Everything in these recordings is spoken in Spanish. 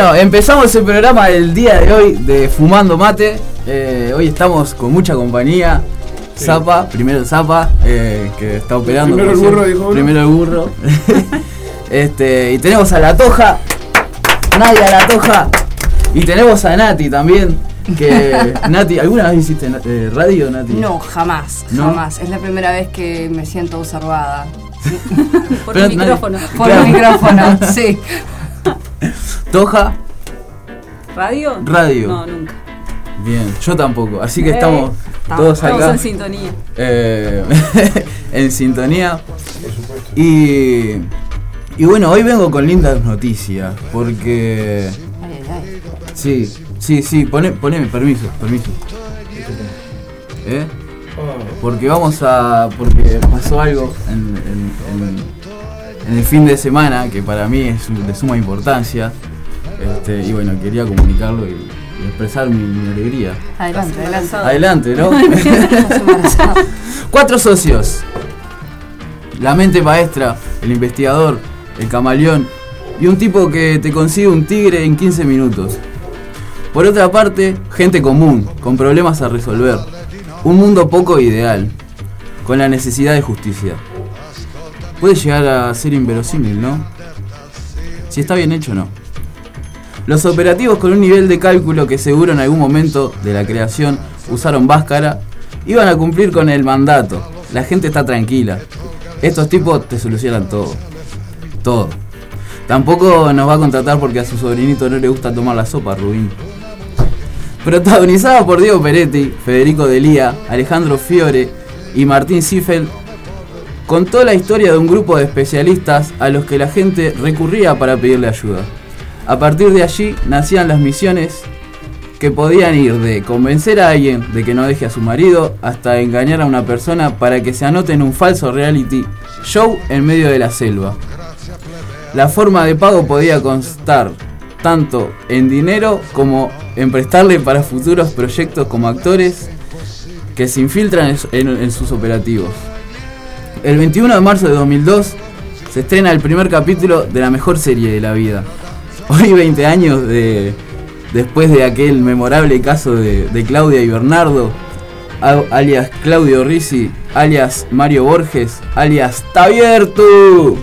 Bueno, empezamos el programa del día de hoy de Fumando Mate. Eh, hoy estamos con mucha compañía. Sí. Zapa, primero Zapa, eh, que está operando. Primero el burro, dijo. Primero el burro. este, y tenemos a la Toja. Nadia la Toja. Y tenemos a Nati también. Que Nati, ¿alguna vez hiciste eh, radio, Nati? No, jamás, ¿No? jamás. Es la primera vez que me siento observada. Por Pero el nadie- micrófono. Por Claro. el micrófono, sí. Toja, ¿Radio? Radio. No, nunca. bien, yo tampoco. Así que Eh, estamos todos Estamos acá. en sintonía. eh, en sintonía. Y, y bueno, hoy vengo con lindas noticias, porque... Sí, sí, sí, poneme, permiso, permiso. ¿Eh? Porque vamos a... porque pasó algo en, en- en- en el fin de semana que para mí es de suma importancia. Este, y bueno, quería comunicarlo y, y expresar mi, mi alegría. Adelante, adelante. Adelante, ¿no? Cuatro socios. La mente maestra, el investigador, el camaleón y un tipo que te consigue un tigre en 15 minutos. Por otra parte, gente común, con problemas a resolver. Un mundo poco ideal, con la necesidad de justicia. Puede llegar a ser inverosímil, ¿no? Si está bien hecho o no. Los operativos con un nivel de cálculo que seguro en algún momento de la creación usaron Báscara iban a cumplir con el mandato. La gente está tranquila. Estos tipos te solucionan todo. Todo. Tampoco nos va a contratar porque a su sobrinito no le gusta tomar la sopa, Rubín. Protagonizada por Diego Peretti, Federico Delía, Alejandro Fiore y Martín Ziffel, contó la historia de un grupo de especialistas a los que la gente recurría para pedirle ayuda. A partir de allí nacían las misiones que podían ir de convencer a alguien de que no deje a su marido hasta engañar a una persona para que se anote en un falso reality show en medio de la selva. La forma de pago podía constar tanto en dinero como en prestarle para futuros proyectos como actores que se infiltran en, en sus operativos. El 21 de marzo de 2002 se estrena el primer capítulo de la mejor serie de la vida. Hoy 20 años de, después de aquel memorable caso de, de Claudia y Bernardo, alias Claudio Risi, alias Mario Borges, alias Tabiertu.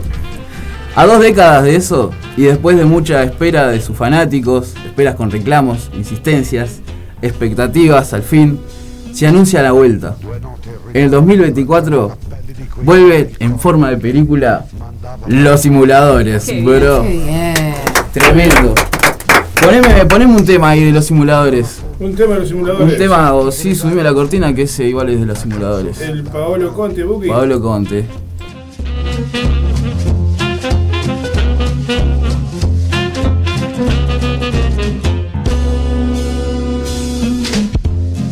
A dos décadas de eso, y después de mucha espera de sus fanáticos, esperas con reclamos, insistencias, expectativas, al fin, se anuncia la vuelta. En el 2024 vuelve en forma de película Los Simuladores, Qué bro. Qué bien. Tremendo. Poneme, poneme un tema ahí de los simuladores. Un tema de los simuladores. Un tema, o sí, subime la cortina que ese igual es de los simuladores. El Paolo Conte, Buki. Pablo Conte.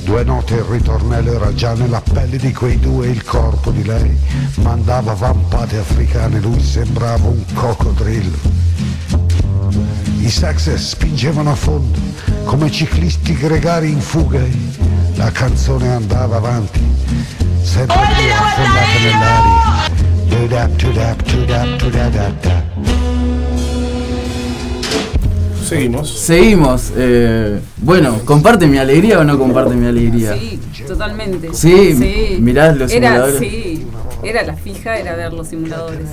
Due note il ritornello era già nella pelle di quei due il corpo di lei mandava vampate africane, lui sembrava un coccodrillo. I sax spingevano a fondo come ciclisti gregari in fuga e la canzone andava avanti, sempre più affollata nell'aria. Seguimos. Seguimos. eh, bueno, ¿comparte mi alegría o no comparte mi alegría? Sí, totalmente. Sí, mirás los era, simuladores. Sí, era la fija, era ver los simuladores.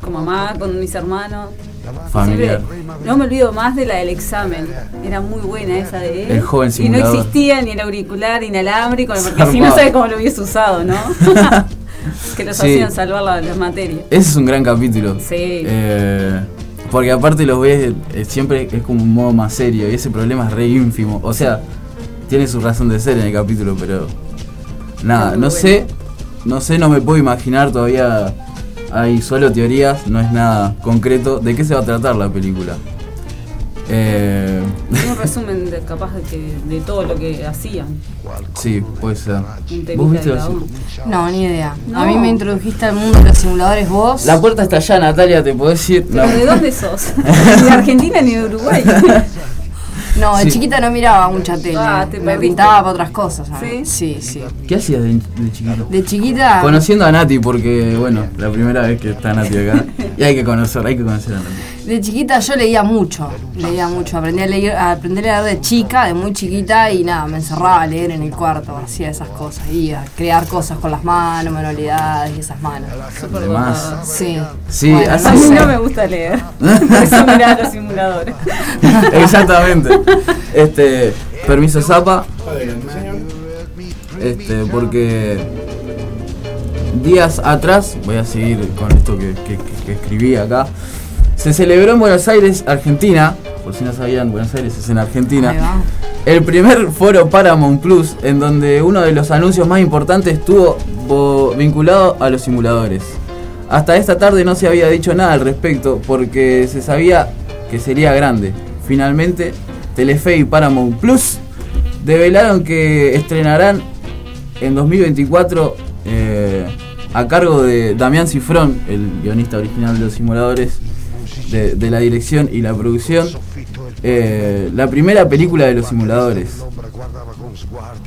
Con mamá, con mis hermanos. Familiar. No me olvido más de la del examen. Era muy buena esa de él. El joven Y no existía ni el auricular inalámbrico, porque si no sabes cómo lo hubiese usado, ¿no? que los Sí. hacían salvar la- las materias. Ese es un gran capítulo. Sí. Eh, porque aparte los ves, eh, siempre es como un modo más serio y ese problema es re ínfimo. O sea, tiene su razón de ser en el capítulo, pero nada, no bueno. sé, no sé, no me puedo imaginar todavía. Hay solo teorías, no es nada concreto. ¿De qué se va a tratar la película? Eh, Un resumen de, capaz de, que, de todo lo que hacían. sí, puede ser. ¿Vos viste los-. No, ni idea. No. A mí me introdujiste al mundo de los simuladores vos. La puerta está allá, Natalia, ¿te podés ir? ¿Pero No. de dónde sos? Ni de Argentina ni de Uruguay. No, de Sí. chiquita no miraba mucha tele. Ah, te me pintaba para otras cosas. ¿Sí? Sí, sí. ¿Qué hacías de, de chiquito? De chiquita. Conociendo a Nati, porque bueno, la primera vez que está Nati acá. Y hay que conocer, hay que conocer a Nati. De chiquita yo leía mucho, leía mucho, aprendí a leer, a aprender a leer de chica, de muy chiquita y nada, me encerraba a leer en el cuarto, hacía esas cosas, y a crear cosas con las manos, manualidades y esas manos. Súper Además. Sí. Sí, Bueno, sé. no me gusta leer. Por eso miraba los simuladores. Exactamente. Este, permiso Zapa, este, porque días atrás, voy a seguir con esto que, que- que- que escribí acá, se celebró en Buenos Aires, Argentina, por si no sabían, Buenos Aires es en Argentina, el primer foro Paramount Plus, en donde uno de los anuncios más importantes estuvo vinculado a los simuladores. Hasta esta tarde no se había dicho nada al respecto porque se sabía que sería grande. Finalmente, Telefe y Paramount Plus develaron que estrenarán en 2024 eh, a cargo de Damián Cifrón, el guionista original de los simuladores, de, de la dirección y la producción, eh, la primera película de los simuladores.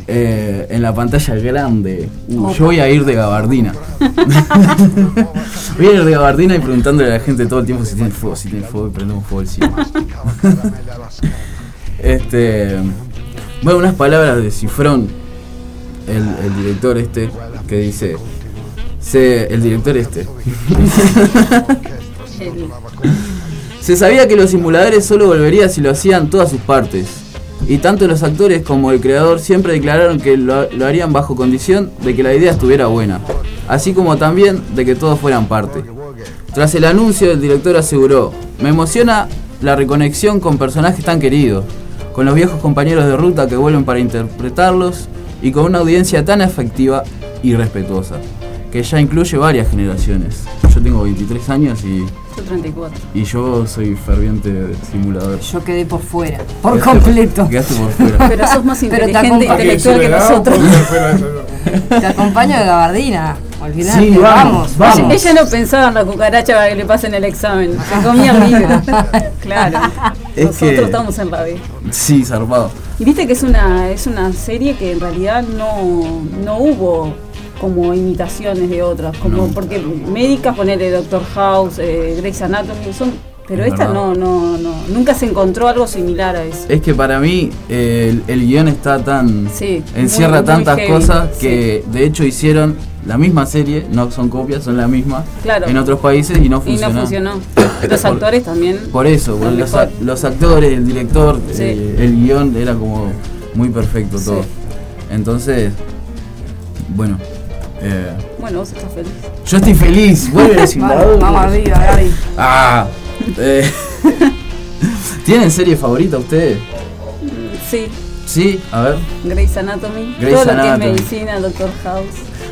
Eh, en la pantalla grande. Uh, yo voy a ir de gabardina. voy a ir de gabardina y preguntándole a la gente todo el tiempo si tiene fuego, si tiene fuego y prendemos fuego encima. este. Bueno, unas palabras de Cifrón, el, el director este, que dice. Se, el director este. Se sabía que los simuladores solo volvería si lo hacían todas sus partes. Y tanto los actores como el creador siempre declararon que lo, lo harían bajo condición de que la idea estuviera buena, así como también de que todos fueran parte. Tras el anuncio, el director aseguró, me emociona la reconexión con personajes tan queridos, con los viejos compañeros de ruta que vuelven para interpretarlos y con una audiencia tan afectiva y respetuosa, que ya incluye varias generaciones. Yo tengo 23 años y Yo 34. y yo soy ferviente simulador. Yo quedé por fuera, por Quedaste- completo. Quedaste por fuera. Pero sos más inteligente intelectual que nosotros. Te acompaño de gabardina, olvidate, Sí, vamos, vamos. Ella no pensaba en la cucaracha para que le pasen el examen. Se comía el libro. Claro. Es Nosotros que- estamos en la B. Sí, zarpado. Y viste que es una, es una serie que en realidad no, no hubo como imitaciones de otras, como No. porque médicas, ponerle Doctor House, eh, Grey's Anatomy, son, pero Es esta no, no, no, nunca se encontró algo similar a eso. Es que para mí eh, el, el guion está tan. Sí, encierra muy- muy tantas heavy, cosas sí. que de hecho hicieron la misma serie, no son copias, son la misma Claro. en otros países y no Y funcionó. no funcionó. Los Por- actores también. Por eso, porque los, mejor. a- los actores, el director, Sí. eh, el guion era como muy perfecto todo. Entonces, bueno. Eh, Bueno, vos estás feliz. yo estoy feliz, vuelve el Vamos, simulador. vamos arriba, Gaby. Ah, eh, ¿Tienen serie favorita ustedes? Sí, Sí, a ver. Grey's Anatomy. Grey's todo lo que es medicina, Doctor House.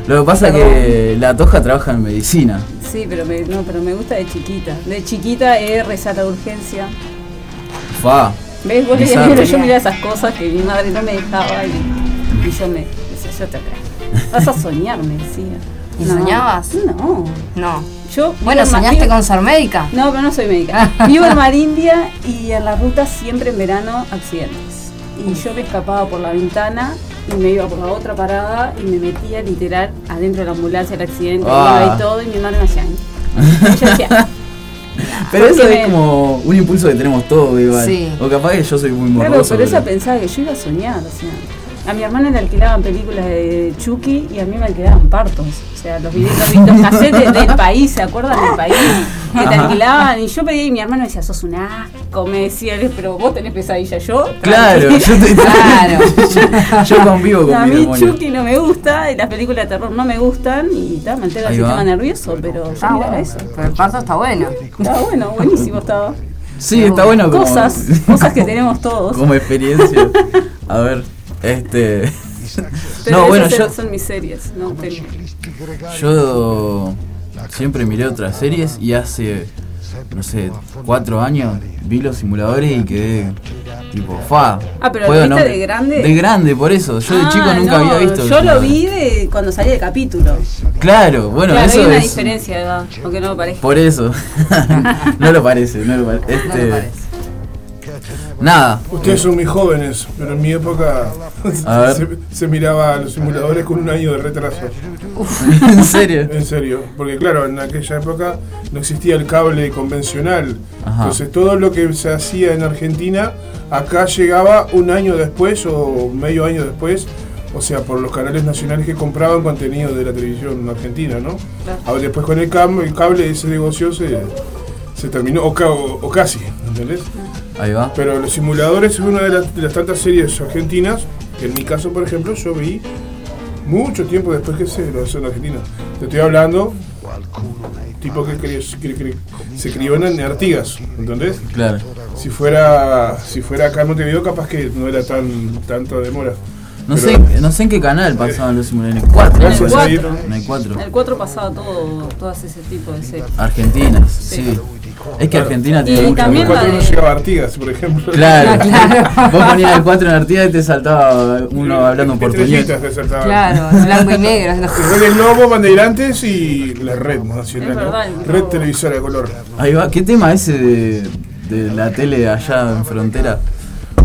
Lo que pasa es que la Toja trabaja en medicina. Sí, pero me, no, pero me gusta de chiquita. De chiquita es rezar a urgencia. Fa. ¿Ves? Vos leías, yo miraba esas cosas que mi madre no me dejaba y, y yo me yo te. Vas a soñar, me decía. ¿Y No, soñabas? No. No. Yo Bueno, ¿soñaste vivo- con ser médica? No, pero no soy médica. Vivo en Marindia y en la ruta siempre en verano accidentes. Y yo me escapaba por la ventana y me iba por la otra parada y me metía literal adentro de la ambulancia del accidente Ah. iba y todo y mi madre me hacía. "Ay". Yo decía, Pero eso es como un impulso que tenemos todos igual. Sí. O capaz que yo soy muy Claro, morboso. pero ella pensaba que yo iba a soñar, o sea. A mi hermana le alquilaban películas de Chucky y a mí me alquilaban partos. O sea, los videos, los, cassettes del país, ¿se acuerdan del país? Que te Ajá. alquilaban y yo pedía y mi hermano decía, sos un asco, me decía, pero vos tenés pesadilla, yo. Claro, yo, te- Claro. yo, yo convivo con a mi mí demonio. Chucky no me gusta y las películas de terror no me gustan y ta, me altera el va. sistema nervioso, pero yo Está miraba bueno. eso. Pero el parto está bueno. Estaba bueno, buenísimo estaba. Sí, está bueno como, Cosas, cosas que tenemos todos. como experiencia. A ver, este. Pero no, bueno, yo, son mis series, no tengo. yo siempre miré otras series y hace, no sé, cuatro años vi los simuladores y quedé tipo, fa. Ah, pero ¿puedo ¿lo viste de grande? De grande, por eso. Yo de Ah, chico nunca no, había visto. Yo lo vi de cuando salía el capítulo. Claro, bueno, claro, eso hay una es. diferencia de edad, aunque no me parezca. Por eso. no lo parece, no lo parece. No Este, me parece. Nada. Ustedes son muy jóvenes, pero en mi época A se, se miraba los simuladores con un año de retraso. en serio. En serio, porque claro, en aquella época no existía el cable convencional. Ajá. Entonces todo lo que se hacía en Argentina, acá llegaba un año después o medio año después. O sea, por los canales nacionales que compraban contenido de la televisión argentina, ¿no? Claro. Ahora, después con el cable, el cable ese negocio se, se terminó, o, ca- o- o casi, ¿entendés? Ahí va. Pero Los Simuladores es una de las, de las tantas series argentinas que en mi caso, por ejemplo, yo vi mucho tiempo después que se lo hizo en Argentina. Te estoy hablando, tipo que, se crió en Artigas, ¿entendés? Claro. Si fuera, si fuera acá en Montevideo, capaz que no era tan tanta demora. No sé, no sé en qué canal pasaban los simuladores. En el 4. En el Gracias, cuatro. Aid. En el 4. En el 4 pasaba todo, todas ese tipo de series. Argentinas, sí. Sí. Es que Claro. Argentina tiene también Cuando la no de- llegaba a Artigas, por ejemplo. Claro. Vos ponías el 4 en Artigas y te saltaba uno hablando en portugués. Estrellitas te saltaban. Claro, en blanco y negro. no. Red del Globo, Bandeirantes y la red nacional. El Red televisora de color. Ahí va. ¿Qué tema ese de, de la tele allá en frontera?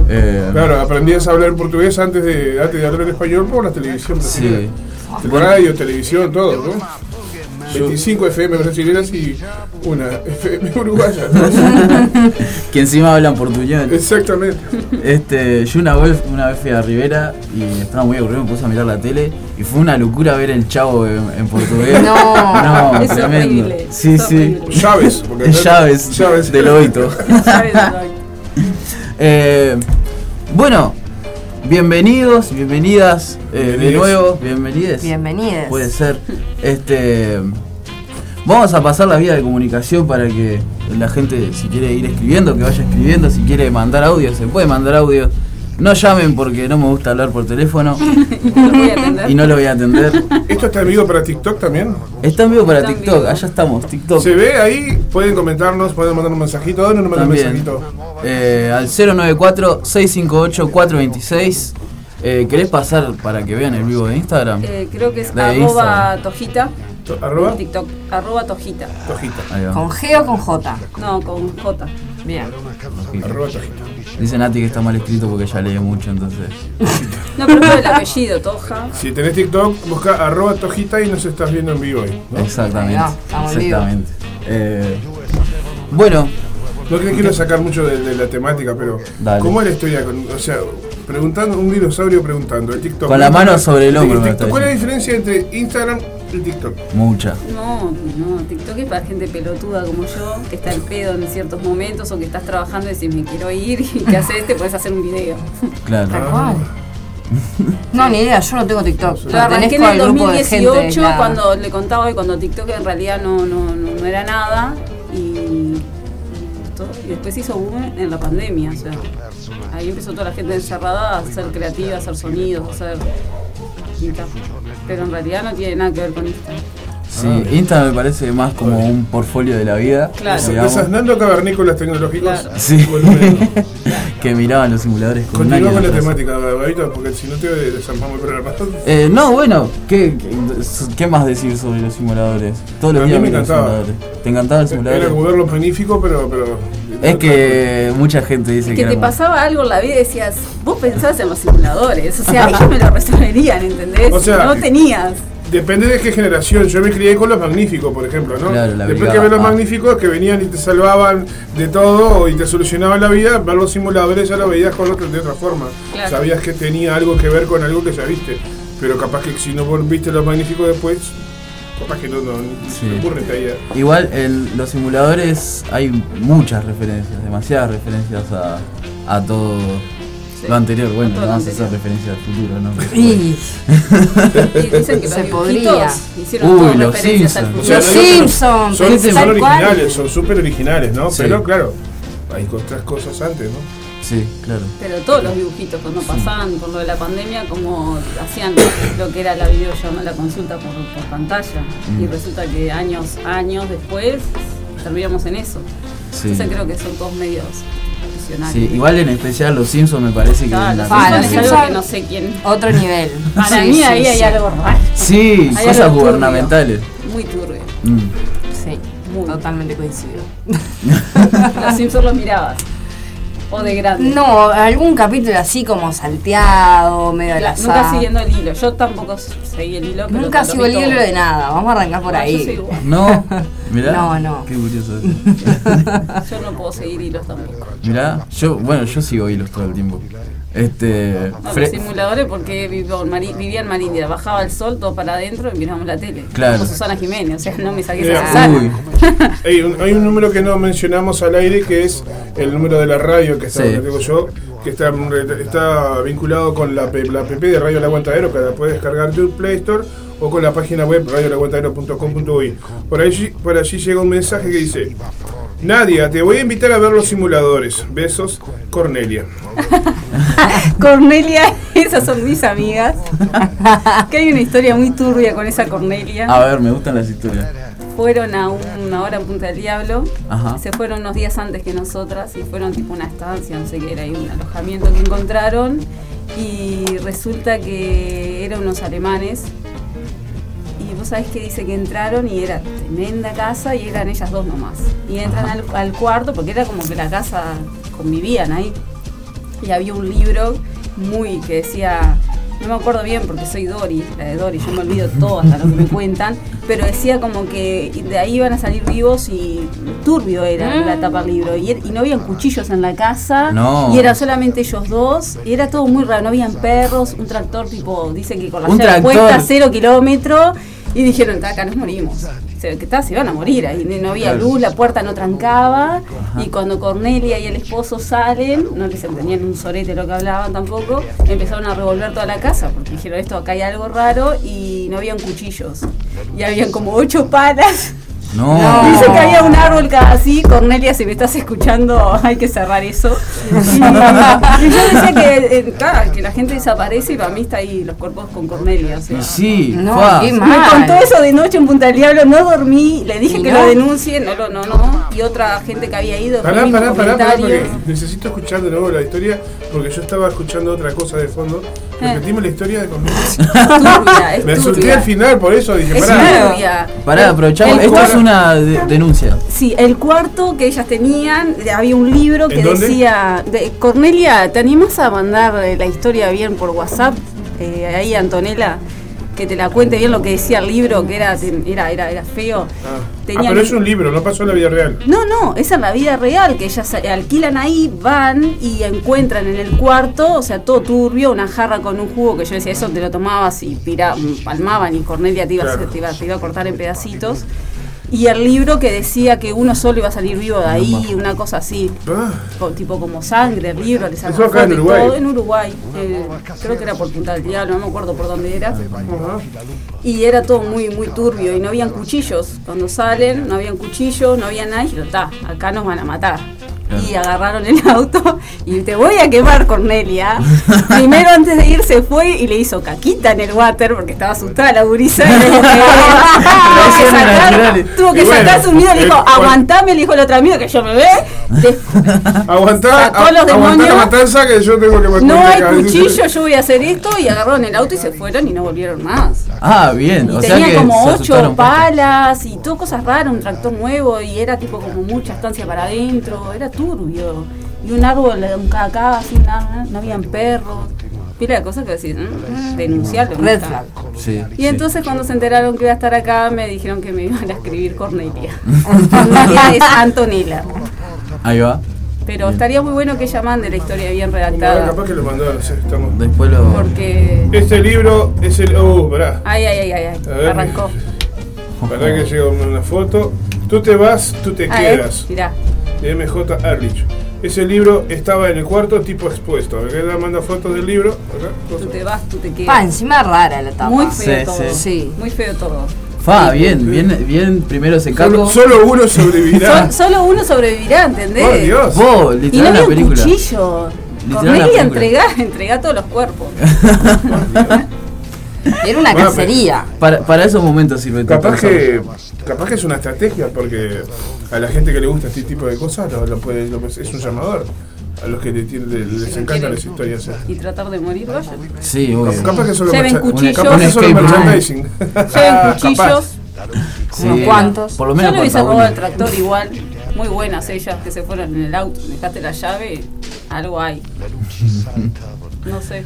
Eh, Claro, aprendías a hablar portugués antes de, antes de hablar en español por la televisión. Sí. brasileña. Radio, televisión, todo, ¿no? 25 FM brasileñas y una FM uruguaya. ¿no? Que encima hablan portugués. Exactamente. Este, yo una vez, una vez fui a Rivera y estaba muy aburrido, me puse a mirar la tele y fue una locura ver el chavo en, en portugués. No. no Es tremendo. horrible, Sí, es sí. horrible. Llaves. porque Es llaves, Llaves. del oito. Eh, bueno, bienvenidos, bienvenidas eh, de Bienvenides. nuevo, bienvenides. Bienvenidos. Puede ser. Este, vamos a pasar la vía de comunicación para que la gente, si quiere ir escribiendo, que vaya escribiendo. Si quiere mandar audio, se puede mandar audio. No llamen porque no me gusta hablar por teléfono no voy a atender. y no lo voy a atender. ¿Esto está en vivo para TikTok también? Está en vivo para Está TikTok, vivo. allá estamos, TikTok. ¿Se ve ahí? Pueden comentarnos, pueden mandar un mensajito. ¿Dónde nos mandan un mensajito? Eh, al 094-658-426. Eh, ¿Querés pasar para que vean el vivo de Instagram? Eh, creo que es De arroba tojita. ¿Arroba? TikTok, arroba tojita. Tojita. ¿Con G o con J? No, con J. Bien. Arroba Tojita. Dice Nati que está mal escrito porque ya lee mucho, entonces. No, pero por el apellido, Toja. Si tenés TikTok, busca arroba Tojita y nos estás viendo en vivo ahí. ¿no? Exactamente. Vivo. Exactamente. Eh, bueno, No que quiero sacar mucho de, de la temática, pero Dale. ¿cómo es la historia? Con, o sea, preguntando, un dinosaurio preguntando, el TikTok. Con la mano sobre el hombro, ¿Cuál es la diferencia entre Instagram y TikTok? mucha. No, no, TikTok es para gente pelotuda como yo, que está al pedo en ciertos momentos o que estás trabajando y decís me quiero ir y que haces este, puedes hacer un video. Claro. Tal cual. No, ni idea, yo no tengo TikTok. Lo arranqué en el al grupo de gente 2018 aislada. cuando le contaba hoy cuando TikTok en realidad no, no, no, no era nada y, y después hizo boom en la pandemia, o sea, ahí empezó toda la gente encerrada a ser creativa, a hacer sonidos, a hacer Pero en realidad no tiene nada que ver con esto. Sí, Insta me parece más como un portfolio de la vida. Claro. Desasnando cavernícolas tecnológicos. Claro. Sí. Que miraban los simuladores con Continúa con de la temática, Babito, porque si no te desarmamos el programa. Eh, no, bueno, ¿qué, qué, qué más decir sobre los simuladores? Todos los A mí días me miro los encantaba. simuladores. ¿Te encantaba el Era simulador? como verlo magnífico, pero. pero Es que mucha gente dice que, Que te era- pasaba algo en la vida y decías, vos pensabas en los simuladores, o sea, ellos me lo resolverían, ¿entendés? O sea, no tenías. Depende de qué generación. Yo me crié con los magníficos, por ejemplo, ¿no? Claro, la Después brigada que ver los magníficos que venían y te salvaban de todo y te solucionaban la vida, ver los simuladores ya lo veías con otro, de otra forma. Claro. Sabías que tenía algo que ver con algo que ya viste. Pero capaz que si no viste los magníficos después, capaz que no, no Sí. ocurre. Igual en los simuladores hay muchas referencias, demasiadas referencias a, a todo Sí. lo anterior. Bueno, no vamos a hacer anterior. referencia al futuro, ¿no? Y Y dicen que Se podría. hicieron Uy, todas los referencias al Simpsons. O sea, futuro. Los Simpsons, Son, originales, son súper originales, ¿no? Sí. Pero claro, hay otras cosas antes, ¿no? Sí, claro. Pero todos los dibujitos cuando pasaban por lo de la pandemia, como hacían lo que era la videollamada, la consulta por, por pantalla. Y Mm. resulta que años, años después terminamos en eso. Sí. Entonces creo que son todos medios Sí, igual en especial los Simpsons me parece que... Ah, en los Simpsons es película- algo que Simpsons- no sé quién. otro nivel. Para Sí, mí sí, ahí hay algo raro, Sí, Hay cosas gubernamentales. muy turbio. Mm. Sí, Muy. totalmente coincido. Los Simpsons los mirabas. O de grande. No, algún capítulo así como salteado, medio La- nunca siguiendo el hilo. Yo tampoco seguí el hilo. pero Nunca sigo el hilo todo. de nada. Vamos a arrancar por Ah, ahí. No, mirá. No, no. Qué curioso. Yo no puedo seguir hilos tampoco. Mirá, yo, bueno, yo sigo hilos todo el tiempo. Este. No, los simuladores porque vivo en Mari- vivía en Marindia, bajaba el sol, todo para adentro y mirábamos la tele. Claro. Como Susana Jiménez, o sea, no me saqué esa Susana. Uy, Hay un, hay un número que no mencionamos al aire que es el número de la radio que, está, Sí. tengo yo, que está, está vinculado con la, la app de Radio El Aguantadero, que la puedes descargar de Play Store o con la página web radioelaguantadero.com.uy. Por allí, por allí llega un mensaje que dice: Nadia, te voy a invitar a ver los simuladores. Besos, Cornelia. Cornelia, esas son mis amigas. que hay una historia muy turbia con esa Cornelia. a ver, me gustan las historias. Fueron a una hora en Punta del Diablo. Ajá. Se fueron unos días antes que nosotras y fueron tipo una estancia, no sé qué era, ahí un alojamiento que encontraron. Y resulta que eran unos alemanes. Vos sabés que dice que entraron y era tremenda casa y eran ellas dos nomás. Y entran al, al cuarto porque era como que la casa convivían ahí. Y había un libro muy que decía, no me acuerdo bien porque soy Dori, la de Dori, yo me olvido todo hasta lo que me cuentan, pero decía como que de ahí iban a salir vivos y turbio era Mm. la tapa del libro. Y, er- y no habían cuchillos en la casa, No. y eran solamente ellos dos, y era todo muy raro, no habían perros, un tractor tipo, dicen que con la llave puesta cero kilómetros, y dijeron, acá nos morimos. Se, que ta, se iban a morir ahí, no había luz, la puerta no trancaba, y cuando Cornelia y el esposo salen, no les entendían un sorete lo que hablaban tampoco, empezaron a revolver toda la casa, porque dijeron esto, acá hay algo raro, y no habían cuchillos. Y habían como ocho palas No. No. Dice que había un árbol así, Cornelia, si me estás escuchando, hay que cerrar eso. Y, yo decía que, eh, claro, que la gente desaparece y para mí está ahí los cuerpos con Cornelia. o sea. Y sí, No, qué Me contó eso de noche en Punta del Diablo, no dormí, le dije ¿Y que no? lo denuncie, no, no, no, no. Y otra gente que había ido, Pará, pará, pará, pará, porque necesito escuchar de nuevo la historia, porque yo estaba escuchando otra cosa de fondo. Eh. Repetime la historia de. Turbia, es Me asusté turbia. al final, por eso dije, Es pará. turbia. Pará, aprovechamos. el Esto es una de- denuncia. Sí, el cuarto que ellas tenían, había un libro que decía, de, Cornelia, ¿te animas a mandar eh, la historia bien por WhatsApp? Eh, ahí Antonella, que te la cuente bien lo que decía el libro, que era, era, era, era feo. Ah, Tenía Ah, pero es un libro, no pasó en la vida real. No, no, es en la vida real, que ellas se- alquilan ahí, van y encuentran en el cuarto, o sea, todo turbio, una jarra con un jugo que yo decía, eso te lo tomabas y pira- palmaban y Cornelia te iba, a hacer- Claro. te, iba, te iba a cortar en pedacitos. Y el libro que decía que uno solo iba a salir vivo de ahí, una cosa así, Ah, tipo como sangre, el libro, le Eso acá en Uruguay. todo, en Uruguay. eh, creo que era por Punta del Diablo, no me acuerdo por dónde era. Y era todo muy, muy turbio y no habían cuchillos. Cuando salen, no habían cuchillos, no había nada y está, acá nos van a matar. Y agarraron el auto y te voy a quemar, Cornelia. Primero antes de ir se fue y le hizo caquita en el water porque estaba asustada la gurisa. y dijo tuvo que sacar, tuvo que Y bueno, sacar su miedo, le dijo, cual- aguantame, le dijo el otro amigo que yo me ve. Aguantá, aguantá la matanza que yo tengo que matar. no hay cuchillo, yo voy a hacer esto. Y agarraron el auto y se fueron y no volvieron más. Ah, bien. Y o sea tenía que como ocho palas y todo cosas raras, un tractor nuevo y era tipo como mucha estancia para adentro, era turbio. Y un árbol, un cacá, así, nada, no habían perros. Pila de cosas que decís, mm, denunciarlo. ¿no? Red flag. Sí. Y sí. entonces cuando se enteraron que iba a estar acá, me dijeron que me iban a escribir Cornelia. Cornelia es Antonella. Ahí va. Pero estaría muy bueno que ella mande la historia bien redactada. capaz que lo mandó, no sé, estamos. Después lo. Porque. Este libro es el. Oh, pará. Ay, ay, ay, ay, ay. Arrancó. Pará que llega una foto. Tú te vas, tú te Ah, ¿eh? quedas. Mirá. De MJ Ehrlich. Ese libro estaba en el cuarto tipo expuesto. Acá la manda fotos del libro. Acá, Tú te vas, tú te Pa, quedas. encima rara la tapa. Muy feo Sí, todo. sí. Sí. Muy feo todo. Fa, bien, bien, bien. Primero se Solo, caco. solo uno sobrevivirá. Sol- solo uno sobrevivirá, ¿entendés? Por Dios. Vos, Y no literal había la un película. cuchillo. Literal la Cornelia película. entrega, entrega todos los cuerpos. Era una Bueno, cacería. Para, para esos momentos sirve todo Capaz que, capaz que es una estrategia porque a la gente que le gusta este tipo de cosas lo, lo puede, lo- es un llamador. A los que le tienen- le- les encantan las historias. eh. Y tratar de morir, vayan. Sí, obvio. Capaz que solo Lleven cuchillos. capaz que solo merchandising. Lleven cuchillos. Sí, unos cuantos. Por lo Yo menos le hubiese robado el tractor igual. Muy buenas ellas que se fueron en el auto. Dejaste la llave, algo hay. No sé.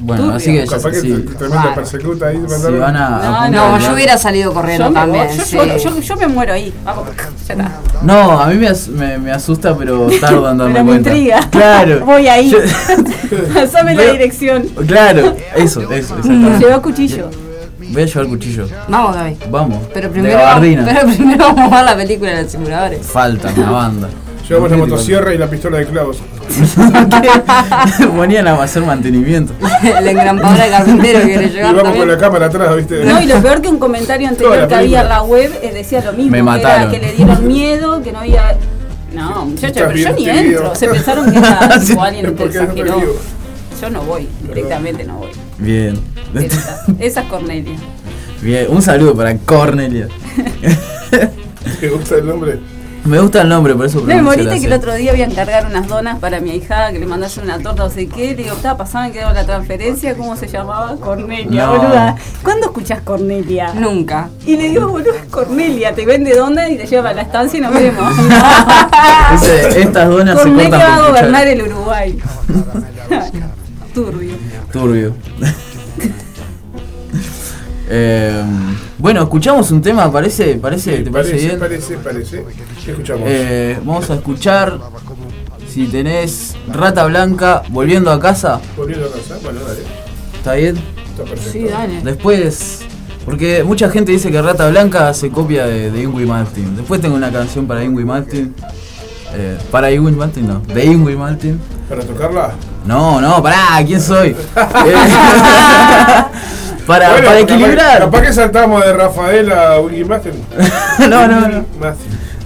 Bueno, Turbio. así que ya Capaz que sí. tremenda persecuta ahí. Si van a. a No, yo hubiera salido corriendo Yo me, también. yo, sí. yo- yo- yo me muero ahí. Vamos, ya está. No, a mí me, as- me, me asusta, pero tardo en darme Pero me cuenta. intriga. Claro. Voy ahí. Pásame la dirección. claro, eso, eso. Lleva cuchillo. Voy a llevar cuchillo. Vamos, Gaby. Vamos. Pero primero, gabardina. pero primero vamos a ver la película de los simuladores. Falta una banda. Llevamos la motosierra y la pistola de clavos. Ponían a hacer mantenimiento. la engrampadora de carpintero que Y llegar vamos con la cámara atrás, ¿viste? No, y lo peor que un comentario anterior que había en la web eh, decía lo mismo. Me que mataron. Era que le dieron miedo, que no había. No, muchacha, estás pero yo ni entro. Se pensaron que era Sí. alguien no te exageró. Yo no voy, directamente no voy. Bien. Esa, esa es Cornelia. Bien, un saludo para Cornelia. ¿Te gusta el nombre? Me gusta el nombre, por eso me moriste que el otro día voy a encargar unas donas para mi hijada, que le mandase una torta, no sé qué. Le digo, estaba pasando, quedó la transferencia, ¿cómo se llamaba? Cornelia, No. boluda. ¿Cuándo escuchás Cornelia? Nunca. Y le digo, boludo, es Cornelia, te vende dona y te lleva a la estancia y nos vemos. Ese- estas donas se Cornelia cortan va a gobernar el Uruguay. Turbio. Turbio. Eh, bueno, escuchamos un tema, parece, parece, ¿te parece, Parece, bien? parece, parece. ¿Qué escuchamos? Eh, vamos a escuchar si tenés Rata Blanca volviendo a casa, Volviendo a casa. Bueno, dale. ¿está bien? Está perfecto. Sí, dale. Después, porque mucha gente dice que Rata Blanca se copia de, de Ingrid Martin. Después tengo una canción para Ingrid Martin. Eh, para Ingrid Martin, no, de Ingrid Martin. ¿Para tocarla? No, no, pará, ¿quién soy? Para, Bueno, para capaz- equilibrar. Capaz que saltamos de Rafael a Willy no, no, no.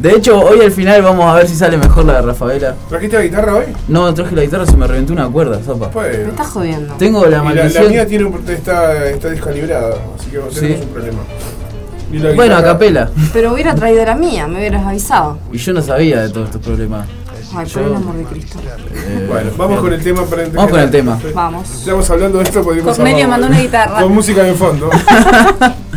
De hecho, hoy al final vamos a ver si sale mejor la de Rafaela. ¿Trajiste la guitarra hoy? No, traje la guitarra, se me reventó una cuerda, sopa. Me estás jodiendo. Tengo la Y la, la maldición. mía tiene un, está, está descalibrada, así que Sí. tenemos un problema. Bueno, a capela. Pero hubiera traído la mía, me hubieras avisado. Y yo no sabía de todos estos problemas. Ay, por el amor de Cristo. Eh, Bueno, vamos con el tema para entender. Vamos con el tema. Vamos. Estamos hablando de esto, podríamos Cosmelia mandó una guitarra. Con música de fondo.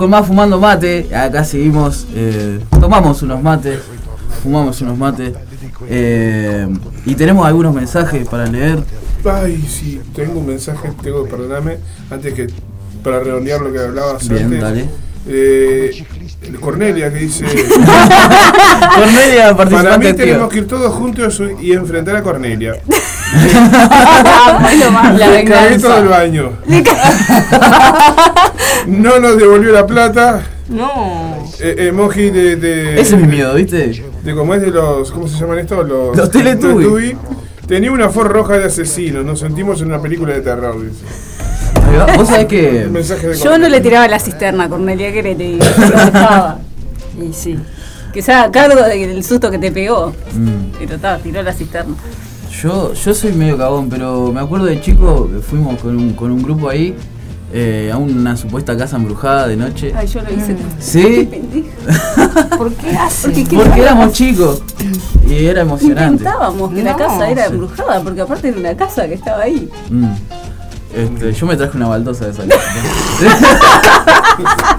con más fumando mate. Acá seguimos, eh, tomamos unos mates, fumamos unos mates. eh, y tenemos algunos mensajes para leer. Ay, sí, tengo un mensaje, tengo que perdonarme, antes que para redondear lo que hablabas Bien, antes. dale. Eh, Cornelia que dice, Cornelia, para mí tenemos que ir todos juntos y enfrentar a Cornelia. La Carrito del venganza. baño. No nos devolvió la plata. No. Eh, emoji de, de, Ese es mi miedo, ¿viste? de cómo es de los, ¿cómo se llaman estos? Los, Los Teletubbies. Teletubbies. Tenía una Ford roja de asesino, nos sentimos en una película de terror, dice. Vos sabés que. Yo no le tiraba la cisterna a Cornelia, que le digo? Dejaba. Y sí. Que se haga cargo del susto que te pegó. mm, Pero estaba, tiró la cisterna. Yo, yo soy medio cagón, pero me acuerdo de chico que fuimos con un, con un grupo ahí eh, a una supuesta casa embrujada de noche. Ay, yo lo hice. ¿Sí? ¿Por qué hace? Porque ¿qué Porque tal? éramos chicos y era emocionante. Intentábamos que la casa era sí. embrujada, porque aparte era una casa que estaba ahí. Mm. Este, yo me traje una baldosa de esa casa.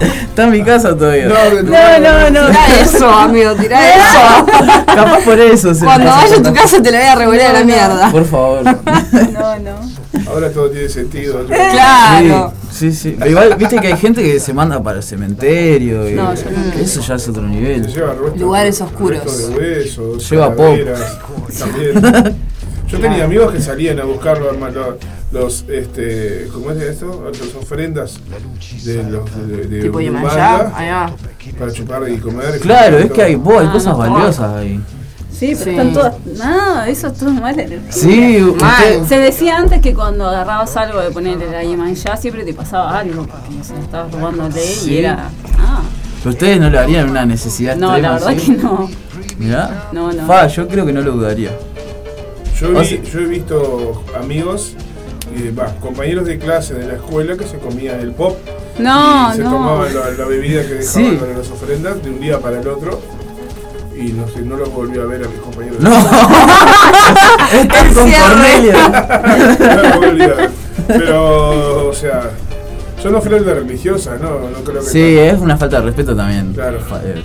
Está en mi casa todavía. No, No, no, no. Tira eso, amigo, tira eso. Capaz por eso. se Cuando vaya a tu casa te la voy a revolver a la mierda. Por favor. No, no. Ahora todo tiene sentido. Yo- Claro. Sí, sí, sí. Igual, viste que hay gente que se manda para el cementerio. y- No, yo no. Eso ya es otro Se nivel. lleva restos- Lugares oscuros. restos de huesos, Lleva pop. También. Yo tenía amigos que salían a buscar los, los, los, este, ¿cómo es esto? Las ofrendas de los de, de Tipo Umbanda va. para chupar y comer. Claro, es que hay, vos, hay Ah, cosas no, valiosas ahí. Sí, pero Sí. están todas. No, eso es todo mala energía. Sí, usted. Se decía antes que cuando agarrabas algo de ponerle la Yemanjá siempre te pasaba algo, porque no sé, estabas robándole Sí. y era. Ah, Pero ustedes no lo harían en una necesidad no, la extrema verdad así? que no. Mirá. No, no. Fa, yo creo que no lo dudaría. Yo, vi- yo he visto amigos, compañeros de clase de la escuela que se comían el pop No, y se no. tomaban la, la bebida que dejaban Sí. para las ofrendas de un día para el otro. Y no sé, no los volví a ver a mis compañeros. No. Estás con cierre. Cornelia. No lo volví a ver. Pero, o sea, son ofrendas religiosas, ¿no? No creo que. Sí, es una falta de respeto también. Claro. eh,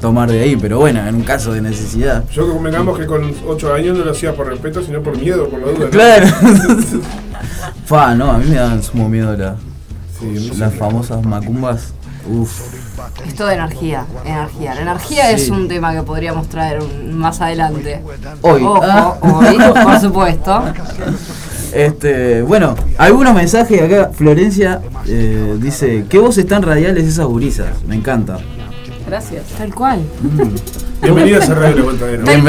Tomar de ahí, pero bueno, en un caso de necesidad. Yo convengamos que con 8 años no lo hacía por respeto, sino por miedo, por la duda. ¿no? Claro. Fa, no, a mí me dan sumo miedo la- Sí, las famosas macumbas. Uf. Es todo energía, energía. La energía es un tema que podríamos traer un- más adelante. Hoy. Ojo, ah. hoy, por supuesto. Este, bueno, algunos mensajes acá. Florencia eh, dice: ¿Qué voces tan radiales esas gurisas? Me encanta. Gracias. Tal cual. Bienvenidas a Radio La Vueltadera. Tal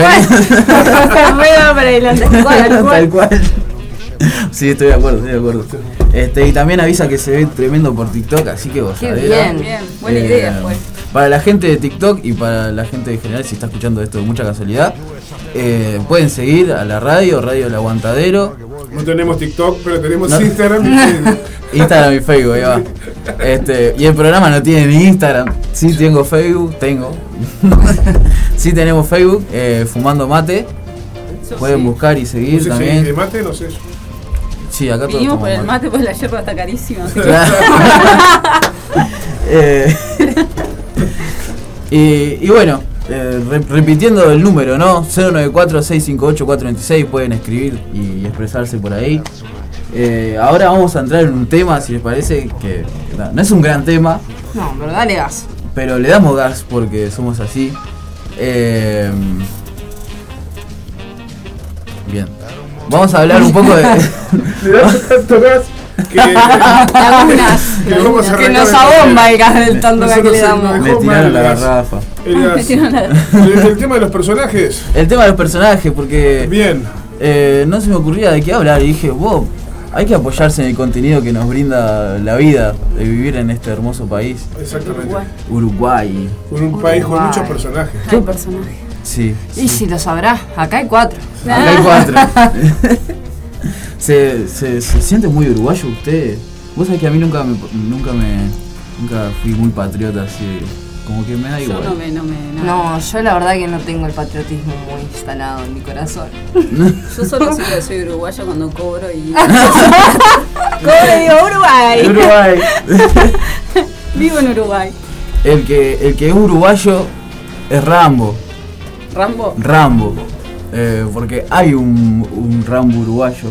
adelante. Tal cual. Tal cual. Sí, estoy de acuerdo, estoy de acuerdo. Este, y también avisa que se ve tremendo por TikTok, así que vos Qué sabés. bien. Bien, buena Eh, idea fue. Para la gente de TikTok y para la gente en general, si está escuchando esto de mucha casualidad, eh, pueden seguir a la radio, Radio El Aguantadero, No tenemos TikTok, pero tenemos No. Instagram y Facebook. Instagram y Facebook, ahí va. Este, y el programa no tiene ni Instagram. Sí tengo Facebook, tengo. sí tenemos Facebook, eh, Fumando Mate. Pueden buscar y No seguir sé si también. de mate, no sé. Sí, acá todos Vinimos por el mate, pues la yerba está carísima. así que- Claro. Eh, y, bueno, eh, re- repitiendo el número, ¿no? 094-658-426, pueden escribir y expresarse por ahí. Eh, ahora vamos a entrar en un tema, si les parece, que no, no es un gran tema, No, pero dale gas. pero le damos gas porque somos así. Eh, bien. Vamos a hablar un poco de... Le das tanto gas que. Lagunas. que vamos a Que nos abomba el gas del tanto gas que le damos. Me tiraron la garrafa. El, gas. El- tema de los personajes. El tema de los personajes, porque... Bien. Eh, no se me ocurría de qué hablar y dije, wow, hay que apoyarse en el contenido que nos brinda la vida de vivir en este hermoso país, Exactamente. Uruguay. Con un país con Uruguay. muchos personajes. Hay personaje. Sí. Y si lo sabrá, acá hay cuatro. Acá hay cuatro. se, se, se siente muy uruguayo usted. Vos sabés que a mí nunca me, nunca me nunca fui muy patriota así como que me da Yo igual. no me, no me. No, yo la verdad que no tengo el patriotismo muy instalado en mi corazón. Yo solo sé que soy uruguaya cuando cobro y. cobro y digo Uruguay. Uruguay. Vivo en Uruguay. El que, el que es uruguayo es Rambo. Rambo. Rambo. Eh, porque hay un, un Rambo uruguayo.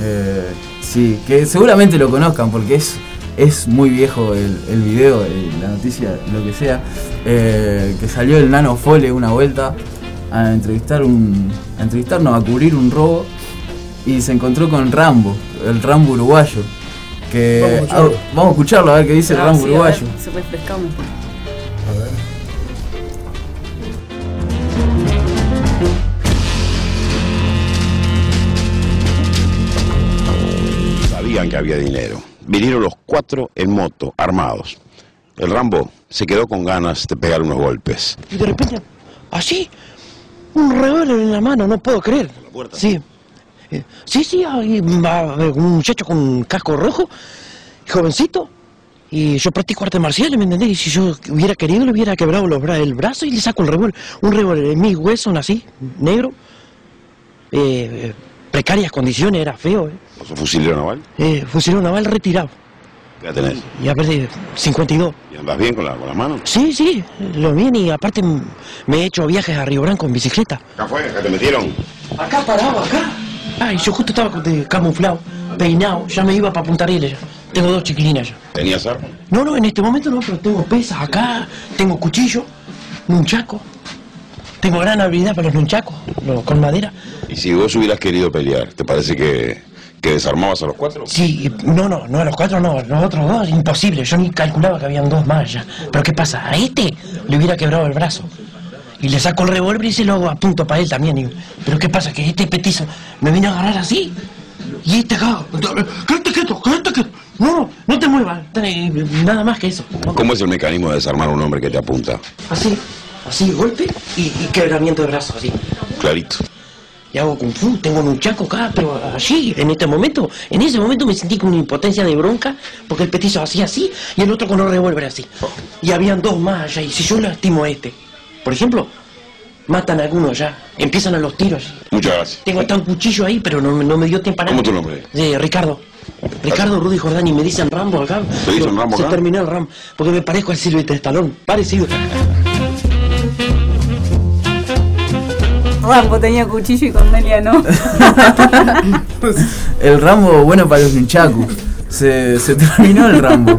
Eh, sí, que seguramente lo conozcan porque es, es muy viejo el, el video, la noticia, lo que sea. eh, que salió el Nano Fole una vuelta a entrevistar un. a entrevistarnos, a cubrir un robo. Y se encontró con Rambo, el Rambo uruguayo. Que, Vamos a escucharlo. ah, vamos a escucharlo a ver qué dice el Ah, Rambo sí, a uruguayo. ver, Se refrescamos. A ver. Que había dinero. Vinieron los cuatro en moto, armados. El Rambo se quedó con ganas de pegar unos golpes. Y de repente, así, un revólver en la mano, no puedo creer. puerta? Sí. Eh, Sí, sí, hay va, eh, un muchacho con casco rojo, jovencito, y yo practico arte marcial, ¿me entendés? Y si yo hubiera querido, le hubiera quebrado los bra- el brazo y le saco el revólver. Un revólver en mis huesos, así, negro, eh, eh, precarias condiciones, era feo, ¿eh? ¿Sos fusilero naval? eh fusilero naval retirado, ¿Qué edad tenés? ya perdí 52. ¿Y andás bien con, la- con las manos? Sí, sí, lo bien y aparte me he hecho viajes a Río Branco en bicicleta. Acá fue, acá te metieron. Acá parado, acá. Ay, yo justo estaba camuflado, peinado, ya me iba para Punta ya. Tengo dos chiquilinas ya. ¿Tenías arma? No, no, en este momento no, pero tengo pesas acá, tengo cuchillo, nunchaco. Tengo gran habilidad para los nunchacos, lo- con madera. Y si vos hubieras querido pelear, ¿te parece que, que desarmabas a los cuatro? Sí, no, no, no, a los cuatro no, los otros dos, imposible. Yo ni calculaba que habían dos más ya. Pero ¿qué pasa? A este le hubiera quebrado el brazo. Y le saco el revólver y se lo apunto para él también. y- pero ¿qué pasa? Que este petizo me viene a agarrar así. Y este acá, quédate quieto, quédate quieto. No, no, no te muevas. Nada más que eso. ¿Cómo es el mecanismo de desarmar a un hombre que te apunta? Así, así, golpe y, y quebramiento de brazo, así. Clarito. Y hago kung fu, tengo un chaco acá, pero allí, en este momento, en ese momento me sentí con una impotencia de bronca, porque el petizo hacía así y el otro con el revólver así. Y habían dos más allá, y si yo lastimo a este, por ejemplo, matan a algunos ya, empiezan a los tiros. Muchas gracias. Tengo hasta un cuchillo ahí, pero no, me- no me dio tiempo a nada. ¿Cómo tu nombre? Eh, Ricardo. Ricardo Rudy Jordani, me dicen Rambo acá. ¿Te dicen Rambo Se terminó el Rambo, porque me parezco al Silvestre Stallone, parecido. Rambo tenía cuchillo y Cornelia no. El Rambo bueno para los nunchakus. Se, se terminó el Rambo.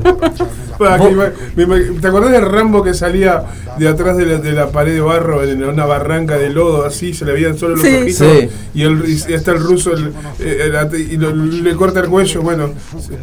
Ima- ¿Te acordás del Rambo que salía de atrás de la, de la pared de barro en una barranca de lodo así? Se le veían solo los Sí. ojitos. Sí. Y, el, y está el ruso el- eh, el y lo- le corta el cuello. Bueno,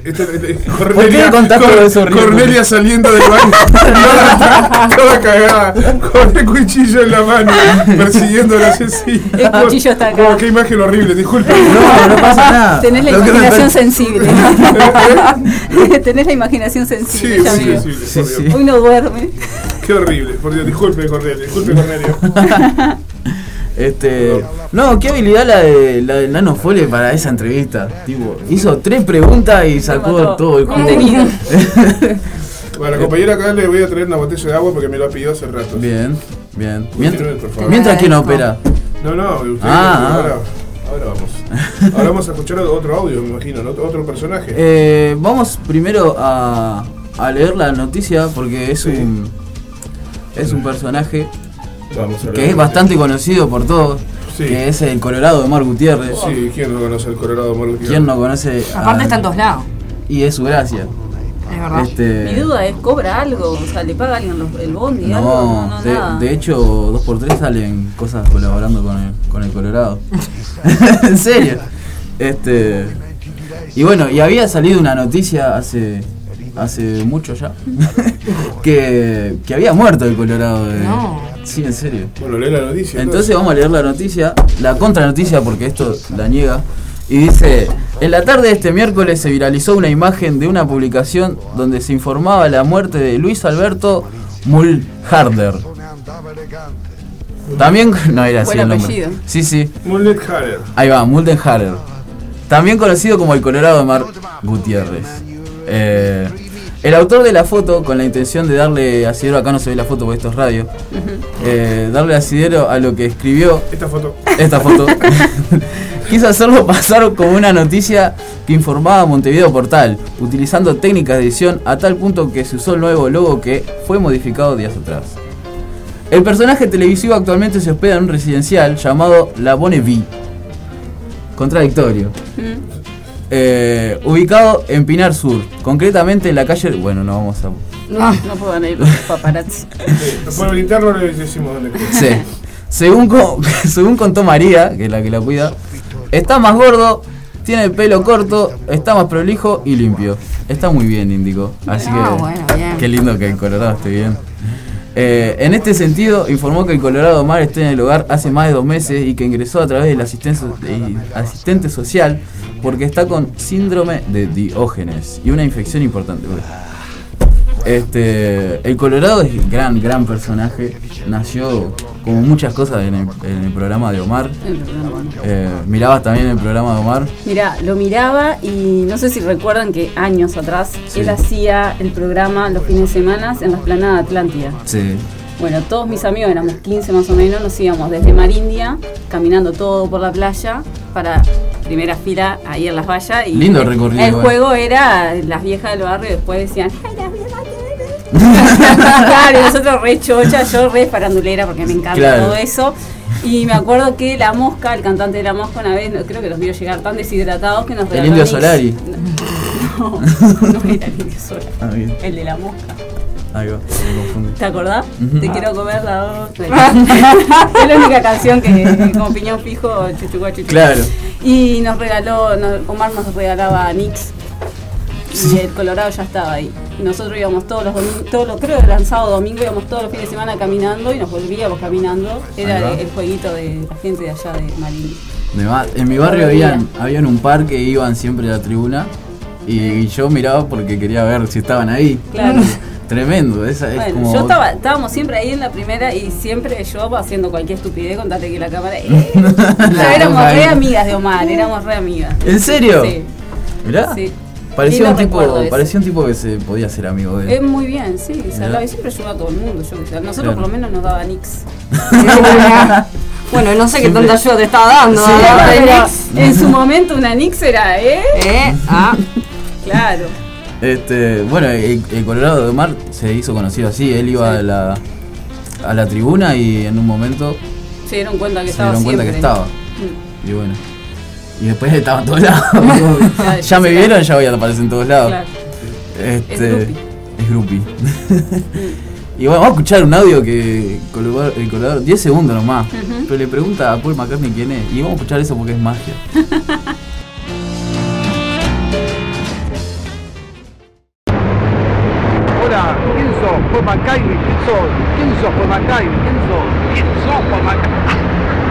este- este- Cornelia, qué contás todo eso, Rico? Cornelia saliendo del baño, toda, toda cagada, con el cuchillo en la mano, persiguiéndolo así. así. El cuchillo está acá. Oh, qué imagen horrible, disculpe. No, no pasa nada. Tenés la imaginación sensible. Tenés la imaginación sensible, Sí, sí, sí, Sí. Hoy no duerme. Qué horrible, por Dios, disculpe Cornelia, disculpe Cornelia. Este, no, qué habilidad la de la del Nano Fole para esa entrevista. Tipo, hizo tres preguntas y sacó todo el. Contenido. Bueno, compañera, acá le voy a traer una botella de agua porque me lo ha pedido hace rato. Bien, bien. Mientras, por favor. mientras quién opera. No, no, usted, Ah, ahora, ahora vamos. Ahora vamos a escuchar otro audio, me imagino, ¿no? otro personaje. Eh, vamos primero a, a leer la noticia porque es un es un personaje Vamos a que es bastante conocido por todos, Sí. que es el Colorado de Mar Gutiérrez. Sí, ¿quién no conoce el Colorado Moro ¿Quién no conoce? Aparte a- está en todos lados. Y es su gracia. Es verdad. Este, Mi duda es, ¿cobra algo? O sea, ¿le paga alguien los- el bondi? algo? No, no, de, nada. de hecho, 2x3 salen cosas colaborando con el, con el Colorado. en serio. Este. Y bueno, y había salido una noticia hace hace mucho ya que, que había muerto el Colorado. de- No. Sí, en serio. Bueno, lee la noticia. Entonces vamos a leer la noticia, la contranoticia porque esto la niega. Y dice, en la tarde de este miércoles se viralizó una imagen de una publicación donde se informaba la muerte de Luis Alberto Mulharder. También, no era así el nombre. Sí, sí, ahí va, Muldenharer. También conocido como el Colorado de Mar Gutiérrez. Eh, El autor de la foto, con la intención de darle asidero, acá no se ve la foto porque esto es radio, eh, darle asidero a lo que escribió Esta foto. esta foto, quiso hacerlo pasar como una noticia que informaba a Montevideo Portal, utilizando técnicas de edición a tal punto que se usó el nuevo logo que fue modificado días atrás. El personaje televisivo actualmente se hospeda en un residencial llamado La Bonne Vie. Contradictorio. Eh, ubicado en Pinar Sur, concretamente en la calle. Bueno, no vamos a. No, no puedan ir los paparazzi. Por el interno le decimos dónde. Sí. Según, co- según contó María, que es la que la cuida, está más gordo, tiene el pelo corto, está más prolijo y limpio. Está muy bien, indicó. Así Ah, que. bueno, bien. Qué lindo que el Colorado esté bien. Eh, en este sentido, informó que el Colorado Omar está en el hogar hace más de dos meses y que ingresó a través del asistente social porque está con síndrome de Diógenes y una infección importante. Este, el Colorado es un gran, gran personaje. Nació como muchas cosas en el, en el programa de Omar. Eh, ¿Mirabas también el programa de Omar? Mira, lo miraba y no sé si recuerdan que años atrás Sí. él hacía el programa los fines de semana en la esplanada Atlántida. Sí. Bueno, todos mis amigos, éramos 15 más o menos, nos íbamos desde Marindia, caminando todo por la playa, para primera fila ahí en las vallas. Y Lindo el- recorrido El igual. juego era las viejas del barrio, después decían, ¡ay, las viejas del barrio". Claro, nosotros re chocha, yo re farandulera porque me encanta Claro. todo eso. Y me acuerdo que La Mosca, el cantante de La Mosca, una vez, creo que los vio llegar tan deshidratados que nos El regaló Indio. Solari. No, no era el Indio Solari, Ah, bien. el de La Mosca. Ahí va, me confundí. ¿Te acordás? Te quiero comer la otra. es la única canción que como piñón fijo, chuchuá, chuchuá. Claro. Y nos regaló, nos- Omar nos regalaba Nix. Y el Colorado ya estaba ahí. Y nosotros íbamos todos los domingos, todos los, creo que eran sábado domingo, íbamos todos los fines de semana caminando y nos volvíamos caminando. Era el, el jueguito de la gente de allá de Marín. En mi barrio habían, habían un par que iban siempre a la tribuna y, y yo miraba porque quería ver si estaban ahí. Claro. Tremendo, esa es Bueno, como. yo estaba, estábamos siempre ahí en la primera y siempre yo haciendo cualquier estupidez, contate que la cámara. eh. Éramos re amigas de Omar, éramos re amigas. ¿En serio? Sí. Mirá. Sí. Parecía un, tipo, parecía un tipo que se podía ser amigo de Es él. muy bien, sí, se hablaba y siempre ayudaba a todo el mundo. Yo, nosotros Claro. por lo menos nos daba Nix. Bueno, no sé qué tanta ayuda te estaba dando. Sí, Nix. en su momento una Nix era, ¿eh? Eh, ah. Claro. Este, bueno, el, el Colorado de Omar se hizo conocido así. Él iba Sí. a la a la tribuna y en un momento Se dieron cuenta que se estaba dieron cuenta que estaba. Mm, Y bueno. Y después estaba en todos lados. Ya, ya me vieron, ya voy a aparecer en todos lados. Claro. Este, Es groupie. Es groupie. y bueno, vamos a escuchar un audio que el Colorado, 10 segundos nomás, pero le pregunta a Paul McCartney quién es. Y vamos a escuchar eso porque es magia. Hola, ¿quién sos? Paul McCartney, ¿quién sos? ¿Quién sos Paul McCartney? ¿Quién sos? ¿Quién sos Paul McCartney?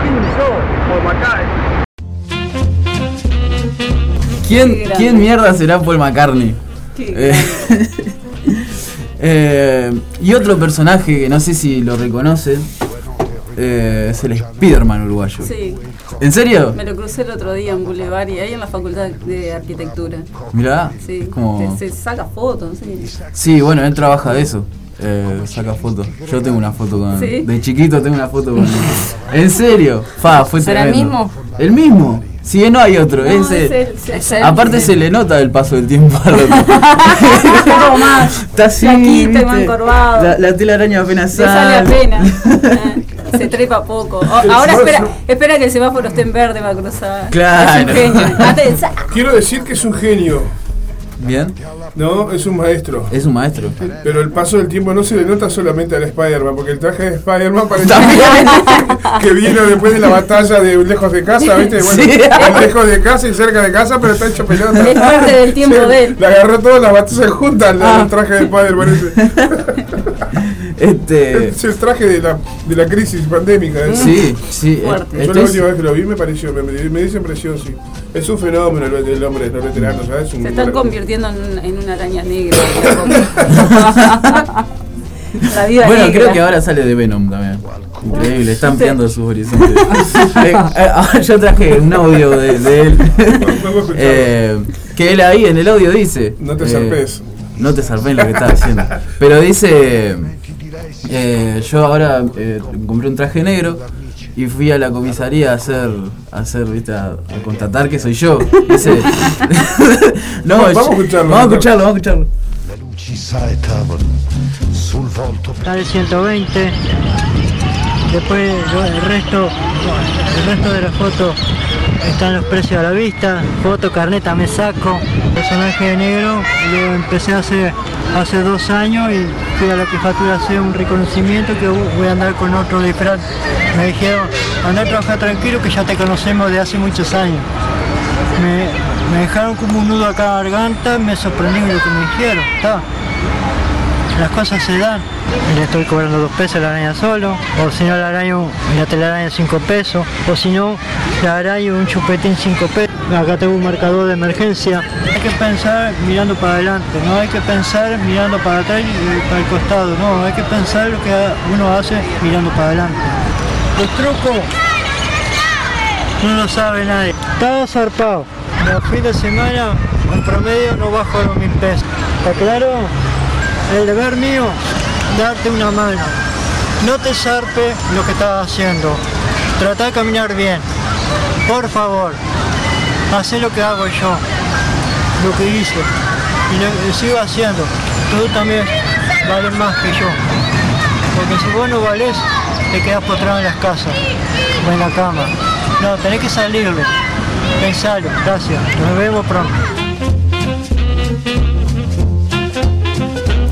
¿Quién sos Paul McCartney? ¿Quién. ¿Quién mierda será Paul McCartney? Qué Eh, eh, y otro personaje que no sé si lo reconocen eh, es el Spiderman uruguayo. Sí, ¿En serio? me lo crucé el otro día en Boulevard y ahí en la Facultad de Arquitectura. Mirá, Sí, como... se, se saca fotos, sí. Sí, bueno, él trabaja de eso. Eh, saca fotos. Yo tengo una foto con. ¿Sí? De chiquito tengo una foto con. ¿En serio? Fa, fue ¿Será el mismo? El mismo. Sí, no hay otro. No, es es él. él, sí. Es él. Aparte se le nota el paso del tiempo al otro. Está así. La, la telaraña apenas Le sale apenas. Se trepa poco. O- ahora espera, espera que el semáforo esté en verde para cruzar. Claro. Es un genio. Quiero decir que es un genio. Bien. No, es un maestro. Es un maestro. Pero el paso del tiempo no se le nota solamente al Spider-Man, porque el traje de Spider-Man parece que vino después de la batalla de lejos de casa, ¿viste? Bueno, Sí. lejos de casa y cerca de casa, pero está hecho pelota. Es parte del tiempo Sí, de él. Le agarró todas las batallas juntas el, Ah. el traje de Spider-Man. Este. Es el traje de la, de la crisis pandémica. ¿eh? Sí, sí. Fuerte. Yo este la es- última vez que lo vi me pareció, me, me, dio impresión, sí. Es un fenómeno el, el hombre, los veteranos, ¿sabes? Un- Se están convirtiendo en, en una araña negra. La vida Bueno, negra. creo que ahora sale de Venom también. Increíble, está ampliando sus horizontes. Eh, eh, yo traje un audio de, de él. Eh, que él ahí en el audio dice. No te eh, zarpes. no te zarpé en lo que estaba diciendo. Pero dice, eh, yo ahora eh, compré un traje negro y fui a la comisaría a hacer, a hacer, viste, a, a constatar que soy yo. No, Vamos a escucharlo, vamos a escucharlo, vamos a escucharlo. Está el 120. Después el resto, el resto de las fotos están los precios a la vista. Foto, carneta me saco. Personaje de negro lo empecé hace, hace dos años y fui a la jefatura a hacer un reconocimiento que voy a andar con otro disfraz. Me dijeron, anda a trabajar tranquilo que ya te conocemos de hace muchos años. Me, dejaron como un nudo acá en la garganta, me sorprendí lo que me dijeron. Está las cosas se dan. Le estoy cobrando dos pesos la araña solo, o si no la araña, la telaraña cinco pesos, o si no, la araña un chupetín cinco pesos. Acá tengo un marcador de emergencia. Hay que pensar mirando para adelante, no hay que pensar mirando para atrás y para el costado, no, hay que pensar lo que uno hace mirando para adelante. Los trucos no lo sabe nadie. Estaba zarpado. Los fines de semana, en promedio, no bajo los mil pesos. ¿Está claro? El deber mío, darte una mano. No te zarpe lo que estás haciendo. Trata de caminar bien. Por favor, haz lo que hago yo, lo que hice. Y lo, sigo haciendo. Tú también vales más que yo. Porque si vos no valés, te quedas postrado en las casas o en la cama. No, tenés que salirle. Pensalo, gracias. Nos vemos pronto.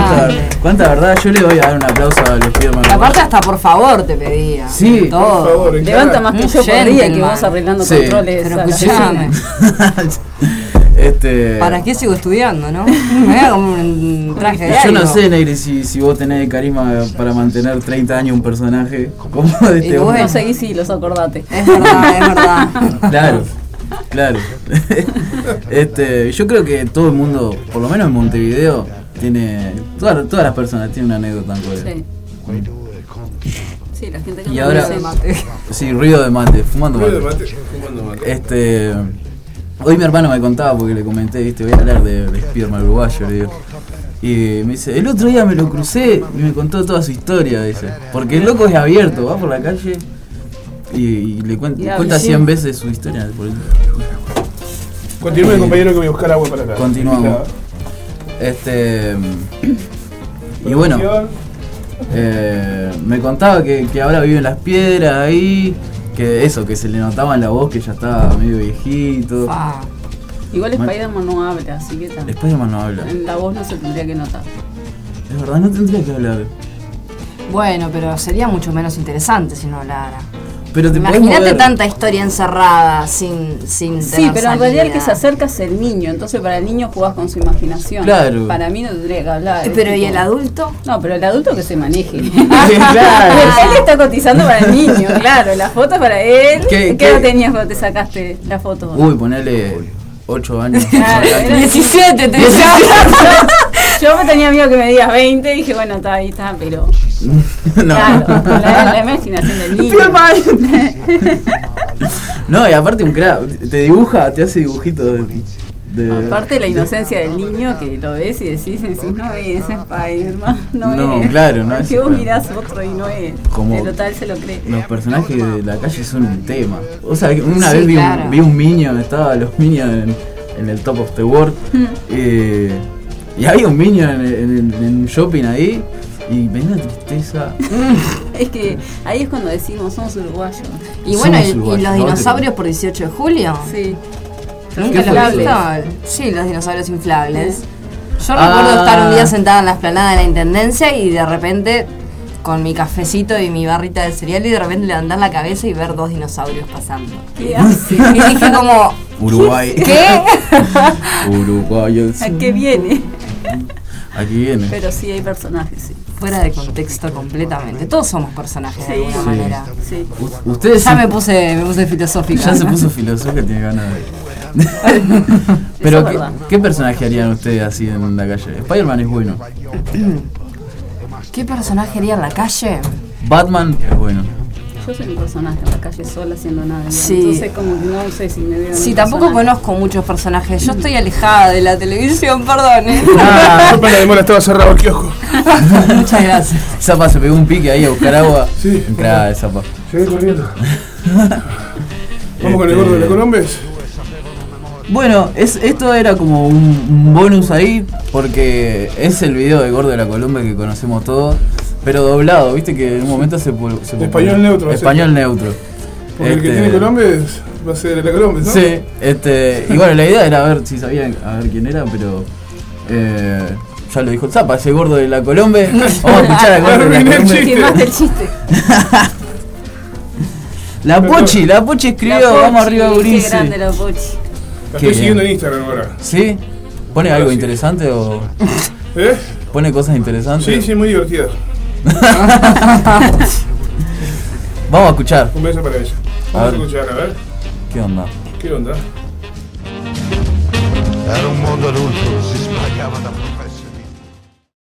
¿Cuánta, cuánta verdad? Yo le voy a dar un aplauso a los Spiderman. Y aparte hasta por favor te pedía. Sí. todo. Por favor, Levanta más que yo por día que vos arreglando Sí. controles. Pero escuchame. este, ¿Para qué sigo estudiando, no? Me voy a comprar un traje de Yo no sé, Negri, si, si vos tenés carisma para mantener 30 años un personaje como de este Y hombre. No seguís hilos, acordate. Es verdad, es verdad. Claro, claro. este, yo creo que todo el mundo, por lo menos en Montevideo, tiene. Todas, todas las personas tienen una anécdota en Corea. Sí. Sí, la gente que Y ahora- conoce. Sí, ruido de mate, fumando Ruido mate. de mate, fumando mate. Este. Hoy mi hermano me contaba porque le comenté, viste, voy a hablar de, de Spiderman uruguayo, le digo. Y me dice, el otro día me lo crucé y me contó toda su historia, dice. Porque el loco es abierto, va por la calle y, y le cuen- Y cuenta sí. 100 veces su historia. por- Continúe, compañero, que voy a buscar agua para acá. Continuamos. Este. Y bueno, eh, me contaba que, que ahora vive en las piedras ahí, que eso, que se le notaba en la voz que ya estaba medio viejito. Ah, Igual. Spider-Man no habla, así que también. Spiderman no habla. En la voz no se tendría que notar. Es verdad, no tendría que hablar. bueno, pero sería mucho menos interesante si no hablara. Pero te Imagínate mover. tanta historia encerrada sin, sin Sí, pero en realidad el que se acerca es el niño, entonces para el niño jugás con su imaginación. Claro. Para mí no tendría que hablar. es Pero ¿y tipo- el adulto? No, pero el adulto que se maneje. claro. él está cotizando para el niño, claro. La foto es para él. ¿Qué- ¿Qué, qué? edad tenías cuando te sacaste la foto? Uy, ponele 8 años. Claro, era 17, te Yo me tenía miedo que me digas 20 y dije, bueno, está ahí, está, pero. no. Claro, la, la imaginación del niño. no, y aparte un crack, te dibuja, te hace dibujitos de. de- Aparte la inocencia del niño que lo ves y decís, decís no es Spider-Man, no, No, es. claro, no es Que vos mirás otro y no es. Como- Pero tal se lo cree. Los personajes de la calle son un tema. O sea, una Sí, vez vi, claro. un, vi un Minion, estaba los Minions en, en el Top of the World. eh, y había un Minion en, en- en un shopping ahí. Y me dio una tristeza. Es que ahí es cuando decimos, somos uruguayos. Y bueno, y, los ¿no? dinosaurios por 18 de julio. Sí. ¿Nunca eso? Sí, los dinosaurios inflables. Yo Ah. recuerdo estar un día sentada en la esplanada de la intendencia y de repente con mi cafecito y mi barrita de cereal y de repente levantar la cabeza y ver dos dinosaurios pasando. ¿Qué hace? Y dije como, Uruguay. ¿qué? Uruguay. ¿A qué viene? Aquí viene. Pero sí hay personajes, sí. Fuera de contexto completamente. Todos somos personajes de alguna Sí. manera. Sí. U- Ustedes Ya me puse, me puse filosófica. ya se puso filosófica, tiene ganas de. Pero, es ¿qué, verdad. ¿qué personaje harían ustedes así en la calle? Spider-Man es bueno. ¿Qué personaje haría en la calle? Batman es bueno. Yo soy un personaje en la calle sola haciendo nada. Sí. Entonces como que no sé si me veo Sí, tampoco personaje. conozco muchos personajes. Yo estoy alejada de la televisión, perdón. ¿eh? Ah, yo para demora estaba cerrado el kiosco. Muchas gracias. Zapa se pegó un pique ahí a buscar agua. Sí. Entra Zapa. Llegué corriendo. Vamos con el gordo de la Colombes. Bueno, es, esto era como un, un bonus ahí, porque es el video de Gordo de la Colombia que conocemos todos, pero doblado, viste que en un momento se, se Español neutro, a. Español neutro. Porque el que Este, tiene Colombes va a ser de la Colombes, ¿no? Sí, este, y bueno, la idea era ver si sabían a ver quién era, pero eh, ya lo dijo el Zapa, ese gordo de la Colombia. Vamos a escuchar al gordo de la el Colombia. chiste. El. La Pochi, la Pochi escribió, La vamos arriba, Qué Gurice. grande la Pochi. La Qué estoy siguiendo en. Instagram ahora. ¿Sí? ¿Pone algo sí. interesante o ¿Eh? pone cosas interesantes? Sí, sí, muy divertida. Vamos a escuchar. Un beso para ella. Vamos a, ver. escuchar, a ver. ¿Qué onda? ¿Qué onda? Era un mondo adulto, sbagliava da professionisti.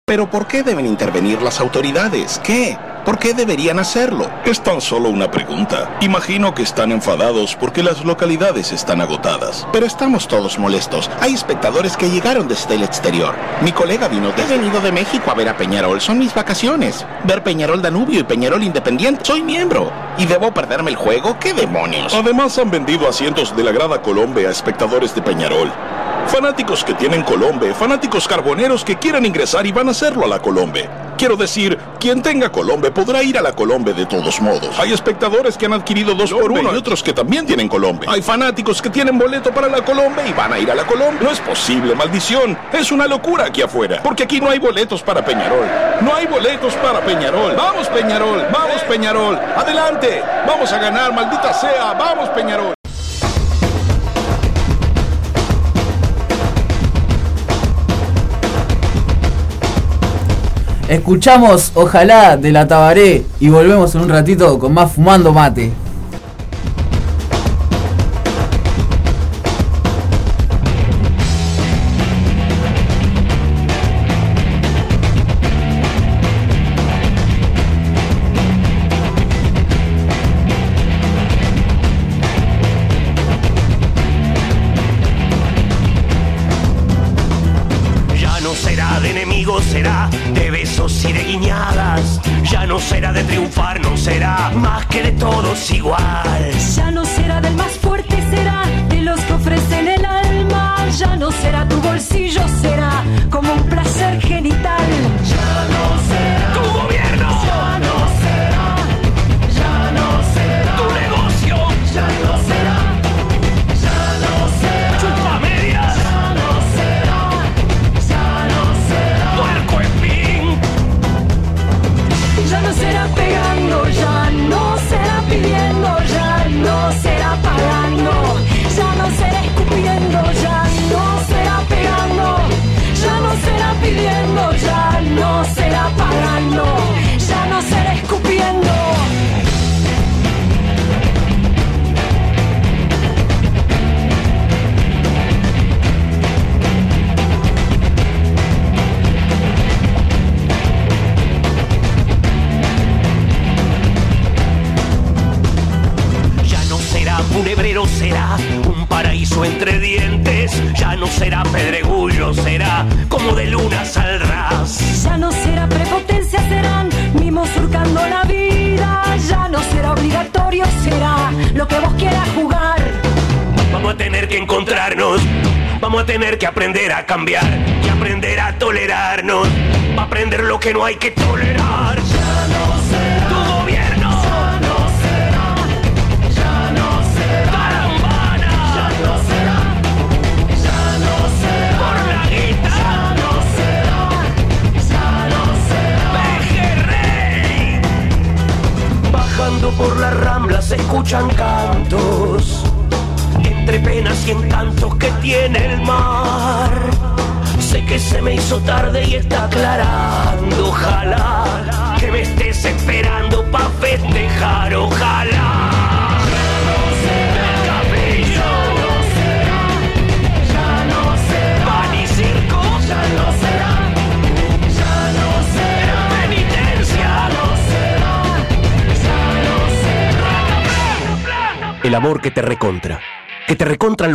Pero ¿por qué deben intervenir las autoridades? ¿Qué? ¿Por qué deberían hacerlo? Es tan solo una pregunta. Imagino que están enfadados porque las localidades están agotadas. Pero estamos todos molestos. Hay espectadores que llegaron desde el exterior. Mi colega vino de... He venido de México a ver a Peñarol. Son mis vacaciones. Ver Peñarol Danubio y Peñarol Independiente. Soy miembro. ¿Y debo perderme el juego? ¿Qué demonios? Además han vendido asientos de la grada Colombe a espectadores de Peñarol. Fanáticos que tienen Colombe, fanáticos carboneros que quieran ingresar y van a hacerlo a la Colombe. Quiero decir, quien tenga Colombe podrá ir a la Colombe de todos modos. Hay espectadores que han adquirido dos por uno y otros que también tienen Colombe. Hay fanáticos que tienen boleto para la Colombe y van a ir a la Colombe. No es posible, maldición. Es una locura aquí afuera. Porque aquí no hay boletos para Peñarol. No hay boletos para Peñarol. Vamos Peñarol, vamos Peñarol. Adelante. Vamos a ganar, maldita sea. Vamos Peñarol. Escuchamos Ojalá de la Tabaré y volvemos en un ratito con más Fumando Mate.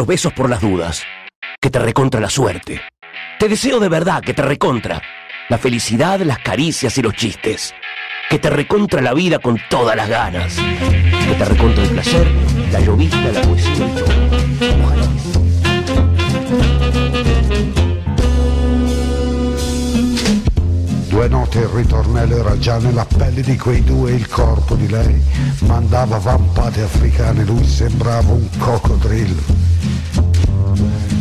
Besos por las dudas. Que te recontra la suerte. Te deseo de verdad que te recontra. La felicidad, las caricias y los chistes. Que te recontra la vida con todas las ganas. Que te recontra el placer, la llovizna, la poesía y todo. Due note il ritornello era già nella pelle di quei due il corpo di lei mandava vampate africane, lui sembrava un coccodrillo.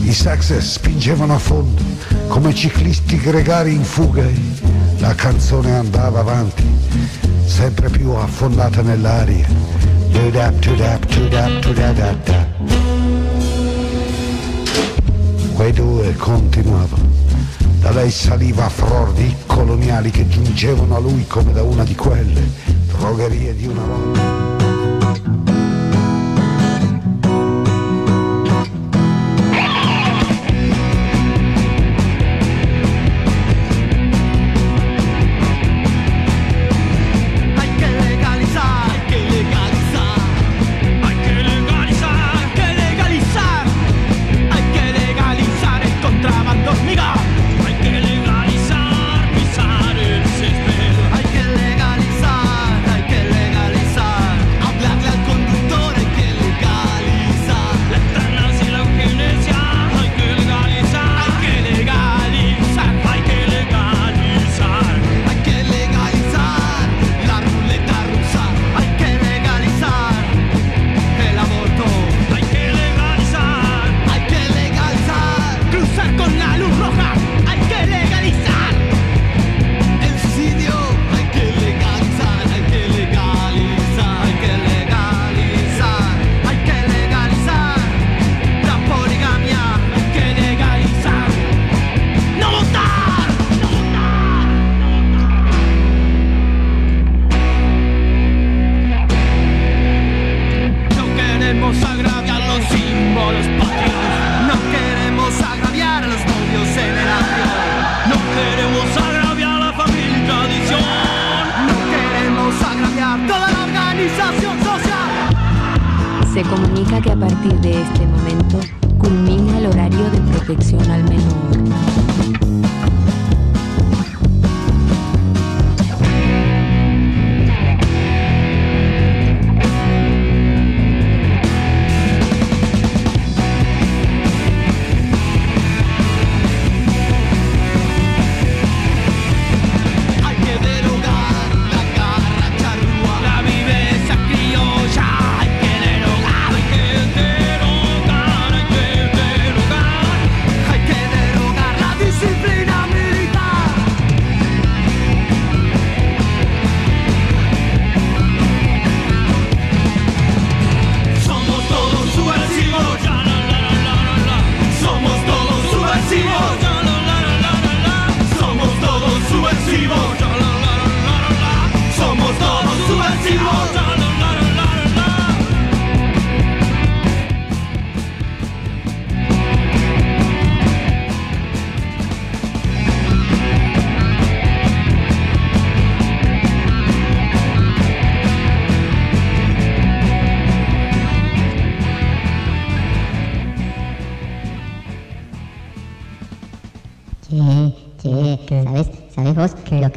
I sax spingevano a fondo come ciclisti gregari in fuga la canzone andava avanti, sempre più affondata nell'aria. Quei due continuavano. Da lei saliva fror di coloniali che giungevano a lui come da una di quelle drogherie di una volta.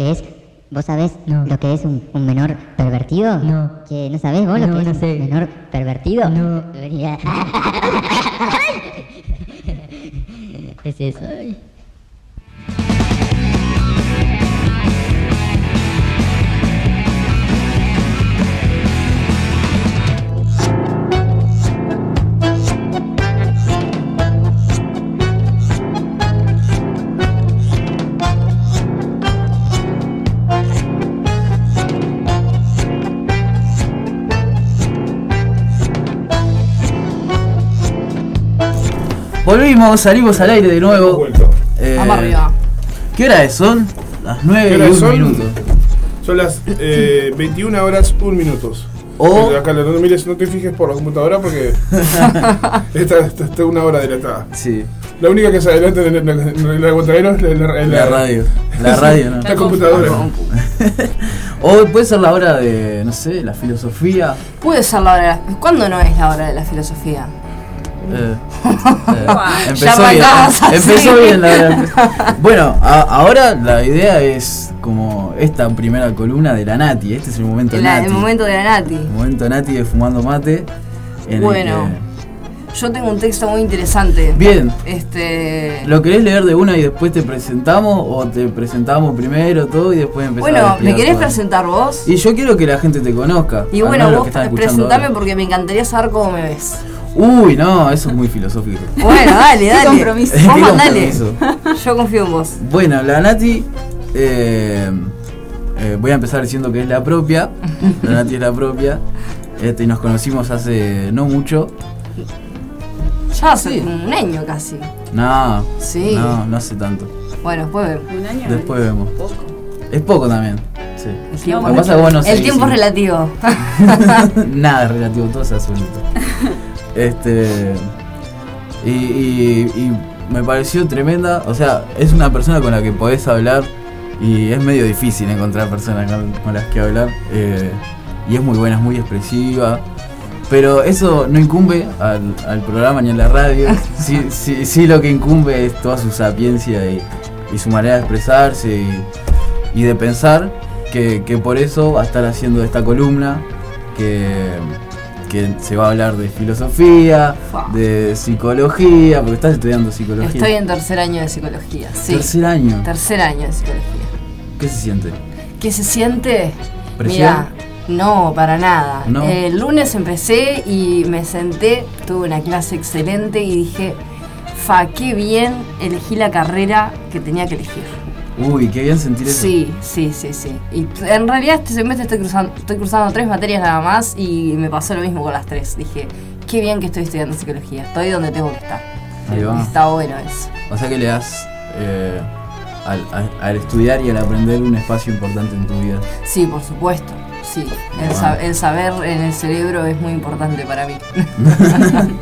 Que es? ¿Vos sabés lo que es un, un menor pervertido? No. Che, ¿no sabés vos lo que no es sé. un menor pervertido? No. Es eso. Volvimos, salimos al aire de nuevo. Eh, Vamos arriba. ¿Qué hora es? Son las 9 ¿Qué y hora 1 son? minuto. Son las eh, 21 horas 1 minutos. O- Acá no, mires, no te fijes por la computadora porque está, está, está una hora dilatada. Sí. La única que se adelanta en el, aguantadero es la, la- La radio. La radio, ¿no? La computadora. O puede ser la hora de, no sé, la filosofía. Puede ser la hora. ¿Cuándo no es la hora de la filosofía? Eh, empezó bien. Empezó bien la hora. Bueno, a- ahora la idea es como esta primera columna de la Nati. Este es el momento La- Nati. el momento de la Nati. El momento Nati de fumando mate. en el Bueno. Yo tengo un texto muy interesante. Bien. Este. ¿Lo querés leer de una y después te presentamos? ¿O te presentamos primero todo y después empezamos a Bueno, ¿me querés todo? presentar vos? Y yo quiero que la gente te conozca. Y bueno, vos escuchando presentame porque me encantaría saber cómo me ves. Uy, no, eso es muy filosófico. Bueno, dale, Qué dale. compromiso. Vos Qué mandale. Yo confío en vos. Bueno, la Nati, eh, eh, voy a empezar diciendo que es la propia. La Nati es la propia. Este, y nos conocimos hace no mucho. Ya hace un año casi. No, Sí. no, no hace tanto. Bueno, después vemos. Un año. Después vemos. Es poco también. Sí. El tiempo, pasa el tiempo es relativo. Nada es relativo, todo se hace bonito. Este. Y, y- y me pareció tremenda. O sea, es una persona con la que podés hablar. Y es medio difícil encontrar personas con, con las que hablar. eh, y es muy buena, es muy expresiva. Pero eso no incumbe al, al programa ni a la radio. Sí, sí, sí lo que incumbe es toda su sapiencia y, y su manera de expresarse y, y de pensar. Que, que por eso va a estar haciendo esta columna. Que, que se va a hablar de filosofía, de psicología, porque estás estudiando psicología. Estoy en tercer año de psicología. Sí. Tercer año. Tercer año de psicología. ¿Qué se siente? ¿Qué se siente? ¿Presión? Mira, no, para nada. No. El lunes empecé y me senté, tuve una clase excelente y dije, fa, qué bien elegí la carrera que tenía que elegir. Uy, qué bien sentir eso. Sí, sí, sí, sí. Y en realidad este semestre estoy cruzando, estoy cruzando tres materias nada más y me pasó lo mismo con las tres. Dije, qué bien que estoy estudiando psicología, estoy donde tengo que estar. Ahí va. Está bueno eso. O sea que le das eh, al, al- al estudiar y al aprender un espacio importante en tu vida. Sí, por supuesto. Sí, el, Wow. el saber en el cerebro es muy importante para mí.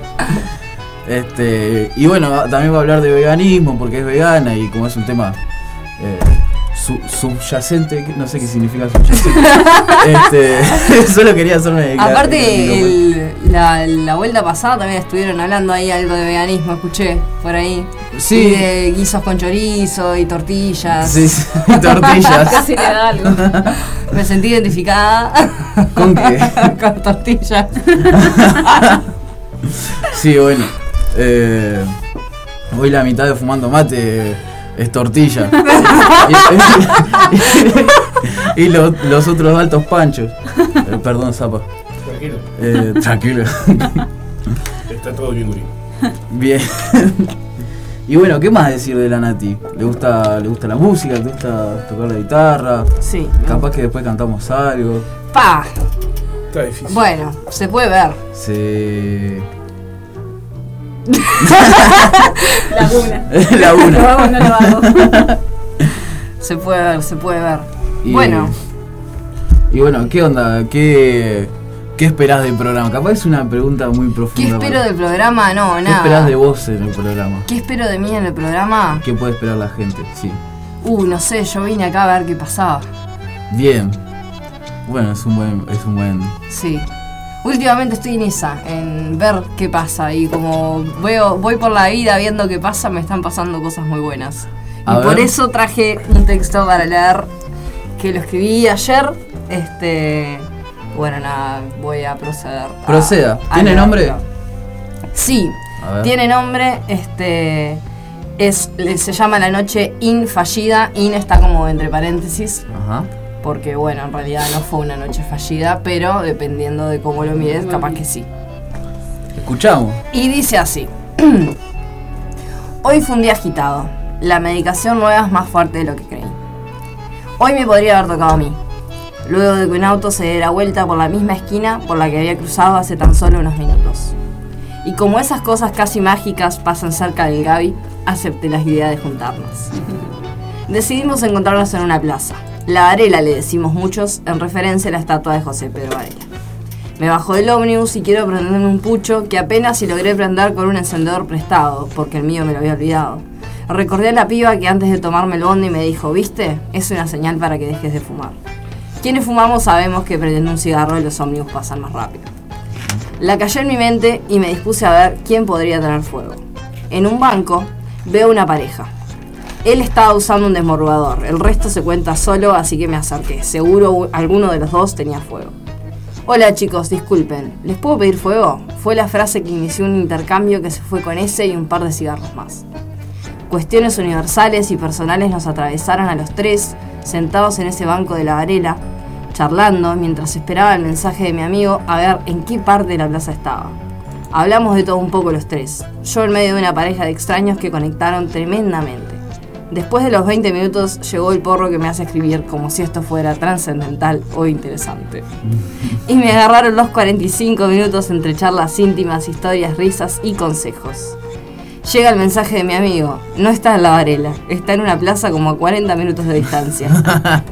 Este, y bueno, también va a hablar de veganismo porque es vegana y como es un tema eh, su- subyacente, no sé qué significa subyacente. este, solo quería hacerme Aparte, el- la, la vuelta pasada también estuvieron hablando ahí algo de veganismo, escuché por ahí. Sí. Y de guisos con chorizo y tortillas. Sí, sí, tortillas. Casi le da algo. Me sentí identificada. ¿Con qué? con tortillas. Sí, bueno. eh, hoy la mitad de fumando mate es tortilla. y y lo- los otros altos panchos. Eh, perdón, Zapa. Tranquilo. Eh, tranquilo. Está todo bien, Guri. Bien. y bueno, ¿qué más decir de la Nati? ¿Le gusta, ¿Le gusta la música? ¿Le gusta tocar la guitarra? Sí. Capaz que después cantamos algo. Pa. Está difícil. Bueno, se puede ver. Se... Laguna. Laguna. Lo hago, no lo hago. Se puede ver, se puede ver. Y- Bueno, Y bueno, ¿qué onda? ¿Qué, qué esperás del programa? Capaz es una pregunta muy ¿qué profunda. espero para- del programa? No, ¿Qué nada. esperás de vos en el programa? ¿Qué espero de mí en el programa? ¿Qué puede esperar la gente? Sí. Uh, no sé, yo vine acá a ver qué pasaba. Bien. Bueno, es un buen... Es un buen... Sí. Últimamente estoy en esa, en ver qué pasa. Y como veo, voy por la vida viendo qué pasa, me están pasando cosas muy buenas. A y por eso traje un texto para leer que lo escribí ayer. Este. Bueno, nada, voy a proceder. Proceda. a ¿Tiene nombre? Sí, tiene nombre, este. Es, se llama La Noche Infallida. In está como entre paréntesis. Ajá. Porque, bueno, en realidad no fue una noche fallida, pero dependiendo de cómo lo mires, capaz que sí. Escuchamos. Y dice así: Hoy fue un día agitado. La medicación nueva es más fuerte de lo que creí. Hoy me podría haber tocado a mí. Luego de que un auto se diera vuelta por la misma esquina por la que había cruzado hace tan solo unos minutos. Y como esas cosas casi mágicas pasan cerca del Gaby, acepté la idea de juntarnos. Decidimos encontrarnos en una plaza. La Varela le decimos muchos en referencia a la estatua de José Pedro Varela. Me bajo del ómnibus y quiero prenderme un pucho que apenas si logré prender con un encendedor prestado, porque el mío me lo había olvidado. Recordé a la piba que antes de tomarme el bondi me dijo, ¿viste? Es una señal para que dejes de fumar. Quienes fumamos sabemos que prendiendo un cigarro los ómnibus pasan más rápido. La callé en mi mente y me dispuse a ver quién podría tener fuego. En un banco veo una pareja. Él estaba usando un desmorbador, el resto se cuenta solo, así que me acerqué. Seguro alguno de los dos tenía fuego. Hola chicos, disculpen, ¿les puedo pedir fuego? Fue la frase que inició un intercambio que se fue con ese y un par de cigarros más. Cuestiones universales y personales nos atravesaron a los tres, sentados en ese banco de la varela, charlando mientras esperaba el mensaje de mi amigo a ver en qué parte de la plaza estaba. Hablamos de todo un poco los tres, yo en medio de una pareja de extraños que conectaron tremendamente. Después de los 20 minutos llegó el porro que me hace escribir como si esto fuera trascendental o interesante. Y me agarraron los 45 minutos entre charlas íntimas, historias, risas y consejos. Llega el mensaje de mi amigo. No está en la varela, está en una plaza como a 40 minutos de distancia.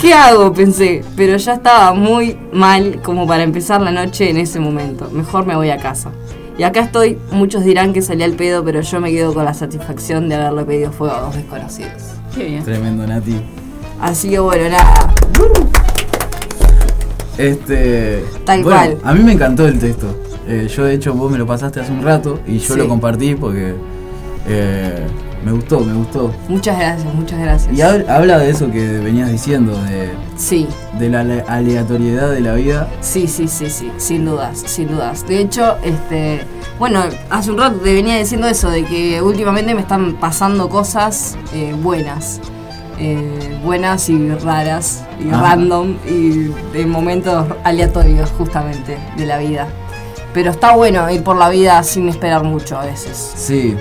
¿Qué hago? Pensé, pero ya estaba muy mal como para empezar la noche en ese momento. Mejor me voy a casa. Y acá estoy, muchos dirán que salí al pedo, pero yo me quedo con la satisfacción de haberle pedido fuego a dos desconocidos. Qué bien. Tremendo, Nati. Así que bueno, nada. Este. Tal bueno, cual. A mí me encantó el texto. Eh, yo, de hecho, vos me lo pasaste hace un rato y yo Sí. lo compartí porque eh, me gustó, me gustó. Muchas gracias, muchas gracias. Y hab- habla de eso que venías diciendo, de, Sí. de la ale- aleatoriedad de la vida. Sí, sí, sí, sí, sin dudas, sin dudas. De hecho, este, bueno, hace un rato te venía diciendo eso, de que últimamente me están pasando cosas eh, buenas. Eh, buenas y raras y Ajá. random y de momentos aleatorios justamente de la vida. Pero está bueno ir por la vida sin esperar mucho a veces. Sí.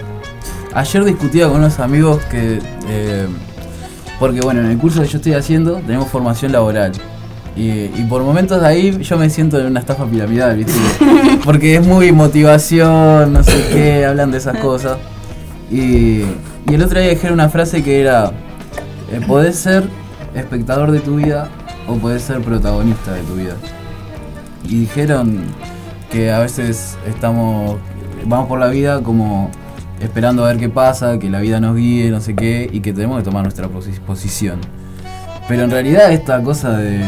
Ayer discutía con unos amigos que. eh, porque, bueno, en el curso que yo estoy haciendo tenemos formación laboral. Y, y por momentos de ahí yo me siento en una estafa piramidal, ¿viste? Porque es muy motivación, no sé qué, hablan de esas cosas. Y, y el otro día dijeron una frase que era: eh, Podés ser espectador de tu vida o podés ser protagonista de tu vida. Y dijeron que a veces estamos, vamos por la vida como esperando a ver qué pasa, que la vida nos guíe, no sé qué, y que tenemos que tomar nuestra posi- posición. Pero en realidad esta cosa de,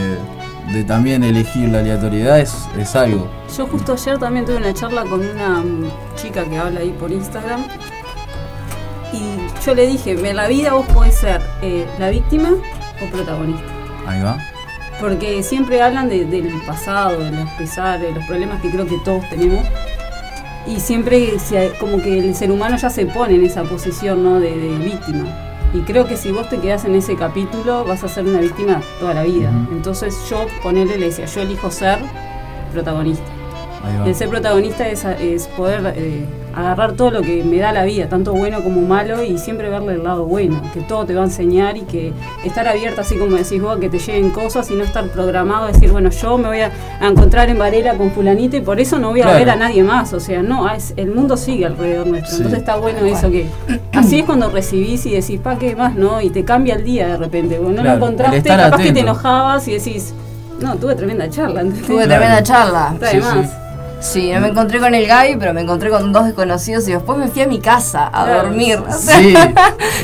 de también elegir la aleatoriedad es, es algo. Yo justo ayer también tuve una charla con una mm, chica que habla ahí por Instagram. Y yo le dije, en la vida vos podés ser eh, la víctima o protagonista. Ahí va. Porque siempre hablan de- del pasado, de los pesares, de los problemas que creo que todos tenemos. Y siempre se- como que el ser humano ya se pone en esa posición ¿no? de, de víctima. Y creo que si vos te quedás en ese capítulo vas a ser una víctima toda la vida. Entonces yo, ponerle, le decía, yo elijo ser protagonista. El ser protagonista es, es poder eh, agarrar todo lo que me da la vida, tanto bueno como malo, y siempre verle el lado bueno, que todo te va a enseñar y que estar abierta, así como decís vos, a que te lleguen cosas y no estar programado, decir, bueno, yo me voy a, encontrar en Varela con fulanito y por eso no voy a Claro. ver a nadie más. O sea, no, es, el mundo sigue alrededor nuestro. Sí. Entonces está bueno eso que. Así es cuando recibís y decís, ¿pa' qué más? ¿No? Y te cambia el día de repente. Bueno, no Claro, lo encontraste, capaz que te enojabas y decís, no, tuve tremenda charla. Tuve Claro. tremenda charla. Está de más. Sí, no me encontré con el Gaby, pero me encontré con dos desconocidos y después me fui a mi casa a Claro. dormir. O Sí,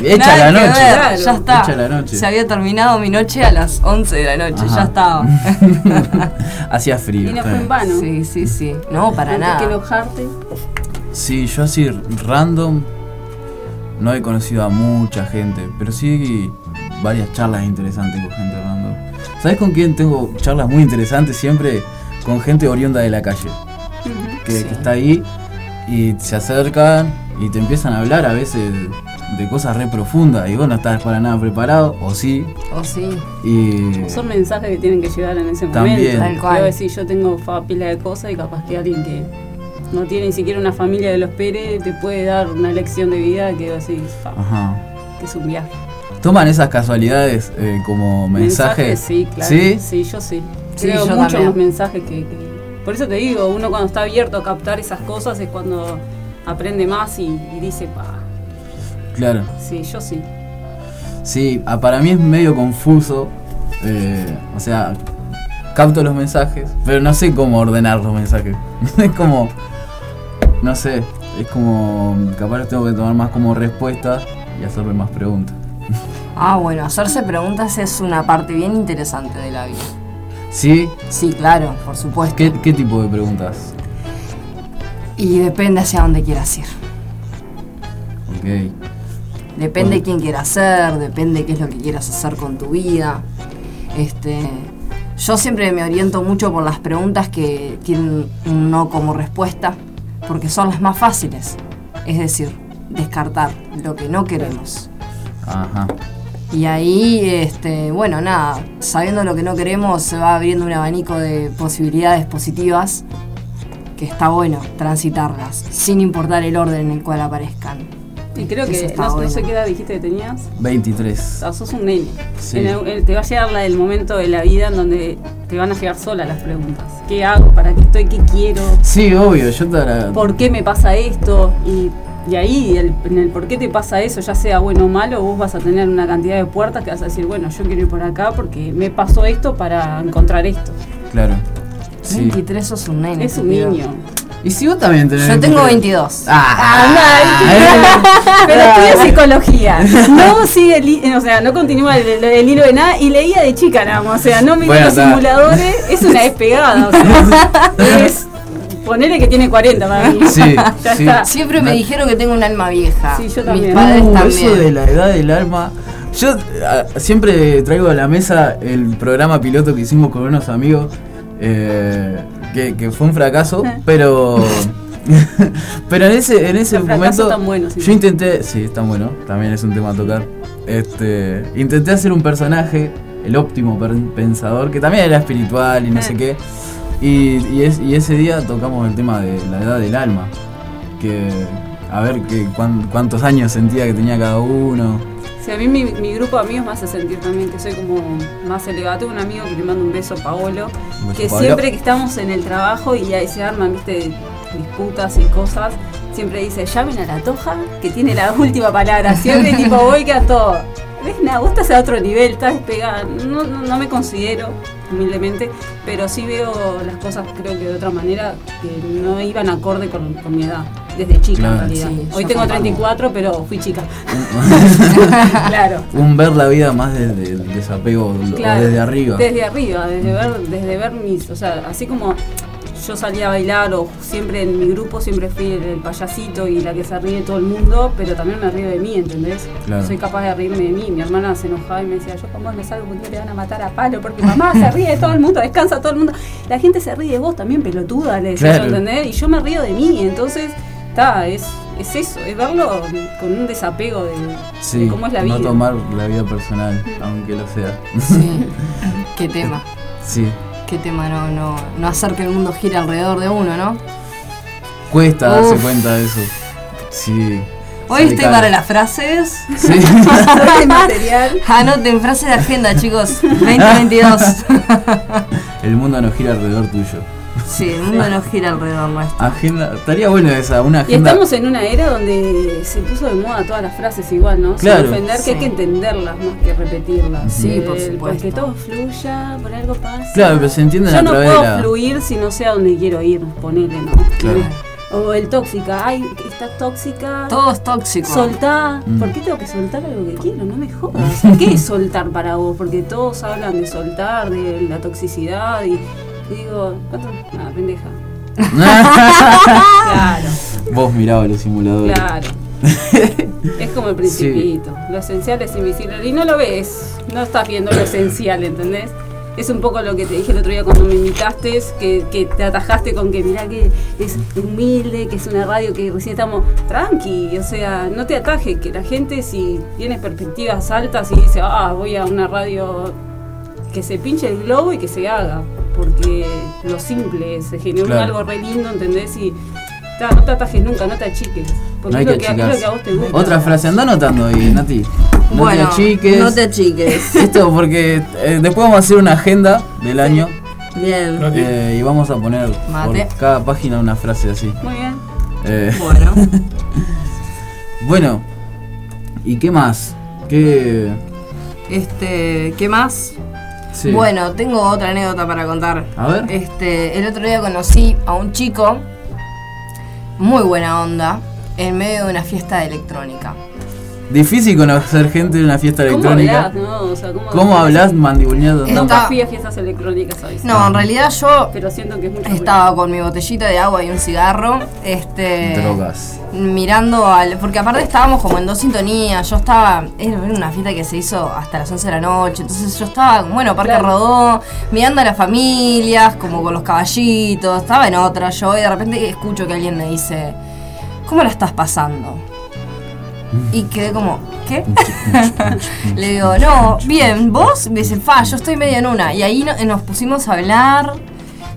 hecha nada la noche. ver, Claro. Ya está. Hecha la noche. Se había terminado mi noche a las 11 de la noche, Ajá. ya estaba. Hacía frío. Y no fue en vano. Sí, sí, sí. No, para Antes que nada. enojarte. Sí, yo así random no he conocido a mucha gente, pero sí varias charlas interesantes con gente random. ¿Sabes con quién tengo charlas muy interesantes siempre? Con gente oriunda de la calle, que, que está ahí y se acercan y te empiezan a hablar a veces de cosas re profundas y vos no estás para nada preparado, o sí, O sí. y Son mensajes que tienen que llegar en ese También. momento. Tal cual. Quiero decir, yo tengo fa- pila de cosas y capaz que alguien que no tiene ni siquiera una familia de los Pérez te puede dar una lección de vida que decís, fa, Ajá. que es un viaje. ¿Toman esas casualidades eh, como mensajes? Sí, claro. ¿Sí? yo sí. Sí, Creo yo mucho en también. los mensajes que, que- Por eso te digo, uno cuando está abierto a captar esas cosas es cuando aprende más y, y dice, pa, Claro. sí, yo sí. Sí, ah, para mí es medio confuso. eh, o sea, capto los mensajes, pero no sé cómo ordenar los mensajes. es como, no sé, es como, capaz tengo que tomar más como respuestas y hacerme más preguntas. Ah, bueno, hacerse preguntas es una parte bien interesante de la vida. ¿Sí? Sí, claro, por supuesto. ¿Qué, qué tipo de preguntas? Y depende hacia dónde quieras ir. Ok. Depende quién quieras ser, depende qué es lo que quieras hacer con tu vida. Este, yo siempre me oriento mucho por las preguntas que tienen un no como respuesta, porque son las más fáciles. Es decir, descartar lo que no queremos. Ajá. Y ahí, este, bueno, nada, sabiendo lo que no queremos, se va abriendo un abanico de posibilidades positivas que está bueno transitarlas, sin importar el orden en el cual aparezcan. Y creo Eso que, no, no bueno. sé qué edad dijiste que tenías. 23. O sea, sos un nene. Sí. En el- en- te va a llegar la- el momento de la vida en donde te van a llegar solas las preguntas. ¿Qué hago? ¿Para qué estoy? ¿Qué quiero? Sí, obvio, yo te la- ¿Por qué me pasa esto? Y, y ahí, el- en el por qué te pasa eso, ya sea bueno o malo, vos vas a tener una cantidad de puertas que vas a decir, bueno, yo quiero ir por acá porque me pasó esto para encontrar esto. Claro. Sí. 23 sos un nene. Es un tío. niño. ¿Y si vos también tenés Yo tengo 23? 22. Ah, Pero estudia psicología. No sigue el, o sea, no continúa el, el- el hilo de nada y leía de chica nada más. O sea, no me Bueno, los está. simuladores. Es una despegada. O sea, es ponele que tiene 40 para mí. Sí, ya sí. está. Siempre me dijeron que tengo un alma vieja. Sí, yo Mis también. padres Uh, también. eso de la edad del alma. Yo siempre traigo a la mesa el programa piloto que hicimos con unos amigos, eh, que, que fue un fracaso, pero pero en ese, en ese momento tan buenos, sí. yo intenté, sí, está bueno, también es un tema a tocar. Este, intenté hacer un personaje, el óptimo pensador, que también era espiritual y no sé qué. Y, y, es- y ese día tocamos el tema de la edad del alma. Que a ver que, cuán- cuántos años sentía que tenía cada uno. Sí, a mí mi, mi grupo de amigos me hace sentir también que soy como más elevada. Tengo un amigo que le mando un beso, Paolo, Un beso, que siempre que estamos en el trabajo y ahí se arman, viste, disputas y cosas, siempre dice, llamen a la toja, que tiene la última palabra. Siempre tipo voy que a todo. ¿Ves? Nada, vos estás a otro nivel, estás despegada. No, no, no me considero, humildemente, pero sí veo las cosas, creo que de otra manera, que no iban acorde con, con mi edad. Desde chica, Claro. en realidad. Sí, Hoy tengo tampoco. 34, pero fui chica. claro. Un ver la vida más desde el desapego o desde arriba. Desde arriba, desde ver, desde ver mis, o sea, así como yo salía a bailar o siempre en mi grupo siempre fui el, el payasito y la que se ríe de todo el mundo, pero también me río de mí, ¿entendés? Claro. Soy capaz de reírme de mí. Mi hermana se enojaba y me decía, yo con vos me salgo un día le van a matar a palo porque mamá se ríe de todo el mundo, descansa todo el mundo. La gente se ríe de vos también, pelotuda, le decía Claro. yo, ¿entendés? Y yo me río de mí, entonces, está, es, es eso, es verlo con un desapego de, Sí, de cómo es la vida. no tomar la vida personal, aunque lo sea. Sí. Qué tema. Sí. Qué tema no, no, no hacer que el mundo gire alrededor de uno, ¿no? Cuesta darse Uf. cuenta de eso. Sí. Hoy sale estoy caro. para las frases. Sí. Material. Anoten frase de agenda, chicos. 2022. El mundo no gira alrededor tuyo. Sí, el mundo no gira alrededor nuestro. Agenda, estaría bueno esa, una Y agenda. estamos en una era donde se puso de moda todas las frases igual, ¿no? Claro. Sin ofender, que hay que entenderlas más que repetirlas. Sí, por Eh, supuesto. Que todo fluya, por algo pasa. Claro, pero se entienden Yo a no través puedo de la. fluir si no sé a dónde quiero ir, ponele, ¿no? Claro. O el tóxica, ay, está tóxica. Todo es tóxico. Soltá. Mm. ¿Por qué tengo que soltar algo que quiero? No me jodas. ¿Qué es soltar para vos? Porque todos hablan de soltar, de la toxicidad y, y digo, ¿cuánto? Nada, pendeja. Claro. Vos mirabas los simuladores. Claro. es como el principito. Lo esencial es invisible. Y no lo ves. No estás viendo lo esencial, ¿entendés? Es un poco lo que te dije el otro día cuando me invitaste, que, que te atajaste con que mirá que es humilde, que es una radio que recién estamos tranqui, o sea, no te atajes, que la gente si tiene perspectivas altas y dice, ah, voy a una radio que se pinche el globo y que se haga, porque lo simple es, se generó Claro. algo re lindo, ¿entendés? Y ta, no te atajes nunca, no te achiques, porque No hay es, lo que que, es lo achicarse. que a vos te gusta. Otra frase, anda anotando ahí, Nati. No Bueno, te achiques. no te achiques. Esto porque eh, después vamos a hacer una agenda del año Bien. eh, y vamos a poner Mate. por cada página una frase así. Muy bien. Eh, Bueno. bueno, ¿y qué más? ¿Qué, Este, ¿qué más? Sí. Bueno, tengo otra anécdota para contar. A ver. Este, el otro día conocí a un chico, muy buena onda, en medio de una fiesta de electrónica. Difícil conocer gente en una fiesta ¿Cómo electrónica. hablás, no? O sea, ¿cómo, ¿Cómo mandibuleando? Nunca fui a fiestas electrónicas hoy. No, en realidad yo Pero siento que es mucho estaba con mi botellita de agua y un cigarro, este, Drogas. mirando al, porque aparte estábamos como en dos sintonías, yo estaba, era una fiesta que se hizo hasta las 11 de la noche, entonces yo estaba, bueno, Parque Claro. Rodó, mirando a las familias, como con los caballitos, estaba en otra yo y de repente escucho que alguien me dice, ¿cómo la estás pasando? Y quedé como, ¿qué? Le digo, no, bien, vos, me dice, fa, yo estoy medio en una. Y ahí no- nos pusimos a hablar,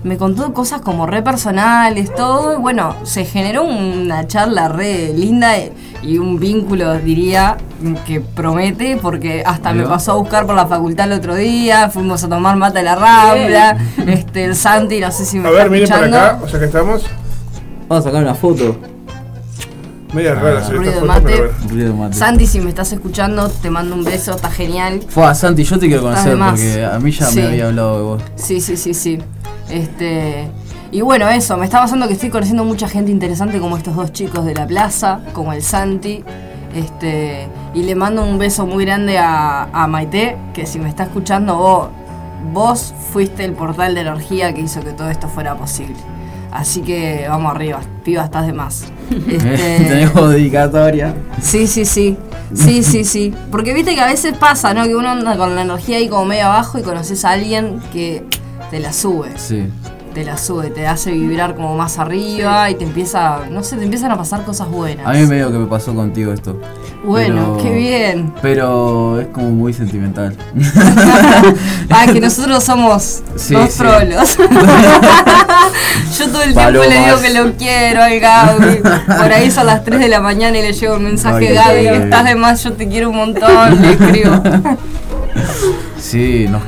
me contó cosas como re personales, todo. Y bueno, se generó una charla re linda y- un vínculo, diría, que promete, porque hasta me pasó a buscar por la facultad el otro día, fuimos a tomar mate a la Rambla, este, el Santi, no sé si me A está ver, miren para acá, o sea que estamos. Vamos a sacar una foto. Media rara hacer Ruido mate. Ruido mate. Santi, si me estás escuchando, te mando un beso, está genial. Fue a Santi, yo te quiero conocer Además, porque a mí ya sí. me había hablado de vos. Sí, sí, sí, sí. Este. Y bueno, eso, me está pasando que estoy conociendo mucha gente interesante como estos dos chicos de la plaza, como el Santi. Este. Y le mando un beso muy grande a, a Maite, que si me está escuchando, vos, vos fuiste el portal de energía que hizo que todo esto fuera posible. Así que vamos arriba, piba, estás de más. Este, Tenemos dedicatoria. Sí, sí, sí. Sí, sí, sí. Porque viste que a veces pasa, ¿no? Que uno anda con la energía ahí como medio abajo y conoces a alguien que te la sube. Sí. Te la sube, te hace vibrar como más arriba y te empieza, no sé, te empiezan a pasar cosas buenas. A mí medio que me pasó contigo esto. Bueno, Pero- qué bien. Pero es como muy sentimental. Ah, que nosotros somos Sí, dos sí. trolos. Yo todo el tiempo le digo que lo quiero al Gaby. Por ahí son las 3 de la mañana y le llevo un mensaje, Ay, Gaby, estás de más, yo te quiero un montón, le escribo. Sí, nos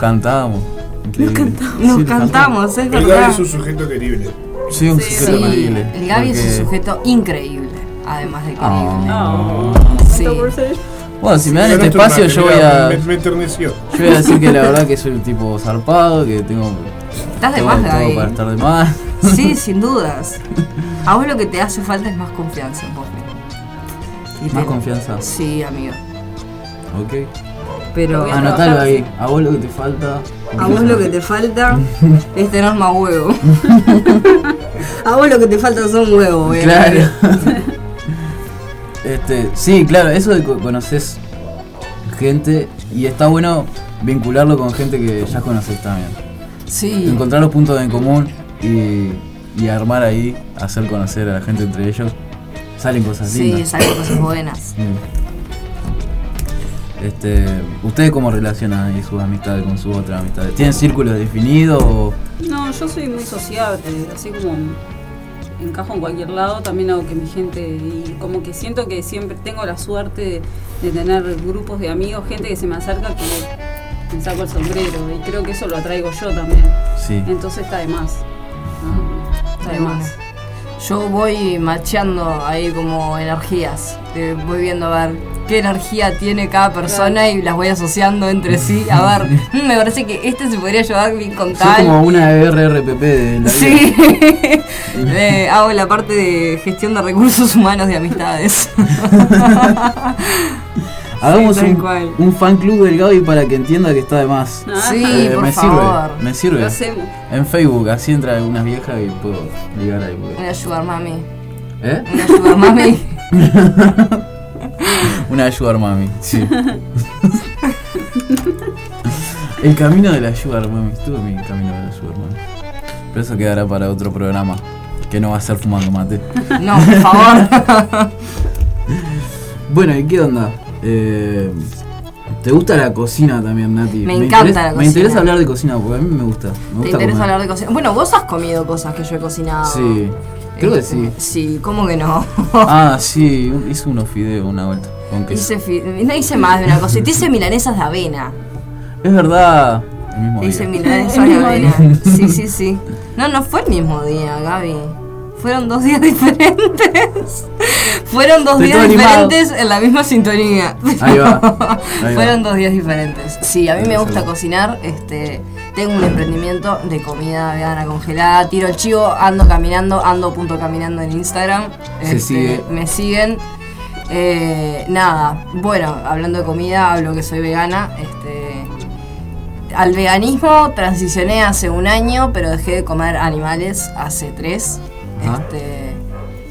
Nos Sí, cantamos, es El Gaby verdad. es un sujeto querible. Sí, un Sí, sujeto increíble. el Gaby es un sujeto increíble, además de querible. Ah. Sí. Bueno, si me dan este espacio, yo voy a. Me, me enterneció. Yo voy a decir que la verdad que soy un tipo zarpado, que tengo. Estás de más, Gaby. para estar de más. Sí, sin dudas. A vos lo que te hace falta es más confianza en vos Más te- confianza. Sí, amigo. Ok. Pero Anotalo ahí. A vos lo que te falta. A vos lo que te falta es tener más huevo. A vos lo que te falta son huevos. Claro. este, sí, claro, eso de que conoces gente y está bueno vincularlo con gente que ya conoces también. Sí. Encontrar los puntos en común y, y armar ahí, hacer conocer a la gente entre ellos. Salen cosas Sí, lindas. salen cosas buenas. Mm. Este, ¿Ustedes cómo relacionan ahí sus amistades con sus otras amistades? ¿Tienen círculos definidos o...? No, yo soy muy sociable, así como encajo en cualquier lado, también hago que mi gente, y como que siento que siempre tengo la suerte de, de tener grupos de amigos, gente que se me acerca que me saco el sombrero, y creo que eso lo atraigo yo también. Sí. Entonces está de más. ¿no? Está de más. Yo voy macheando ahí como energías. Eh, voy viendo a ver qué energía tiene cada persona y las voy asociando entre sí. A ver, mm, me parece que este se podría llevar bien con Soy tal. como una RRPP de la vida. Sí. Eh, hago la parte de gestión de recursos humanos de amistades. Hagamos Sí, un, fan club del Gaby para que entienda que está de más. Ah. Sí, por me favor. sirve, me sirve. Lo hacemos. En Facebook, así entra algunas viejas y puedo ligar ahí. porque- Una sugar mami. ¿Eh? Una sugar mami. Una sugar mami, sí. El camino de la sugar mami, estuve mi camino de la sugar mami. Pero eso quedará para otro programa, que no va a ser fumando mate. No, por favor. Bueno, ¿y qué onda? Eh, ¿Te gusta la cocina también, Nati? Me encanta interesa, la Me cocina. interesa hablar de cocina porque a mí me gusta. Me ¿Te interesa comer. hablar de cocina? Bueno, vos has comido cosas que yo he cocinado. Sí, creo que sí. Sí, ¿cómo que no? Ah, sí, hice unos fideos una vuelta. Hice no hice más de una cosa. Te hice milanesas de avena. Es verdad. El mismo Te hice día. milanesas de avena. Sí, sí, sí. No, no fue el mismo día, Gaby. Fueron dos días diferentes. Fueron dos Estoy días animado. diferentes en la misma sintonía. Ahí va, ahí va. Fueron dos días diferentes. Sí, a mí me gusta cocinar. Este, tengo un emprendimiento de comida vegana congelada. Tiro el chivo, ando caminando, ando punto caminando en Instagram. Se sigue. Me siguen. Eh, nada, bueno, hablando de comida, hablo que soy vegana. Este, al veganismo transicioné hace un año, pero dejé de comer animales hace tres. Este,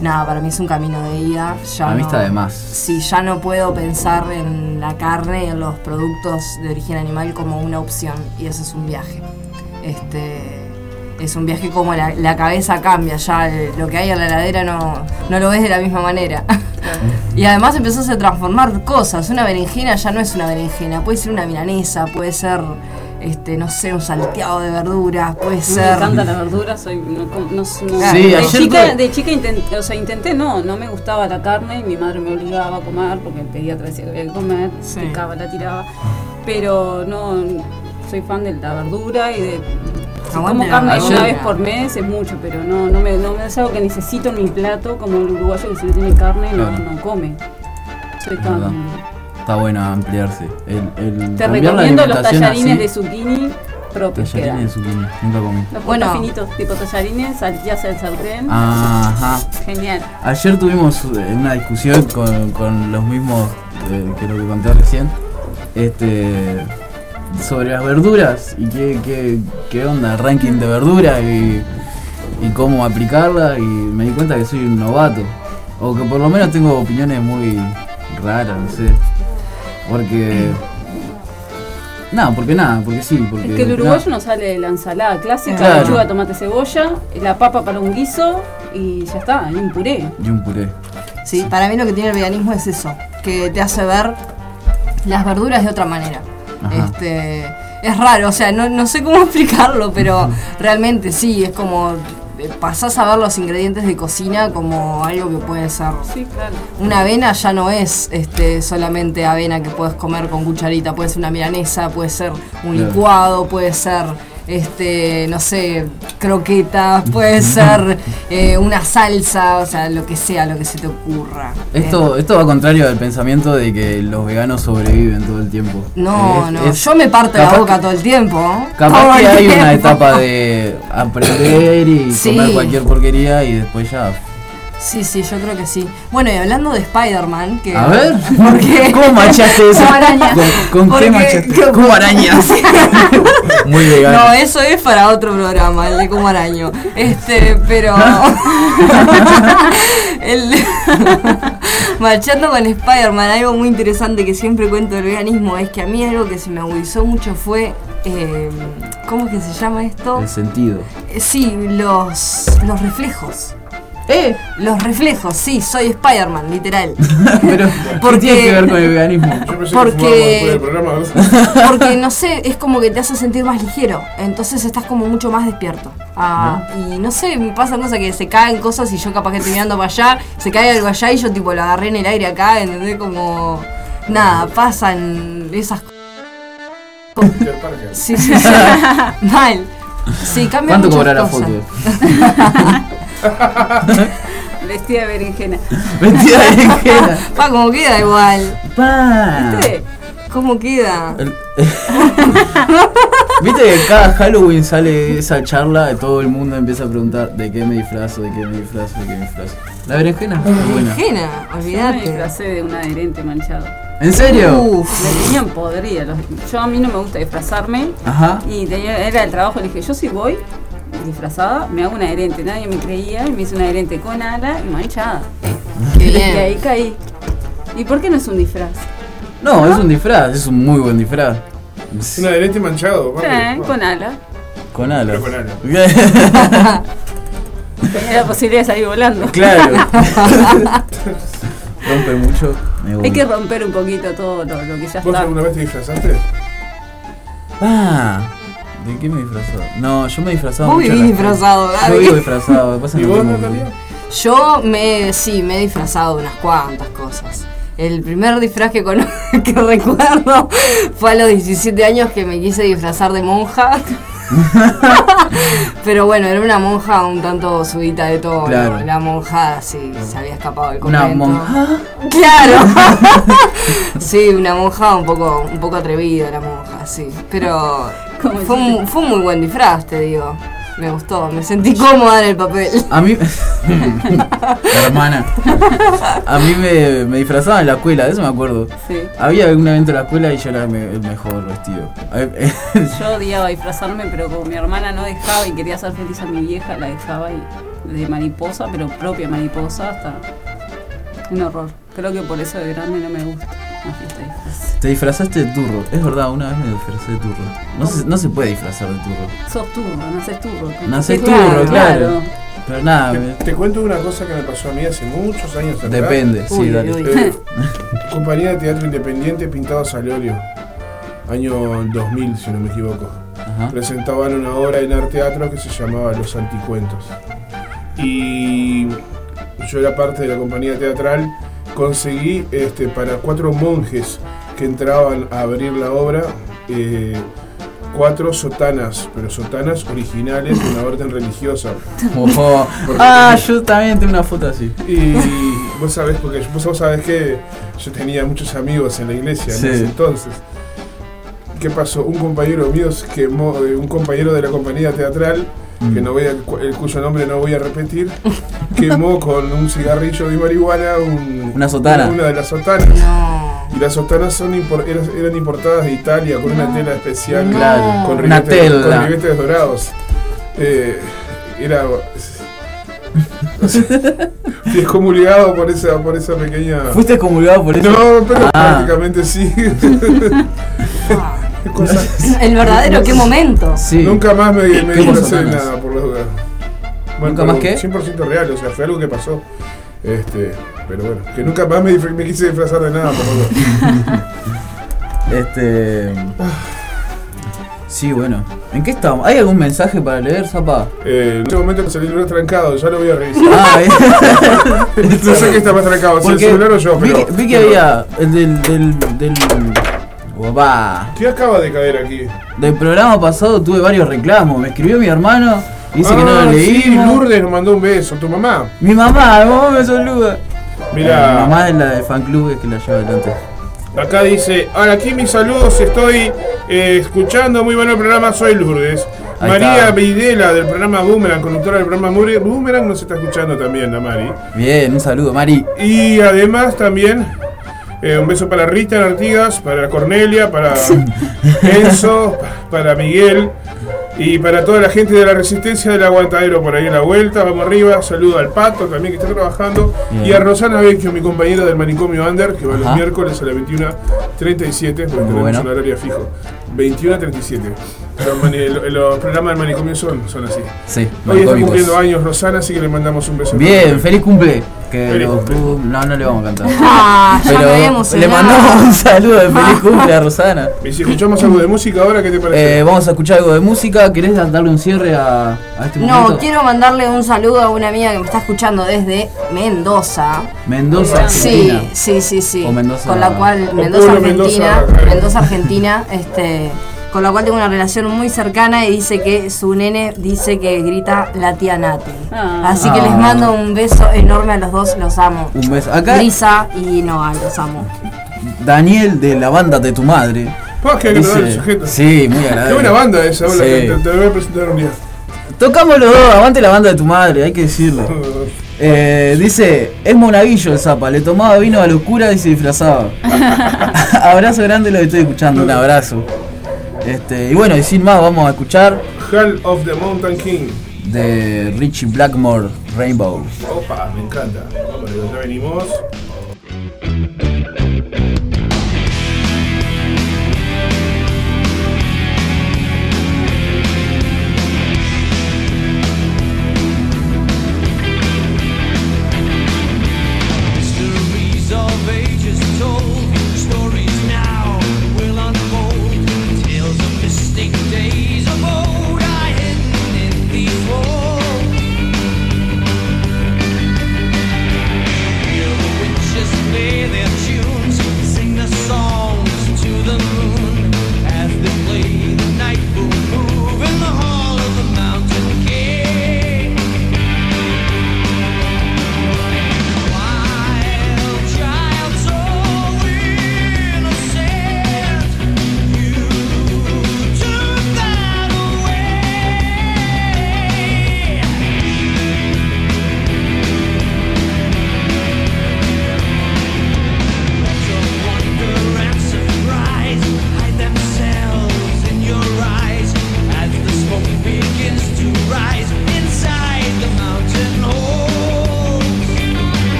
nada, para mí es un camino de ida. Ya Para mí no- está de más. Sí, ya no puedo pensar en la carne y en los productos de origen animal como una opción. Y eso es un viaje. Este, es un viaje como la, la cabeza cambia, ya lo que hay en la heladera no, no lo ves de la misma manera. y además empezás a transformar cosas. Una berenjena ya no es una berenjena, puede ser una milanesa, puede ser, este, no sé, un salteado de verduras, puede Me ser... encanta la verdura, soy no, com- no- no- Sí, de, chica, tuve- de chica intenté, o sea, intenté no, no me gustaba la carne y mi madre me obligaba a comer porque el pediatra decía que había que comer, picaba, la tiraba, pero no soy fan de la verdura y de si Aguante como carne una vez por mes es mucho, pero no, no me, no me es algo que necesito en mi plato como el uruguayo que si no tiene carne no, Claro. no come. Soy tan Está bueno ampliarse. El, el te recomiendo los tallarines así- de zucchini propios Tallarines de zucchini, nunca comí. Los Bueno. finitos, tipo tallarines, salteas al sartén. Ajá. Genial. Ayer tuvimos eh, una discusión con, con los mismos eh, que lo que conté recién. Este. Sobre las verduras y qué, qué, qué onda, el ranking de verduras y, y cómo aplicarla. Y me di cuenta que soy un novato. O que por lo menos tengo opiniones muy raras, no sé. Porque. Nada, porque nada, porque sí. Porque, Es que el uruguayo no sale de la ensalada clásica, Claro. lechuga, tomate, cebolla, la papa para un guiso y ya está, y un puré. Y un puré. Sí, para mí lo que tiene el veganismo es eso, que te hace ver las verduras de otra manera. Ajá. Este, es raro, o sea, no, no sé cómo explicarlo, pero realmente sí, es como pasás a ver los ingredientes de cocina como algo que puede ser. Sí, claro. Una avena ya no es este, solamente avena que puedes comer con cucharita, puede ser una milanesa, puede ser un Claro. licuado, puede ser, este, no sé, croquetas, puede ser eh, una salsa, o sea, lo que sea, lo que se te ocurra. Esto, esto va contrario al pensamiento de que los veganos sobreviven todo el tiempo. No, Es- no, es- yo me parto capaz la boca todo el tiempo. Capaz que hay una etapa de aprender y Sí. comer cualquier porquería y después ya. Sí, sí, yo creo que sí. Bueno, y hablando de Spider-Man, que. A ver, ¿cómo machaste eso? Araña. ¿Con, con qué machaste? Como araña. Muy vegano. No, eso es para otro programa, el de como araño. Este, pero. el Marchando con Spider-Man, algo muy interesante que siempre cuento del veganismo es que a mí algo que se me agudizó mucho fue. eh, ¿Cómo es que se llama esto? El sentido. Eh, Sí, los, los reflejos. ¿Eh? Los reflejos, sí, soy Spider-Man, literal. Pero, ¿qué tiene que ver con el veganismo? Porque, programa. porque no sé, es como que te hace sentir más ligero. Entonces estás como mucho más despierto. Ah, Y no sé, me pasan cosas que se caen cosas y yo capaz que estoy mirando para allá, se cae algo allá y yo tipo lo agarré en el aire acá, ¿entendés? Como. Nada, pasan esas cosas. Sí, sí, sí. Mal. Sí, cambian ¿Cuánto muchas cobrará cosas. foto? Vestida de berenjena. Vestida de berenjena. Pa, como queda igual. Pa. ¿Viste? ¿Cómo queda? Viste que cada Halloween sale esa charla y todo el mundo empieza a preguntar de qué me disfrazo, de qué me disfrazo, de qué me disfrazo. La berenjena es muy buena. Berenjena, Yo me olvidate. disfracé de un adherente manchado. ¿En serio? Uf. Me tenían podrida. Yo a mí no me gusta disfrazarme. Ajá. Y tenía- era el trabajo, le dije, yo si voy disfrazada, me hago un adherente. Nadie me creía y me hice un adherente con ala y manchada. Qué Y bien. ahí caí. ¿Y por qué no es un disfraz? No, es un disfraz, es un muy buen disfraz. Un adherente manchado. Sí, con ala. Con alas. Pero con alas. Tenía la posibilidad de salir volando. claro. Rompe mucho. Me Hay que romper un poquito todo lo, lo que ya ¿Vos está. alguna vez te disfrazaste? Ah, ¿de qué me disfrazaba? No, yo me disfrazaba Vos mucho vivís disfrazado, Yo vivo disfrazado, pasa ¿Y no vos? Yo me, sí, me he disfrazado de unas cuantas cosas. El primer disfraz que, cono- que recuerdo fue a los 17 años que me quise disfrazar de monja. Pero bueno, era una monja un tanto subida de todo. Claro. La monja sí se había escapado del Una convento. monja. Claro. sí, una monja un poco, un poco atrevida la monja, sí. Pero fue un, fue un muy buen disfraz, te digo. Me gustó, me sentí cómoda en el papel. A mí. Hermana. A mí me, me disfrazaban en la escuela, de eso me acuerdo. Sí. Había un evento en la escuela y yo era me- el mejor vestido. Eh, Yo odiaba disfrazarme, pero como mi hermana no dejaba y quería hacer feliz a mi vieja, la dejaba y de mariposa, pero propia mariposa, hasta un horror. Creo que por eso de grande no me gusta la fiesta de disfraces. Te disfrazaste de turro. Es verdad, una vez me disfracé de turro. No se, no se puede disfrazar de turro. Sos turro, naces turro. Nacés Claro, turro, claro. Pero nada, me- Te, te cuento una cosa que me pasó a mí hace muchos años atrás. Depende, sí, Uy, dale. uy. Eh, compañía de teatro independiente pintados al óleo. Año 2000, si no me equivoco. Presentaban una obra en arte teatro que se llamaba Los Anticuentos. Y yo era parte de la compañía teatral. Conseguí este, para cuatro monjes que entraban a abrir la obra eh, cuatro sotanas, pero sotanas originales de una orden religiosa. Porque- Ah, yo también tengo una foto así. y vos sabés, porque vos, sabés que yo tenía muchos amigos en la iglesia Sí. en ese entonces. ¿Qué pasó? Un compañero mío quemó, eh, un compañero de la compañía teatral, Mm. que no voy a, cu- el cuyo nombre no voy a repetir, quemó con un cigarrillo de marihuana un- Una sotana. Una de las sotanas. Y las sotanas son impor- eran, eran importadas de Italia con una tela especial, Claro. con Una ribetes, tela. con ribetes dorados. Eh, era Fui excomulgado por esa, por esa pequeña. ¿Fuiste excomulgado por eso? No, pero Ah. prácticamente sí. El verdadero, qué momento. Nunca más me, ¿Qué- me qué disfracé de nada, por la duda. ¿Nunca más qué? 100% real, o sea, fue algo que pasó. Este, pero bueno, que nunca más me, quise disfrazar de nada, por duda. Este. Sí, bueno. ¿En qué estamos? ¿Hay algún mensaje para leer, Zapa? Eh, en este momento el celular trancado, ya lo voy a revisar. Ah, no sé qué está más trancado, si el Porque celular o yo, vi, pero. que- vi que había el del. del. del. Guapá. ¿Qué acaba de caer aquí? Del programa pasado tuve varios reclamos. Me escribió mi hermano, dice que no Ah, lo Sí, leímos. Lourdes nos mandó un beso, tu mamá. Mi mamá, mi mamá me saluda. Mirá. Mi mamá es la de fan club que la lleva adelante. Acá dice, ahora aquí mis saludos, estoy eh, escuchando muy bueno el programa, soy Lourdes. Ahí María está. Videla del programa Boomerang, conductora del programa Boomerang, nos está escuchando también, la Mari. Bien, un saludo, Mari. Y además también eh, un beso para Rita Artigas, para Cornelia, para Enzo, para Miguel y para toda la gente de la Resistencia del Aguantadero por ahí en la vuelta. Vamos arriba, saludo al Pato también que está trabajando Bien. y a Rosana Vecchio, mi compañera del manicomio Under, que va los Ajá. miércoles a las 21.37, porque tenemos un horario fijo. 21.37. Los, mani- lo- los programas del manicomio son, son así. Sí, Hoy está cumpliendo años Rosana, así que le mandamos un beso. Bien, feliz cumple. Que Feliz lo- cumple. no, no le vamos a cantar. Ah, Pero le mandamos un saludo de feliz cumple a Rosana. Y si escuchamos algo de música ahora, ¿qué te parece? Eh, vamos a escuchar algo de música. ¿Querés darle un cierre a, a este momento? No, quiero mandarle un saludo a una amiga que me está escuchando desde Mendoza. Mendoza, Sí, Argentina. sí, sí, sí. O Mendoza- Con la cual, Mendoza, Argentina, Mendoza. Mendoza, Argentina, este, con la cual tengo una relación muy cercana y dice que su nene dice que grita la tía Nati. Así que Ah. les mando un beso enorme a los dos, los amo. Un beso. Acá Brisa y Noah, los amo. Daniel de la banda de tu madre. Ah, qué agradable sujeto. Sí, muy agradable. Qué buena banda esa, hola, Sí. te, te voy a presentar un día. Tocamos los dos, aguante la banda de tu madre, hay que decirlo. Eh, dice, es monaguillo el zapa, le tomaba vino a locura y se disfrazaba. abrazo grande lo que estoy escuchando, un abrazo. Este, y bueno, y sin más, vamos a escuchar Hell of the Mountain King. de Richie Blackmore Rainbow. Opa, me encanta. Vamos, ya venimos.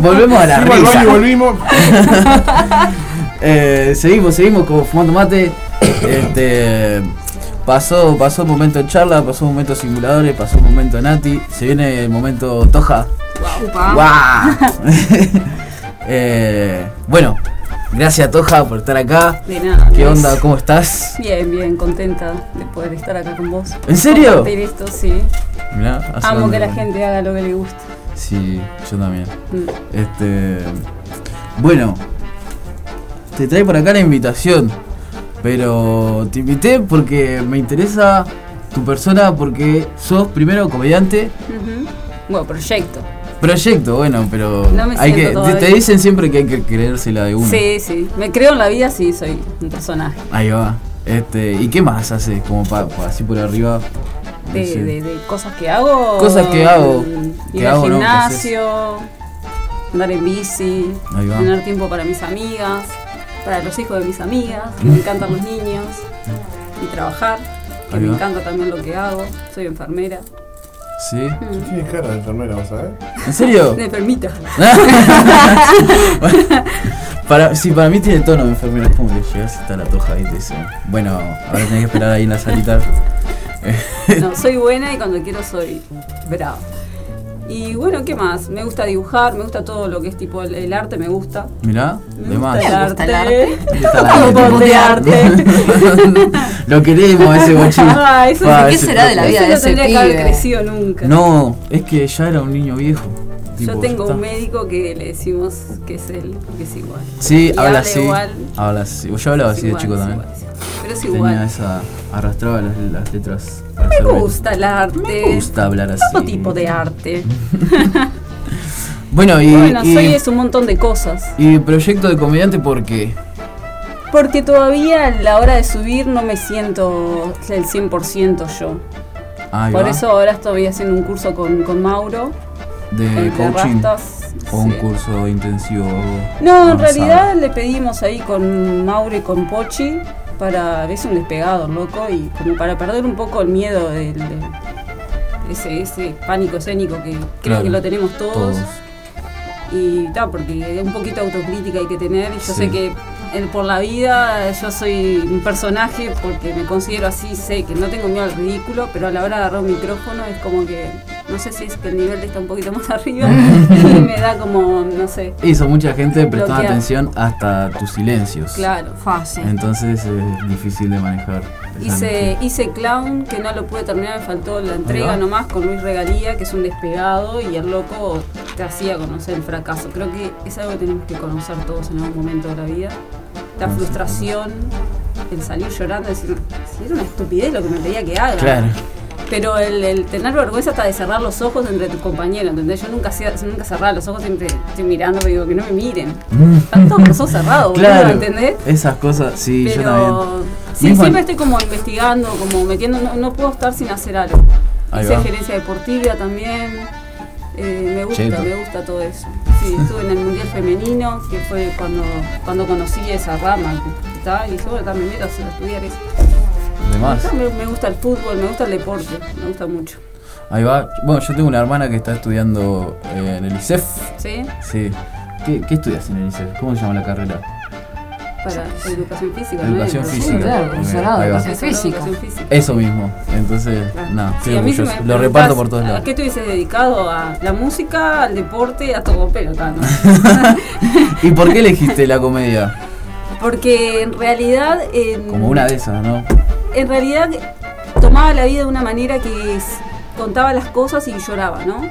Volvemos a la al risa. volvimos. Eh, seguimos, seguimos como fumando mate. Este pasó, pasó un momento charla, pasó un momento simuladores, pasó un momento Nati, se viene el momento Toja. ¡Guau! Eh, bueno, gracias Toja por estar acá. De nada. ¿Qué onda? ¿Cómo estás? Bien, bien, contenta de poder estar acá con vos. ¿En serio? Compartir esto, sí. Mirá, Amo que la gente haga lo que le gusta. Sí, yo también. Mm. Este. Bueno, te trae por acá la invitación. Pero te invité porque me interesa tu persona, porque sos primero comediante. Bueno, proyecto. Proyecto, bueno, pero No me hay que, te, dicen siempre que hay que creérsela de uno. Sí, sí. Me creo en la vida, sí, soy un personaje. Ahí va. Este, ¿y qué más haces? Como pa, pa- así por arriba. no De, sé. de- de cosas que hago. Cosas que hago, Ir al gimnasio, andar en bici, tener tiempo para mis amigas, para los hijos de mis amigas, que me encantan los niños, y trabajar, que Ahí me va. encanta también lo que hago. Soy enfermera. ¿Sí? Mm. Tienes cara de enfermera, ¿vas a ver? ¿En serio? De enfermita. para, sí, para mí tiene tono de enfermera. Es como que llegas y está la toja ahí y te dice, bueno, ahora tenés que esperar ahí en la salita. No, soy buena y cuando quiero soy brava. Y bueno, ¿qué más? Me gusta dibujar, me gusta todo lo que es tipo el, el arte, me gusta. Mirá, Me de gusta más. el arte. Me gusta el poco de arte. Lo queremos ese bochín. Ah, eso Pa, sí. ese será de la vida de no ese tendría que haber pibe? crecido nunca. No, es que ya era un niño viejo. Yo tengo está- un médico que le decimos que es él, porque es igual. Sí, Y habla así. igual. Habla así. Yo hablaba así de chico también. igual, es igual. Pero es Tenía igual. esa. arrastraba las, las letras. Me gusta el arte. Me gusta hablar así. Todo tipo de arte. Bueno, y. bueno, y, soy es un montón de cosas. y proyecto de comediante, ¿por qué? Porque todavía a la hora de subir no me siento el 100% yo. Ahí Por va. eso ahora estoy haciendo un curso con, con Mauro. De de coaching. rastas. O un Sí. curso intensivo. No, en realidad le pedimos ahí con Mauro y con Pochi para. Es un despegado, loco, y como para perder un poco el miedo del. del- ese, ese pánico escénico que creo Claro, que lo tenemos todos. todos. Y tal, porque un poquito de autocrítica hay que tener. Y yo Sí. sé que en- por la vida yo soy un personaje porque me considero así, sé que no tengo miedo al ridículo, pero a la hora de agarrar un micrófono es como que. No sé si es que el nivel está un poquito más arriba y me da como, no sé. Hizo mucha gente prestando Bloquear. atención hasta tus silencios. Claro. Fácil. Entonces es difícil de manejar. Hice, hice clown, que no lo pude terminar, me faltó la entrega nomás con Luis Regalía, que es un despegado, y el loco te hacía conocer el fracaso. Creo que es algo que tenemos que conocer todos en algún momento de la vida. La frustración, el salir llorando, decir, si era una estupidez lo que me pedía que haga. Claro. Pero el, el tener vergüenza hasta de cerrar los ojos entre tus compañeros, ¿entendés? Yo nunca, nunca cerraba los ojos, siempre estoy mirando, pero digo que no me miren. Están todos los ojos cerrados, boludo, Claro. ¿entendés? Esas cosas, sí, yo Pero también. sí, Mismo- siempre estoy como investigando, como metiendo, no, no puedo estar sin hacer algo. Hice gerencia deportiva también. eh, me gusta, Cheto. me gusta todo eso. Sí, estuve en el Mundial Femenino, que fue cuando, cuando conocí esa rama. ¿tá? Y dije, bueno, también me meto a estudiar eso. Más. Me, me gusta el fútbol, me gusta el deporte, me gusta mucho. Ahí va. Bueno, yo tengo una hermana que está estudiando eh, en el ICEF. ¿Sí? Sí. ¿Qué, qué estudias en el ICEF? ¿Cómo se llama la carrera? Para educación física. Educación ¿no? física. claro, educación física. Eso mismo. Entonces, Claro. nada, estoy Sí, a orgulloso. me Lo reparto por todos ¿A lados. qué te hubiese dedicado? A la música, al deporte, a todo, pero tal, ¿no? ¿Y por qué elegiste la comedia? Porque en realidad. En, Como una de esas, ¿no? En realidad tomaba la vida de una manera que contaba las cosas y lloraba, ¿no?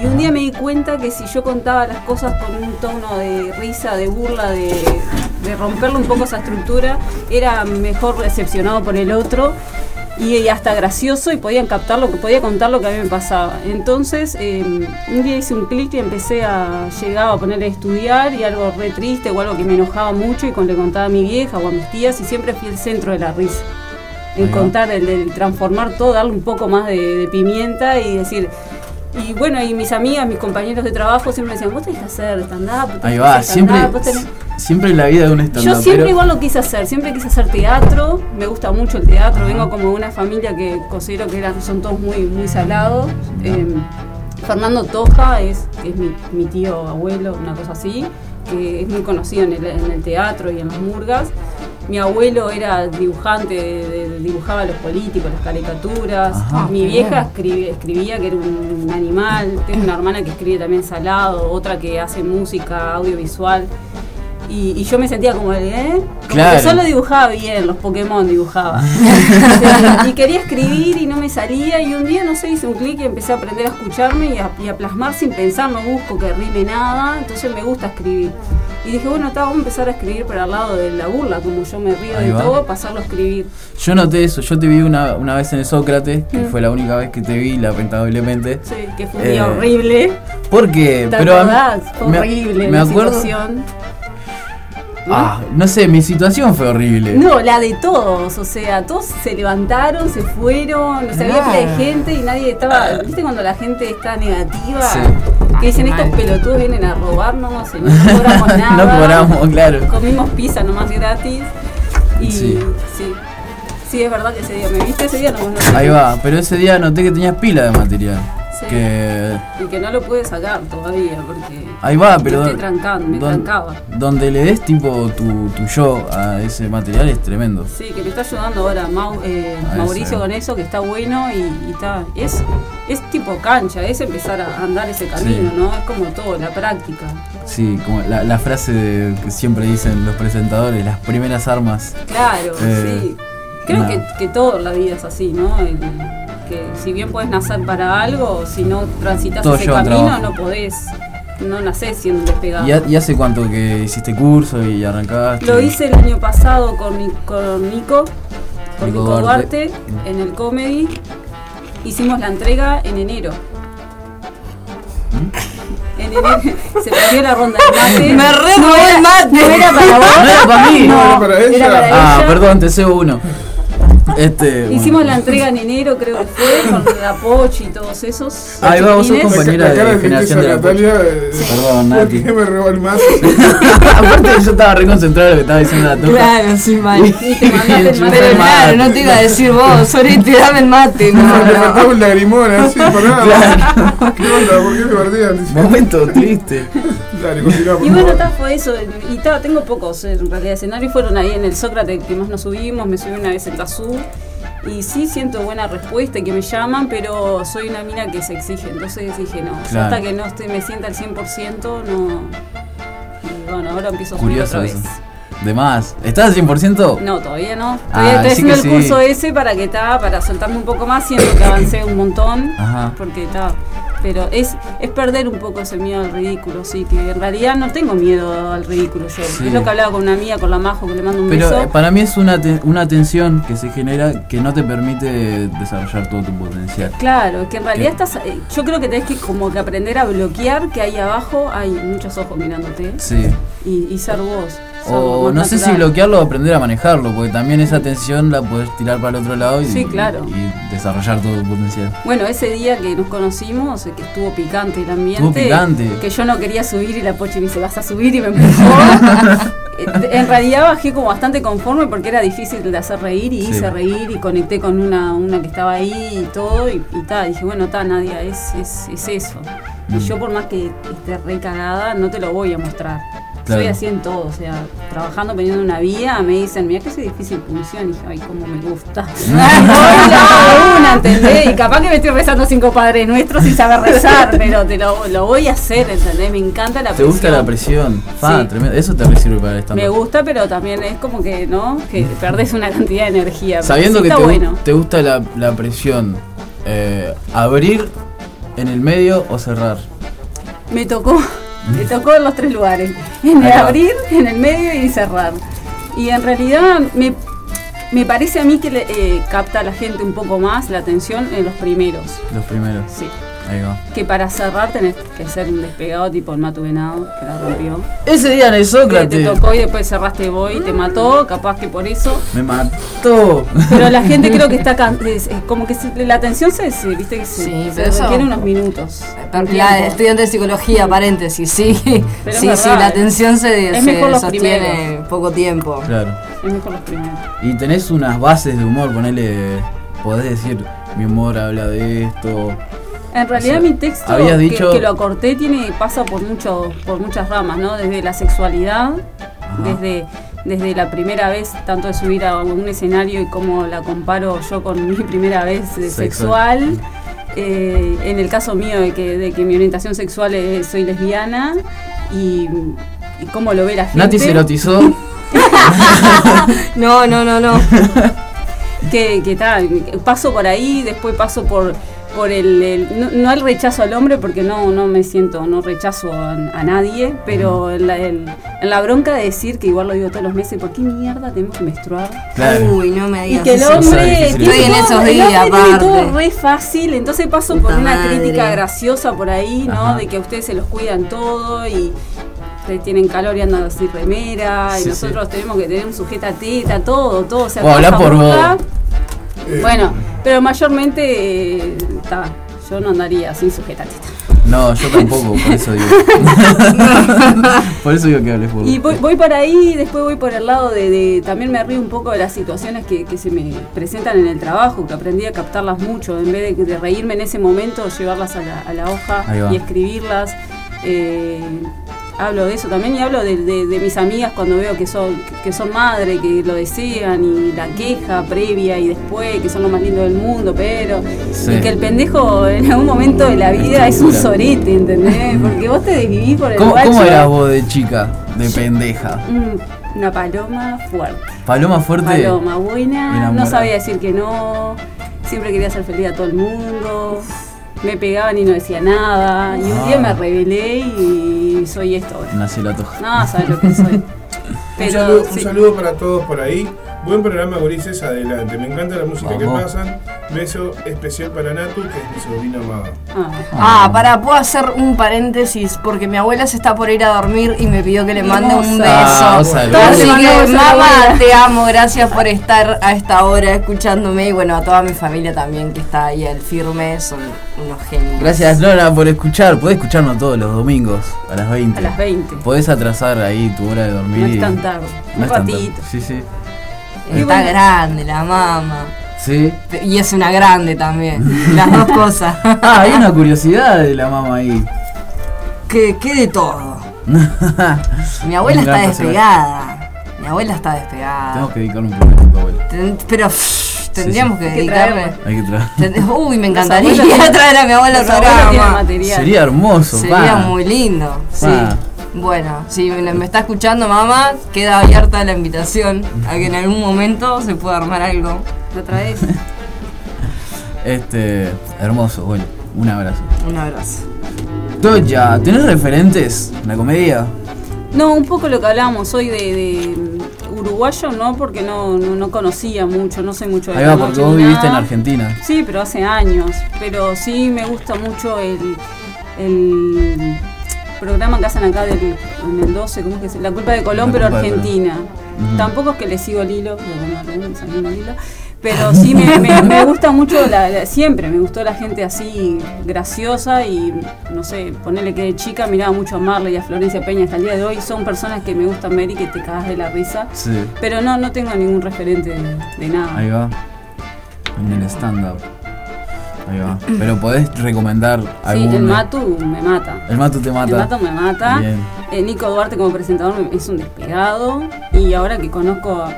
Y un día me di cuenta que si yo contaba las cosas con un tono de risa, de burla, de, romperle un poco esa estructura, era mejor recepcionado por el otro y, hasta gracioso y podían captar lo que podía contar lo que a mí me pasaba. Entonces, eh, un día hice un clic y empecé a llegar a poner a estudiar y algo re triste o algo que me enojaba mucho y cuando le contaba a mi vieja o a mis tías y siempre fui el centro de la risa. Va. contar, el, el transformar todo, darle un poco más de, de pimienta y decir. Y bueno, y mis amigas, mis compañeros de trabajo siempre decían, vos tenés que hacer stand-up. Ahí que va, hacer siempre, stand-up, vos tenés-". siempre en la vida de un stand Yo siempre igual lo quise hacer, siempre quise hacer teatro, me gusta mucho el teatro, vengo como de una familia que considero que eran, son todos muy, muy salados. eh, Fernando Toja es, es mi, mi tío abuelo, una cosa así, que es muy conocido en el, en el teatro y en las murgas. Mi abuelo era dibujante, de- de- dibujaba a los políticos, las caricaturas. Ajá. Mi vieja escribía, escribía que era un, un animal. Tengo una hermana que escribe también salado, otra que hace música audiovisual. Y, y yo me sentía como, ¿eh? Como Claro. que solo dibujaba bien, los Pokémon dibujaba. y quería escribir y no me salía. Y un día, no sé, hice un clic y empecé a aprender a escucharme y a, y a plasmar sin pensar. No busco que rime nada. Entonces me gusta escribir. Y dije, bueno, está, vamos a empezar a escribir, pero al lado de la burla, como yo me río Ahí de va. todo, pasarlo a escribir. Yo noté eso, yo te vi una, una vez en el Sócrates, que Mm. fue la única vez que te vi, lamentablemente. Sí, que fue un día Eh, horrible. Porque, ¿Te pero? Fue me- horrible me la acuerdo- situación. Ah, no sé, mi situación fue horrible. No, la de todos, o sea, todos se levantaron, se fueron, o sea, había Ah. pila de gente y nadie estaba, ¿viste cuando la gente está negativa? Sí. Que dicen Ah, estos pelotudos vienen a robarnos, y no cobramos nada. No cobramos, claro. Comimos pizza nomás gratis. Y Sí. sí. sí. es verdad que ese día me viste ese día no, no. Ahí va, pero ese día noté que tenías pila de material. Sí. Que Y que no lo pude sacar todavía porque ahí va, pero me estoy trancando, me don- trancaba. donde le des tipo tu, tu yo a ese material es tremendo. Sí, que me está ayudando ahora Mau- eh, Mauricio ese. con eso, que está bueno y, y está. Es, es tipo cancha, es empezar a andar ese camino, Sí. ¿no? Es como todo, la práctica. Sí, como la, la frase de- que siempre dicen los presentadores, las primeras armas. Claro, Eh, sí. Creo que, que todo en la vida es así, ¿no? El- que si bien puedes nacer para algo, si no transitas Todo ese camino, trabajo. no podés, no nacés siendo despegado. ¿Y, ha- y hace cuánto que hiciste curso y arrancaste? Lo hice el año pasado con, mi- con Nico, con Nico Nico, Duarte. Duarte, en el comedy. Hicimos la entrega en enero. ¿Mm? En enero se perdió la ronda del mate. Me re No el mate. No era para vos. No era para mí. No, Era para ella. era para Ah, ella. perdón, te cebo uno. Este, Hicimos bueno. la entrega en enero, creo que fue, con la Pochi y todos esos. Ahí va, vos sos compañera de de generación de la Natalia, Pochi. eh, Perdón, ¿Por Nati. qué me robó el más? Aparte yo estaba reconcentrado en lo que estaba diciendo la tuya. Claro, sí, mal. Y te mandaste el mate. Pero claro, no te iba a decir vos, Sorete, dame el mate. No, Le no. faltaba un lagrimón así, por nada. ¿Qué onda? ¿Por qué me perdían? Momento triste. Dale, continúa, por Y bueno, favor. ta, fue eso. Y ta, tengo pocos en realidad escenarios. Fueron ahí en el Sócrates que más nos subimos. Me subí una vez en Tazú. Y sí siento buena respuesta y que me llaman, pero soy una mina que se exige. Entonces dije, no, hasta que no me sienta al 100%, no. Y bueno, ahora empiezo a subir otra eso. De más. ¿Estás al 100%? No, todavía no. Ah, Todavía estoy sí haciendo el sí. curso ese para que está, para soltarme un poco más. Siento que avancé un montón. Ajá. Porque está. Pero es, es perder un poco ese miedo al ridículo, sí, que en realidad no tengo miedo al ridículo yo. Sí. Es lo que hablaba con una amiga, con la Majo, que le mando un Pero beso. eh, para mí es una, te- una tensión que se genera que no te permite desarrollar todo tu potencial. Claro, que en realidad ¿Qué? estás, eh, yo creo que tenés que como que aprender a bloquear que ahí abajo hay muchos ojos mirándote Sí. y, y ser vos. O no sé si bloquearlo o aprender a manejarlo, porque también esa tensión la puedes tirar para el otro lado y, Sí, claro. y desarrollar todo tu potencial. Bueno, ese día que nos conocimos, eh, que estuvo picante el ambiente. Estuvo picante. Que yo no quería subir y la Pochi me dice, vas a subir y me empujó. En realidad bajé como bastante conforme porque era difícil de hacer reír y Sí. hice reír y conecté con una, una que estaba ahí y todo y, y ta, dije, bueno, ta, Nadia, es, es, es eso. Y Mm. yo por más que esté re cagada, no te lo voy a mostrar. Claro. Soy así en todo, o sea, trabajando, poniendo una vía, me dicen, mira que soy difícil punción, y dije, ay, cómo me gusta. Una, ¿entendés? Y capaz que me estoy rezando cinco padres nuestros sin saber rezar, pero te lo, lo voy a hacer, ¿entendés? Me encanta la ¿Te gusta la presión? Fa, Sí. tremendo. Eso te re sirve para stand Me gusta, pero también es como que, ¿no? Que perdés una cantidad de energía. Sabiendo que te, bueno. te gusta la, la presión, eh, ¿abrir en el medio o cerrar? Me tocó, me tocó en los tres lugares. En el abrir, en el medio y cerrar. Y en realidad me, me parece a mí que le, eh, capta a la gente un poco más la atención en los primeros. Los primeros. Sí. Ahí va. Que para cerrar tenés que ser un despegado tipo el Matu Venado, que la rompió. Ese día en el Que Sócrates te tocó y después cerraste vos y te mató, capaz que por eso. me mató. Pero la gente creo que está can- es- es como que se- la atención se, se- viste que se, Sí, se requiere unos minutos. un La estudiante de psicología, paréntesis, sí. Pero sí, sí, la eh. atención se, Es se mejor los sostiene primeros. poco tiempo. Claro. Es mejor los primeros. Y tenés unas bases de humor, ponele. Podés decir, mi humor habla de esto. En realidad O sea, mi texto que- dicho- que, lo acorté tiene pasa por mucho, por muchas ramas, ¿no? Desde la sexualidad, desde desde la primera vez, tanto de subir a un escenario y cómo la comparo yo con mi primera vez Sexual. sexual. Eh, en el caso mío de que, de que mi orientación sexual es soy lesbiana y, y cómo lo ve la gente. Nati se erotizó. No, no, no, no. que, que tal, paso por ahí, después paso por por el, el- no, no el rechazo al hombre porque no no me siento no rechazo a, a nadie pero en la, el- en la bronca de decir que igual lo digo todos los meses ¿por qué mierda tenemos que menstruar? Claro. Uy, no me y digas que el hombre tiene Estoy en todo- esos el días, hombre tiene todo aparte. re fácil entonces paso Puta por una madre. crítica graciosa por ahí no Ajá. de que a ustedes se los cuidan todo y ustedes tienen calor y andan así remera Sí, y nosotros tenemos que tener un sujeta teta todo todo o sea toda por vos. Eh, Bueno, pero mayormente eh, ta, yo no andaría sin sujetatita. No, yo tampoco, por eso digo. por eso digo que hables por Y voy, voy por ahí, después voy por el lado de, de- también me río un poco de las situaciones que, que se me presentan en el trabajo, que aprendí a captarlas mucho, en vez de, de reírme en ese momento, llevarlas a la, a la hoja y escribirlas. Eh, hablo de eso también y hablo de, de- de mis amigas cuando veo que son, que son madre, que lo desean y la queja previa y después, que son lo más lindo del mundo, pero... Sí. Y que el pendejo en algún momento de la vida es un sorete, ¿entendés? Porque vos te desvivís por el ¿Cómo, guacho. cómo eras vos de chica? De pendeja. Mm, Una paloma fuerte. Paloma fuerte. Paloma buena, no sabía decir que no. Siempre quería hacer feliz a todo el mundo. Me pegaban y no decía nada. Y un Ah. día me rebelé y soy esto. Nació la toja. No, sabes lo que soy. un, saludo para todos por ahí. Buen programa, Gurises, adelante. Me encanta la música que pasan. Beso especial para Natu, que es mi sobrina amada. Ah, para, puedo hacer un paréntesis porque mi abuela se está por ir a dormir y me pidió que le mande un beso. Ah. Así que, mamá, te amo, gracias por estar a esta hora escuchándome y bueno, a toda mi familia también que está ahí al firme, son unos genios. Gracias Nora por escuchar. Podés escucharnos todos los domingos a las 20. A las 20. Podés atrasar ahí tu hora de dormir. No es tan tarde. No Un ratito. Sí, sí. Está grande la mamá. Sí. Y es una grande también. Las dos cosas. Ah, hay una curiosidad de la mamá ahí. que, que de todo. Mi abuela está despegada. Mi abuela está despegada. Tenemos que dedicarle un programa a tu abuela. Ten- Pero pff, tendríamos sí. que Hay que dedicarle. traerla. Hay que traer. Uy, me encantaría traer a mi abuela material. Sería hermoso, Sería pa. muy lindo. Sí. Pa. Bueno, si me, me está escuchando mamá, queda abierta la invitación a que en algún momento se pueda armar algo. ¿Lo traes? Este, hermoso, bueno, un abrazo. Un abrazo. Toya, ¿tenés referentes en la comedia? No, un poco lo que hablábamos hoy de, de, uruguayo, no, porque no, no, no conocía mucho, no sé mucho de Ahí la va, porque vos viviste en. Argentina. Sí, pero hace años. Pero sí me gusta mucho el, el programa que hacen acá del, en el 12, ¿cómo es que se La culpa de Colón, pero. Argentina. Tampoco es que le sigo el hilo, porque no, no, no sigo el hilo, pero sí me, me- me gusta mucho, la, la- siempre me gustó la gente así graciosa y no sé, ponerle que de chica miraba mucho a Marley y a Florencia Peña hasta el día de hoy. Son personas que me gustan ver y que te cagas de la risa. Sí. Pero no, no tengo ningún referente de, de nada. Ahí va. En el stand-up. Ahí va. Pero podés recomendar Sí, algún. el Matu me mata. El Matu te mata. El Matu me mata. Eh, Nico Duarte como presentador es un despegado. Y ahora que conozco a-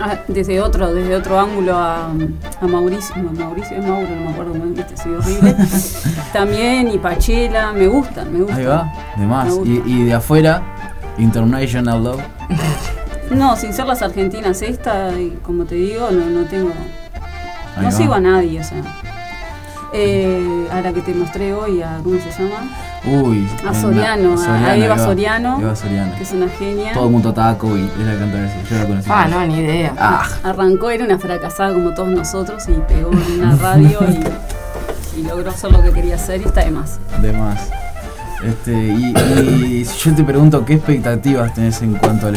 a- desde otro desde otro ángulo a, a Mauricio, no, Mauricio es Mauro, no me acuerdo, me viste, soy horrible. También y Pachela, me gustan, me gustan. Ahí va. De más. Y, y de afuera, International Love. No, sin ser las argentinas esta, y como te digo, no, no tengo. Ahí no va. sigo a nadie, o sea. Eh, a la que te mostré hoy, a ¿cómo se llama? Uy. A Soriano, a Eva va. Soriano. Eva Soriano. Que es una genia. Todo el mundo taco y es la que canta eso. Yo la conocí. Ah, no, ni idea. Ah, Arrancó, era una fracasada como todos nosotros y pegó en una radio y, y logró hacer lo que quería hacer y está de más. de más. Este, y, y si yo te pregunto, ¿qué expectativas tenés en cuanto al?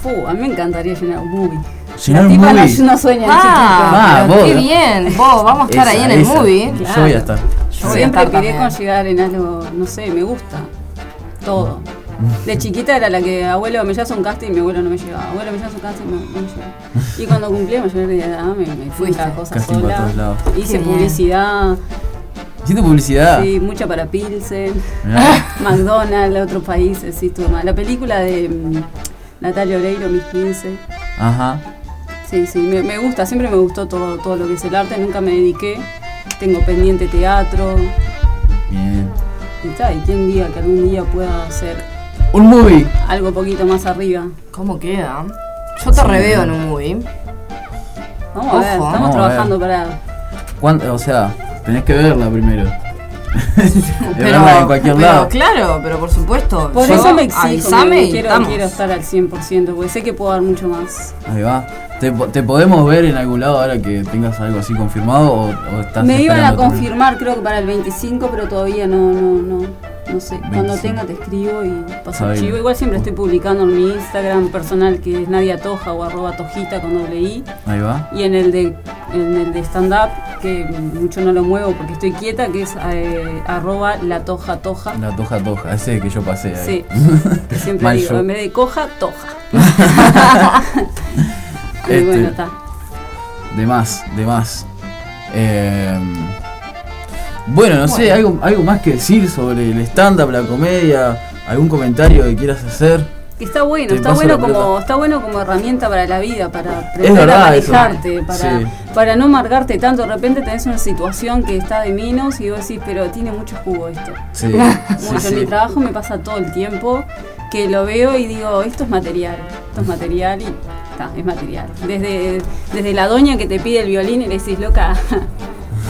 Fu, a mí me encantaría llenar un movie. ¿Llenar La un movie? No, no sueña en Ah, Ah, vos. qué bien. Vos, vamos a estar Esa, ahí en el esa. movie. Yo voy a estar. Yo voy a Siempre estar piré también. con llegar en algo, no sé, me gusta. Todo. De chiquita era la que, abuelo, me llevas a un casting y mi abuelo no me llevaba. Abuelo, me llevas a un casting y no, no me llevaba. Y cuando cumplí mayor de edad me, me fui a Fuiste. la cosa Casting para sola. todos lados. Hice Qué bien. Hiciste publicidad. Sí, mucha para Pilsen. McDonald's, otros países, sí, estuvo mal. La película de mm, Natalia Oreiro, Mis 15. Ajá. Sí, sí, me, me gusta, siempre me gustó todo, todo lo que es el arte, nunca me dediqué. Tengo pendiente teatro. Bien. Y, ta, y quién diga que algún día pueda hacer Un movie. algo poquito más arriba. ¿Cómo queda? Yo te Sí. reveo en un movie. Vamos a ver, estamos vamos a ver. trabajando para. ¿Cuánto- O sea, tenés que verla primero. Pero, en cualquier pero lado. claro, pero por supuesto. Por yo- eso me exijo, me- y quiero, estamos. quiero estar al 100%, porque sé que puedo dar mucho más. Ahí va. ¿Te, te podemos ver en algún lado ahora que tengas algo así confirmado o, o estás Me iban a confirmar, creo que para el 25, pero todavía no, no, no, no sé. Cuando 25. tenga te escribo y paso bien. archivo. Igual siempre estoy publicando en mi Instagram personal que es Nadia Toja o arroba tojita con doble i. Ahí va. Y en el de en el de stand up, que mucho no lo muevo porque estoy quieta, que es eh, arroba la toja toja. La toja toja, ese que yo pasé ahí. Sí, que siempre Mal digo, en vez de coja, toja. y Este, bueno, está. De más, de más. Eh, bueno, no sé, algo, algo más que decir sobre el stand-up, la comedia, algún comentario que quieras hacer. Está bueno, Te está bueno como está bueno como herramienta para la vida, para aprender a eso. manejarte, para, Sí. para no amargarte tanto. De repente tenés una situación que está de menos y vos decís, pero tiene mucho jugo esto. Sí, mucho. sí, En mi trabajo me pasa todo el tiempo que lo veo y digo, esto es material, esto es material y está, es material. Desde, desde la doña que te pide el violín y le decís, loca,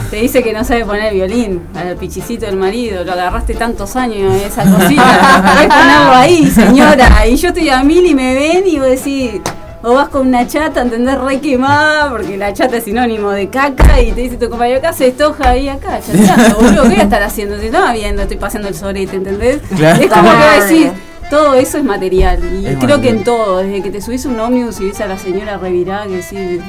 te dice que no sabe poner el violín al pichicito del marido, lo agarraste tantos años esa cosita, podés ponerlo ahí, señora. Y yo estoy a mil y me ven y vos decís, o vas con una chata, ¿entendés? Re quemada, porque la chata es sinónimo de caca, y te dice tu compañero, ¿qué haces toja ahí acá? Chateando, boludo, ¿qué voy a estar haciendo? Te estaba viendo, estoy pasando el sorete, ¿entendés? Claro. Es como que decís, todo eso es material. Y Es creo que en todo, desde que te subís un ómnibus y ves a la señora revirada que decís,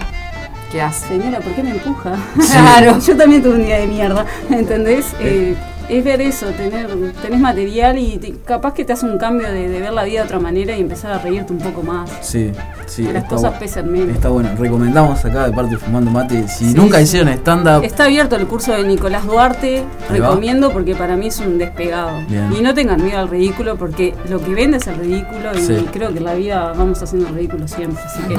¿Qué hace? señora, ¿por qué me empuja? Sí. Claro, yo también tuve un día de mierda, ¿entendés? Eh, es ver eso, tener, tenés material y te- capaz que te hace un cambio de, de ver la vida de otra manera y empezar a reírte un poco más. Sí, sí. Que las cosas pesan menos. Está bueno. Recomendamos acá de parte de Fumando Mate. Si Sí, nunca sí. hicieron stand-up, Está abierto el curso de Nicolás Duarte, Ahí va. recomiendo porque para mí es un despegado. Bien. Y no tengan miedo al ridículo porque lo que vende es el ridículo y Sí. creo que en la vida vamos haciendo el ridículo siempre. Así que,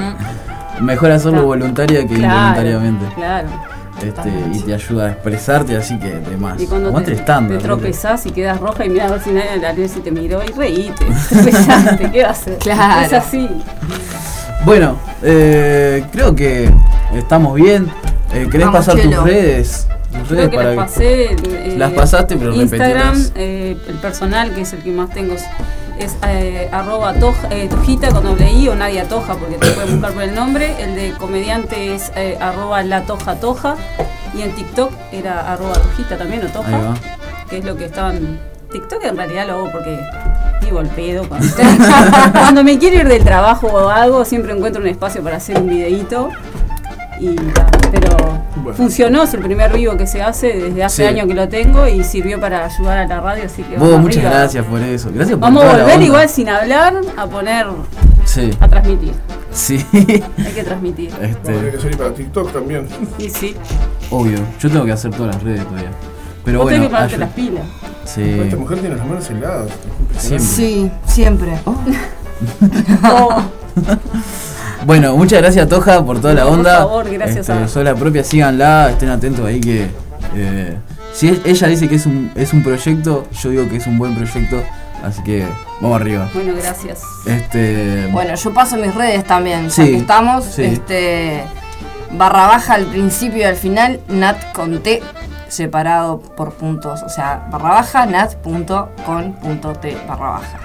mejor hacerlo Claro. voluntaria que Claro, involuntariamente. Claro. Este, y te ayuda a expresarte, así que de más. Y cuando te, te tropezás y quedas roja y miras a ver si nadie la vez si te miró y reíte. Tropezaste, ¿qué va a hacer? Claro. Es así. Bueno, eh, creo que estamos bien. Eh, ¿Querés Vamos, pasar Chelo. tus redes? Tus Creo redes que para las pasé. eh, Las pasaste, pero Instagram, eh, el personal, que es el que más tengo, es, eh, arroba toja, eh, tojita con doble i o Nadia Toja, porque te pueden buscar por el nombre. El de comediante es eh, arroba la toja toja. Y en TikTok era arroba tojita también o toja, que es lo que estaban. TikTok en realidad lo hago porque vivo el pedo. Cuando, cuando me quiero ir del trabajo o algo, siempre encuentro un espacio para hacer un videíto. Y, pero Bueno. funcionó, es el primer vivo que se hace desde hace Sí. años que lo tengo y sirvió para ayudar a la radio, así que Vos, muchas arriba. gracias por eso. Gracias por Vamos a volver igual sin hablar a poner, Sí, a transmitir. sí. Hay que transmitir. Vamos a este, que salir para TikTok también. Y sí, obvio. Yo tengo que hacer todas las redes todavía. Pero vos bueno, tenés que ponerte las pilas. Sí. Esta mujer tiene las manos heladas. Siempre. Sí, siempre. Oh, Bueno, muchas gracias Toja por toda la Por onda. favor, gracias Este, a- Soy la propia, síganla, estén atentos ahí que eh, si ella dice que es un, es un proyecto, yo digo que es un buen proyecto, así que vamos arriba. bueno, gracias. Este Bueno, yo paso mis redes también, ya Sí, que estamos. sí. Este barra baja al principio y al final, nat con T separado por puntos. O sea, barra baja, nat punto con punto T barra baja.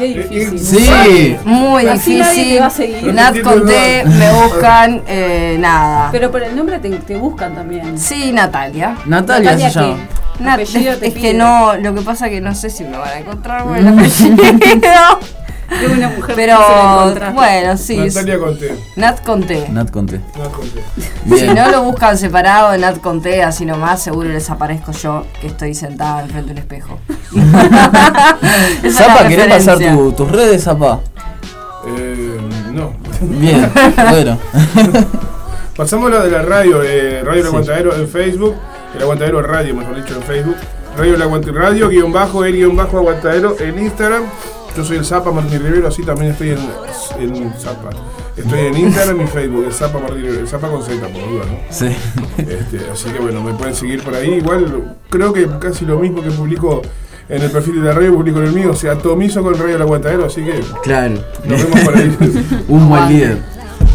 Qué difícil. Sí. Muy Así nadie difícil. te va a seguir. Nat con T, me buscan, eh, nada. Pero por el nombre te, te buscan también. Sí, Natalia. Natalia, se ¿Natalia llama. qué? Nat- es, es que no, lo que pasa que no sé si me van a encontrar el apellido. Una mujer Pero de encontrar. bueno, sí. Natalia Conté. Nat con T. Nat conté. No, Conté. Si no lo buscan separado, Nat con T, así nomás, seguro les aparezco yo, que estoy sentada enfrente de un espejo. Esa es Zapa, ¿querés pasar tu- tus redes, Zapa? Eh, no. Bien, bueno. Pasamos la de la radio, eh, Radio El Sí. Aguantadero en Facebook, El Aguantadero Radio, mejor dicho, en Facebook. Radio El Aguante Radio, guion bajo, el guion bajo Aguantadero en Instagram. Yo soy el Zapa Martín Rivero, así también estoy en, en Zapa. Estoy en Instagram y Facebook, el Zapa Martín Rivero, el Zapa con Z, por duda, ¿no? Sí. Este, así que bueno, me pueden seguir por ahí. Igual creo que casi lo mismo que publico en el perfil de la radio, publico en el mío. O sea, atomizo con Radio El Aguantadero, así que Claro. nos vemos por ahí. Un buen líder.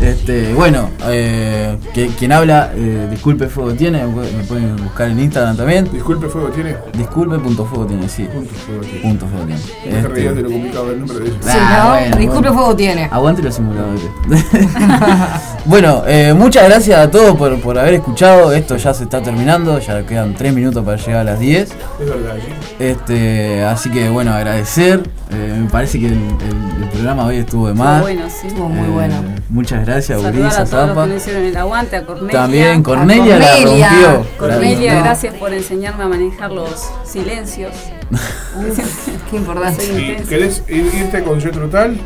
Este, bueno, eh, que- quien habla, eh, disculpe fuego tiene, me pueden buscar en Instagram también. Disculpe fuego tiene. Disculpe punto fuego tiene, sí. Punto fuego tiene. Punto fuego tiene. No te Este, de lo complicado del nombre de ellos. Sí, Ah, ¿no? bueno, Disculpe, bueno. fuego tiene. Aguante los simuladores. bueno, eh, muchas gracias a todos por, por haber escuchado. Esto ya se está terminando, ya quedan 3 minutos para llegar a las 10. Es verdad, sí. Este, así que bueno, agradecer. Eh, me parece que el, el- el programa hoy estuvo de más. bueno, sí. Estuvo muy Eh, bueno. Muchas gracias, Saludar Gurisa, a todos los que hicieron el aguante, a Cornelia. También Cornelia, la Cornelia. rompió. Cornelia, gracias por enseñarme a manejar los silencios. Qué importante. Soy ¿Y intensa. ¿Querés ir- irte con Jetro Tal?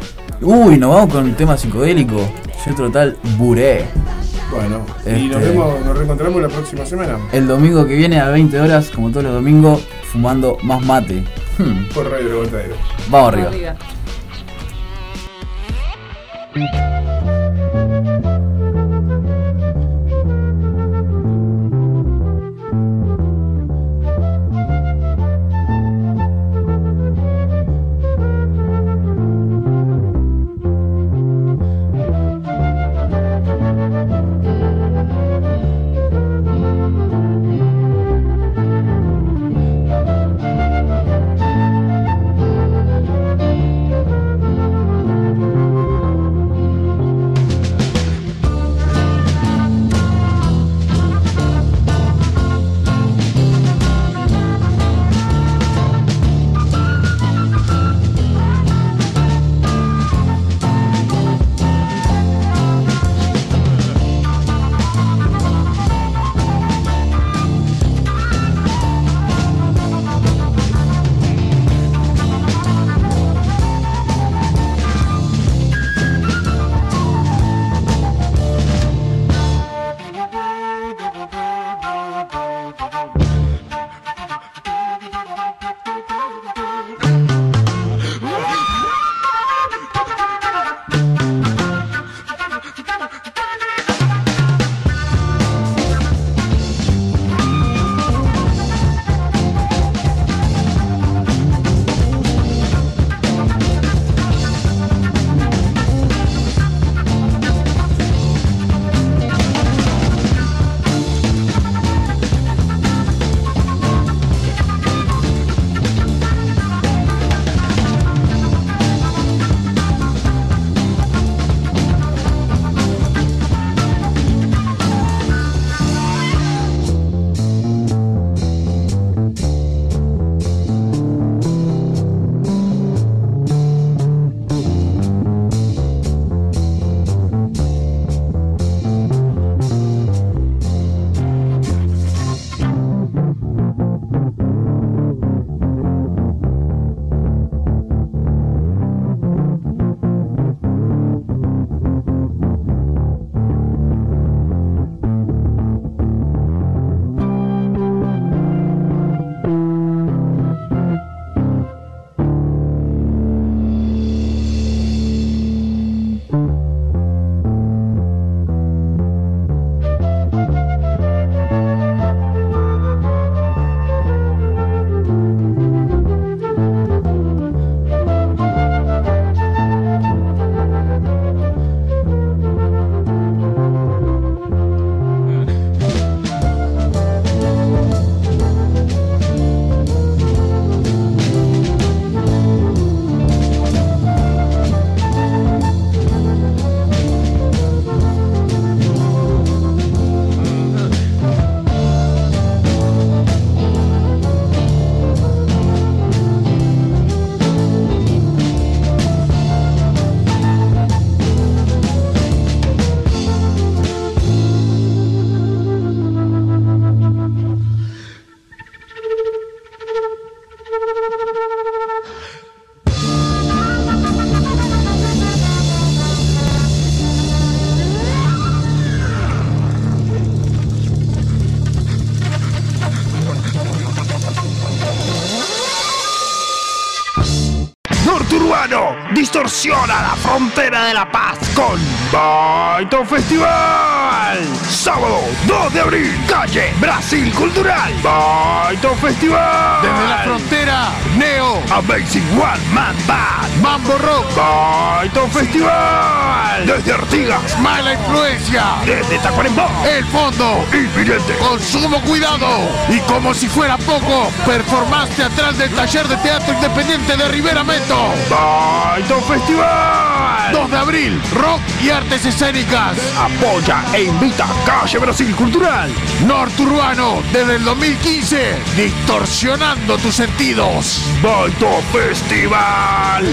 Uy, nos vamos con un tema psicodélico. Yo total buré. Bueno, y nos Este- vemos, nos reencontramos la próxima semana. El domingo que viene a 20 horas, como todos los domingos, fumando más mate. Hmm, Por Radio El Aguantadero. Vamos arriba. Arriba. Distorsiona la frontera de la paz con Baito Festival. Sábado 2 de abril, calle Brasil Cultural. Baito Festival. Desde la frontera, Neo, Amazing One Man Band. Mambo Rock, Baito Festival. Desde Artigas, Mala Influencia, desde Tacuarembó. El Fondo, Inminente. Consumo Cuidado. Y como si fuera poco, performaste atrás del taller de teatro independiente de Rivera Meto. Baito Festival. 2 de abril, rock y artes escénicas. Apoya e invita Calle Brasil Cultural. Norte Urbano, desde el 2015, distorsionando tus sentidos. Baito Festival.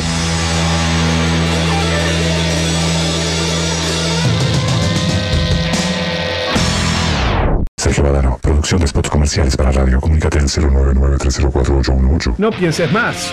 Sergio Badano, producción de spots comerciales para radio. Comunícate al 099-304-818. No pienses más.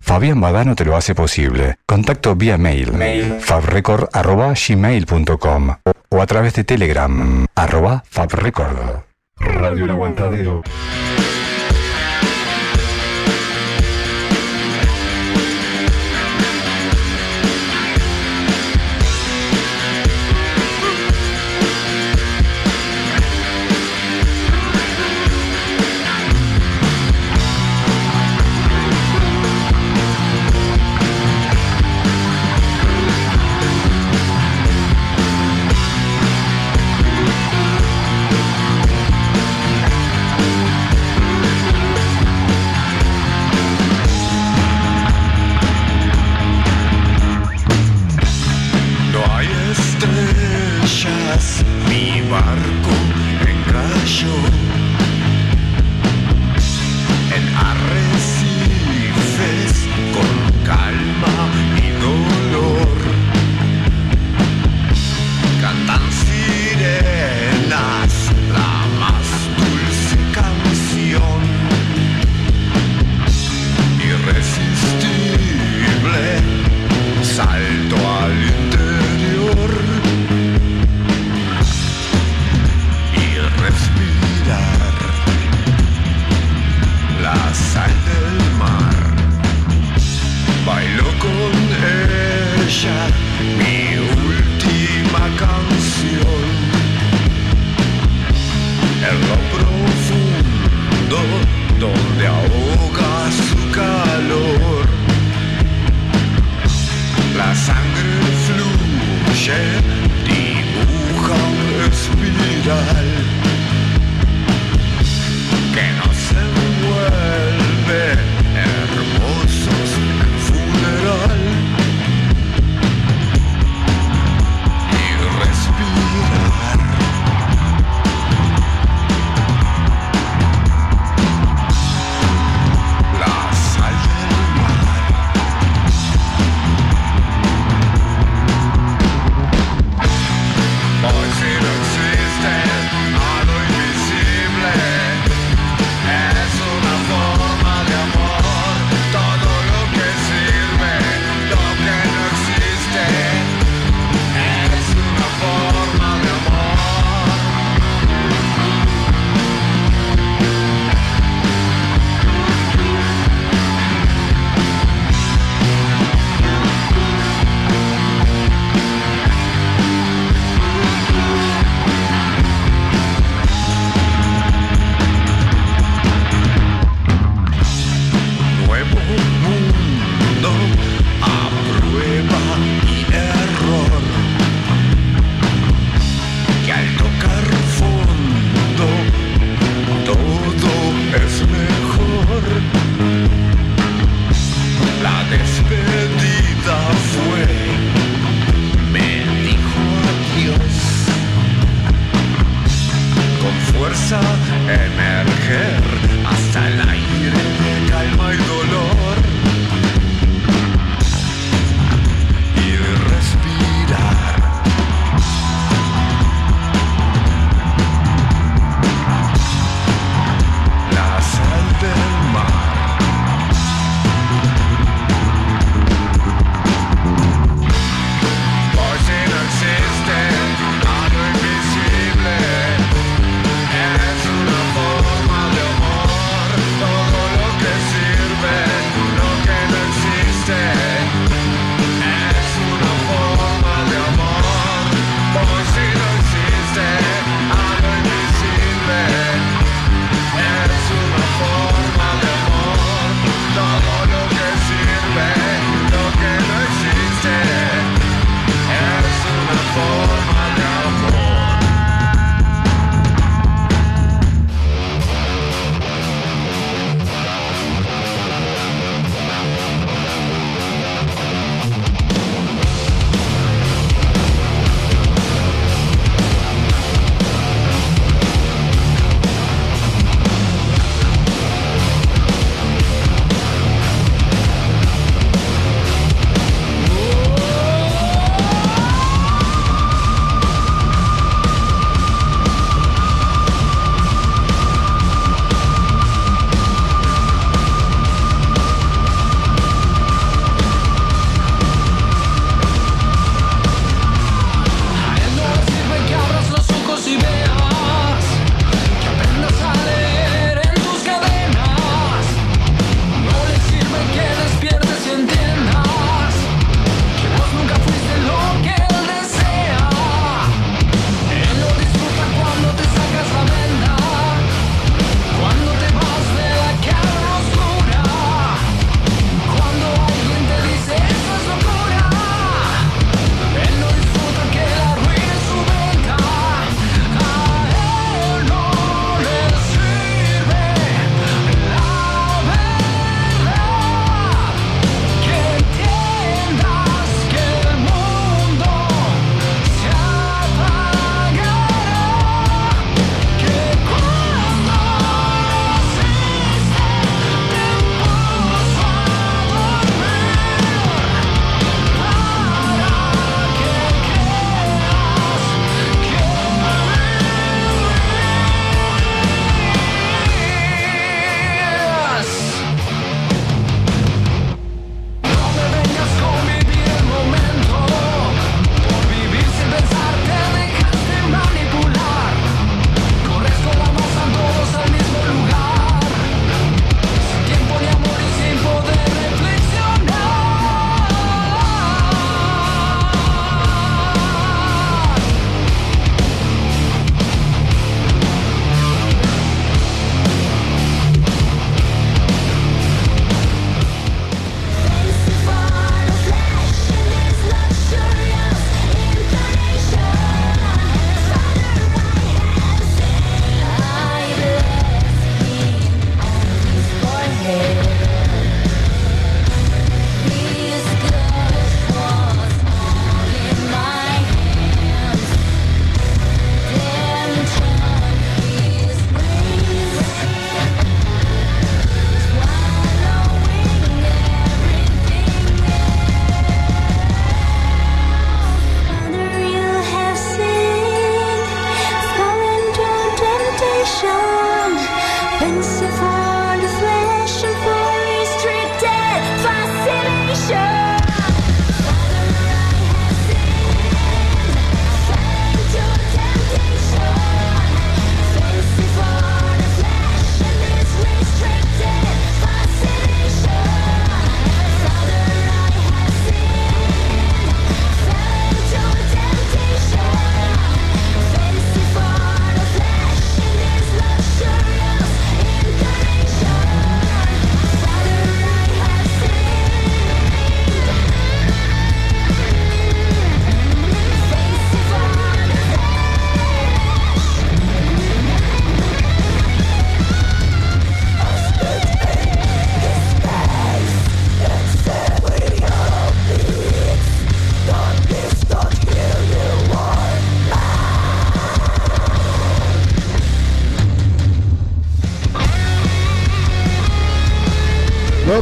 Fabián Badano te lo hace posible. Contacto vía mail, fabrecord.gmail.com o a través de Telegram, arroba fabrecord. Radio El Aguantadero.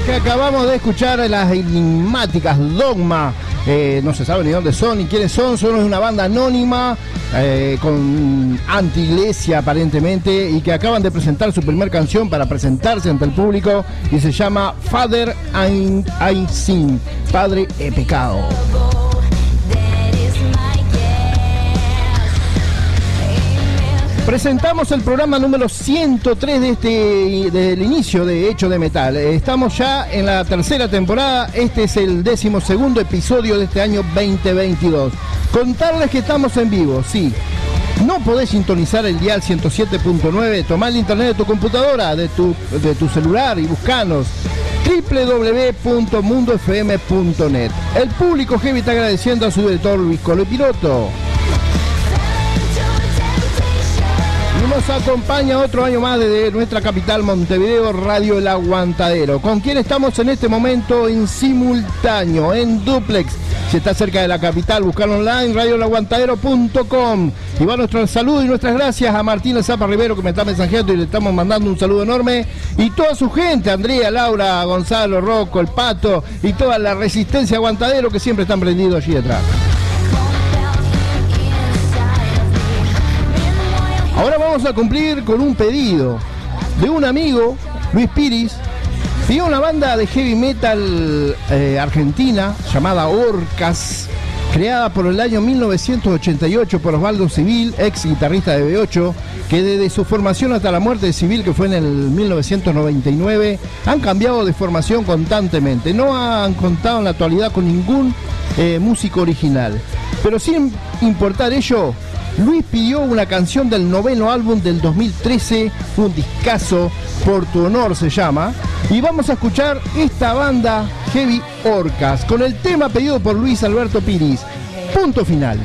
Que acabamos de escuchar, las enigmáticas Dogma. Eh, no se sabe ni dónde son ni quiénes son, son una banda anónima eh, con anti-iglesia aparentemente y que acaban de presentar su primer canción para presentarse ante el público y se llama Father I, I Sin, Padre he pecado. Presentamos el programa número 103 de este del inicio de Hecho de Metal. Estamos ya en la tercera temporada. Este es el décimo segundo episodio de este año 2022. Contarles que estamos en vivo, sí. No podés sintonizar el dial 107.9, tomá el internet de tu computadora, de tu, de tu celular y buscanos www.mundofm.net. El público heavy está agradeciendo a su director Luis Colo Piroto. Nos acompaña otro año más desde nuestra capital Montevideo, Radio El Aguantadero, con quien estamos en este momento en simultáneo, en duplex. Si está cerca de la capital, buscarlo online, radioelaguantadero.com. Y va nuestro saludo y nuestras gracias a Martínez Zapa Rivero que me está mensajeando y le estamos mandando un saludo enorme. Y toda su gente, Andrea, Laura, Gonzalo, Rocco, el Pato y toda la resistencia aguantadero que siempre están prendidos allí detrás. Vamos a cumplir con un pedido de un amigo, Luis Piris, pidió una banda de heavy metal eh, argentina llamada Orcas, creada por el año 1988 por Osvaldo Civil, ex guitarrista de B8, que desde su formación hasta la muerte de Civil, que fue en el 1999, han cambiado de formación constantemente. No han contado en la actualidad con ningún eh, músico original. Pero sin importar ello, Luis pidió una canción del noveno álbum del 2013, un discazo, Por tu honor se llama. Y vamos a escuchar esta banda Heavy Orcas con el tema pedido por Luis Alberto Piris. Punto final.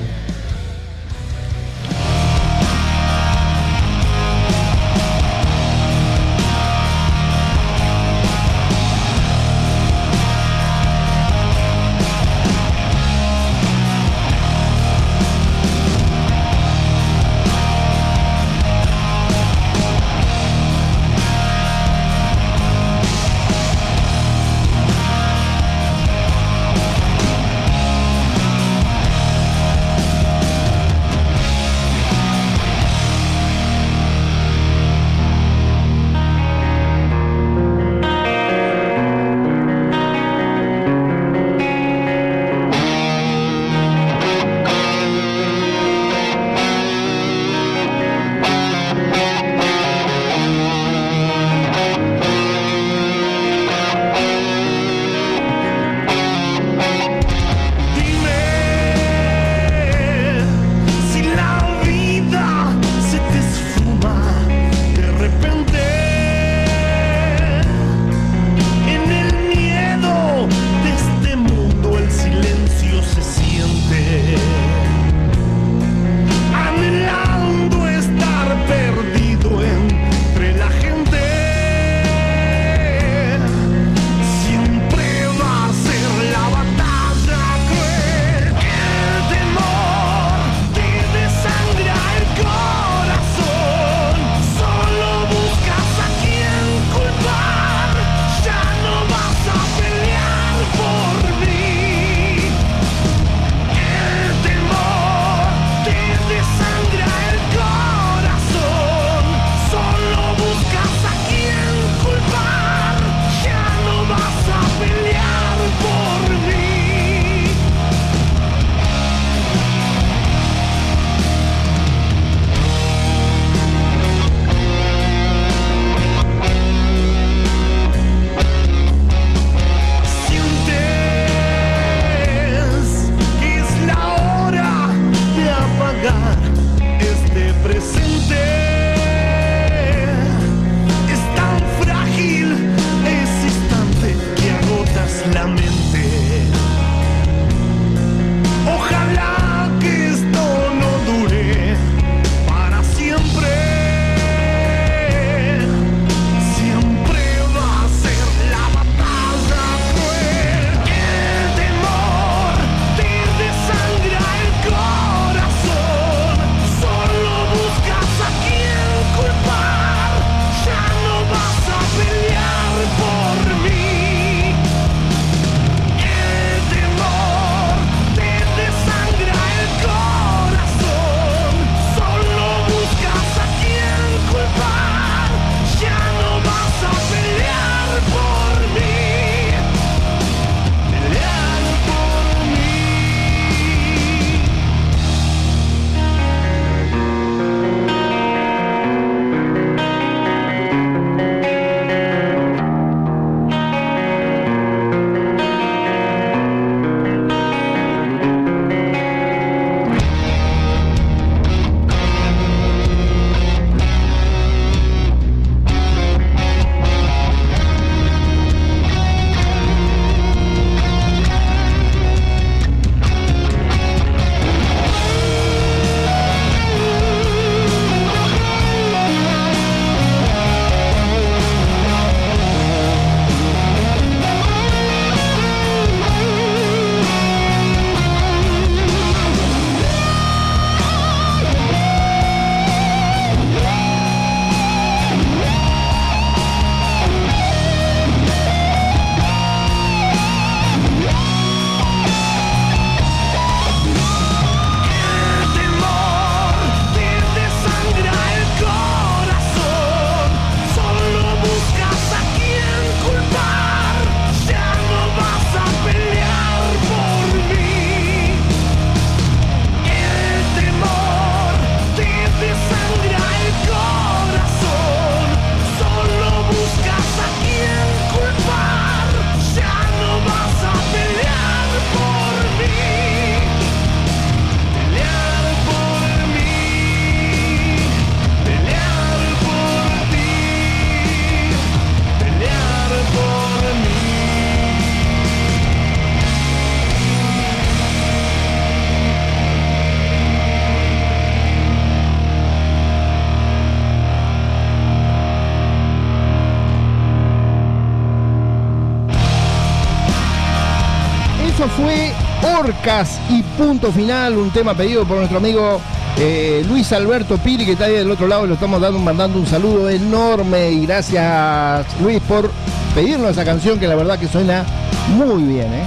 Orcas y punto final, un tema pedido por nuestro amigo eh, Luis Alberto Piri, que está ahí del otro lado, le estamos dando, mandando un saludo enorme y gracias Luis por pedirnos esa canción que la verdad que suena muy bien. ¿eh?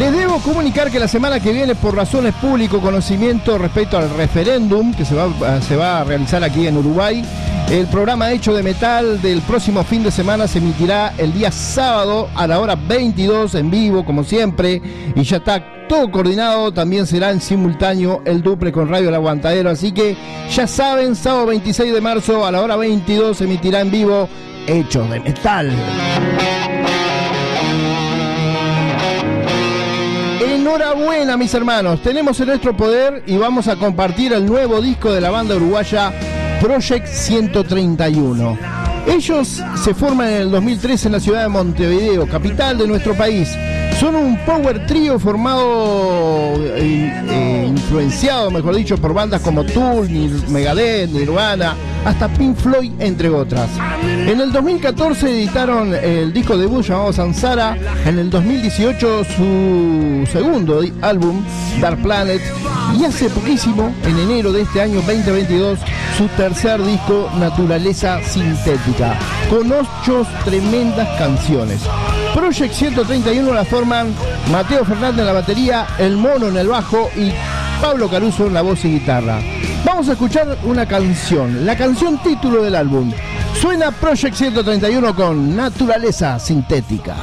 Les debo comunicar que la semana que viene, por razones público conocimiento respecto al referéndum que se va a realizar aquí en Uruguay, el programa Hecho de Metal del próximo fin de semana se emitirá el día sábado a la hora 22 en vivo, como siempre, y ya está todo coordinado. También será en simultáneo el duple con Radio El Aguantadero. Así que ya saben, sábado 26 de marzo a la hora 22 se emitirá en vivo Hecho de Metal. Enhorabuena mis hermanos, tenemos en nuestro poder y vamos a compartir el nuevo disco de la banda uruguaya Project 131. Ellos se forman en el 2003 en la ciudad de Montevideo, capital de nuestro país. Son un power trio formado, eh, eh, influenciado, mejor dicho, por bandas como Tool, Megadeth, Nirvana, hasta Pink Floyd, entre otras. En el 2014 editaron el disco debut llamado Sansara, en el 2018 su segundo álbum, Dark Planet, y hace poquísimo, en enero de este año 2022, su tercer disco, Naturaleza Sintética, con ocho tremendas canciones. Project 131 la forman Mateo Fernández en la batería, El Mono en el bajo y Pablo Caruso en la voz y guitarra. Vamos a escuchar una canción, la canción título del álbum. Suena Project 131 con Naturaleza Sintética.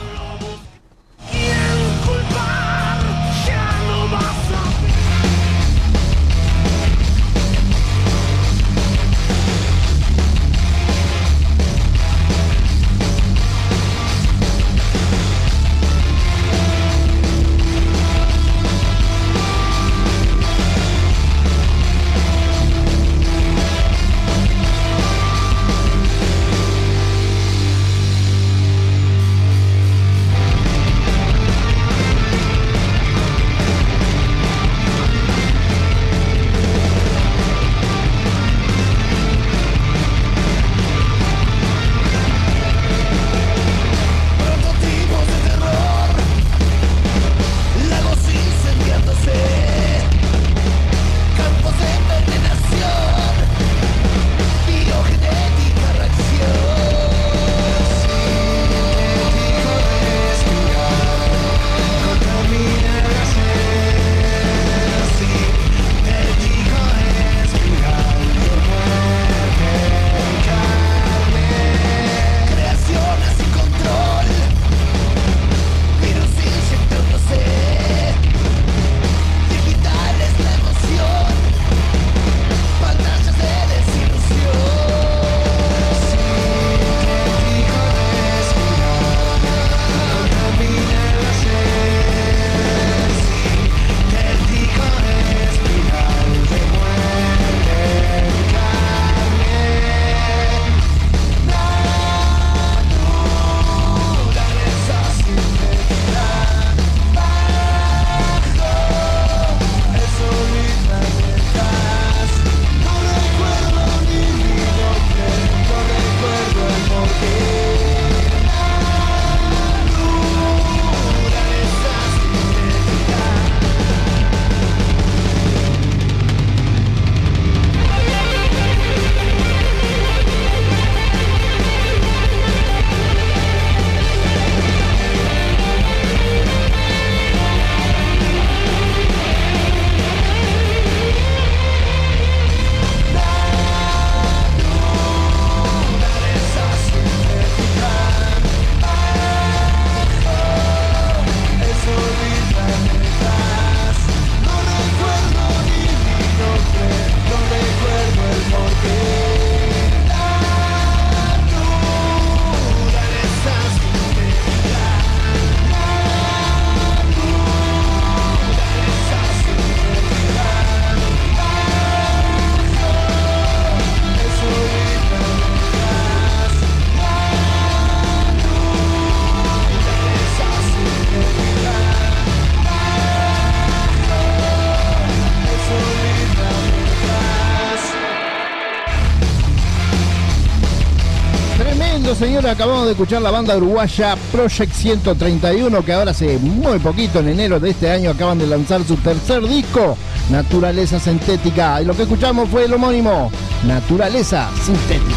Acabamos de escuchar la banda uruguaya Project 131, que ahora hace muy poquito, en enero de este año, acaban de lanzar su tercer disco, Naturaleza Sintética. Y lo que escuchamos fue el homónimo, Naturaleza Sintética.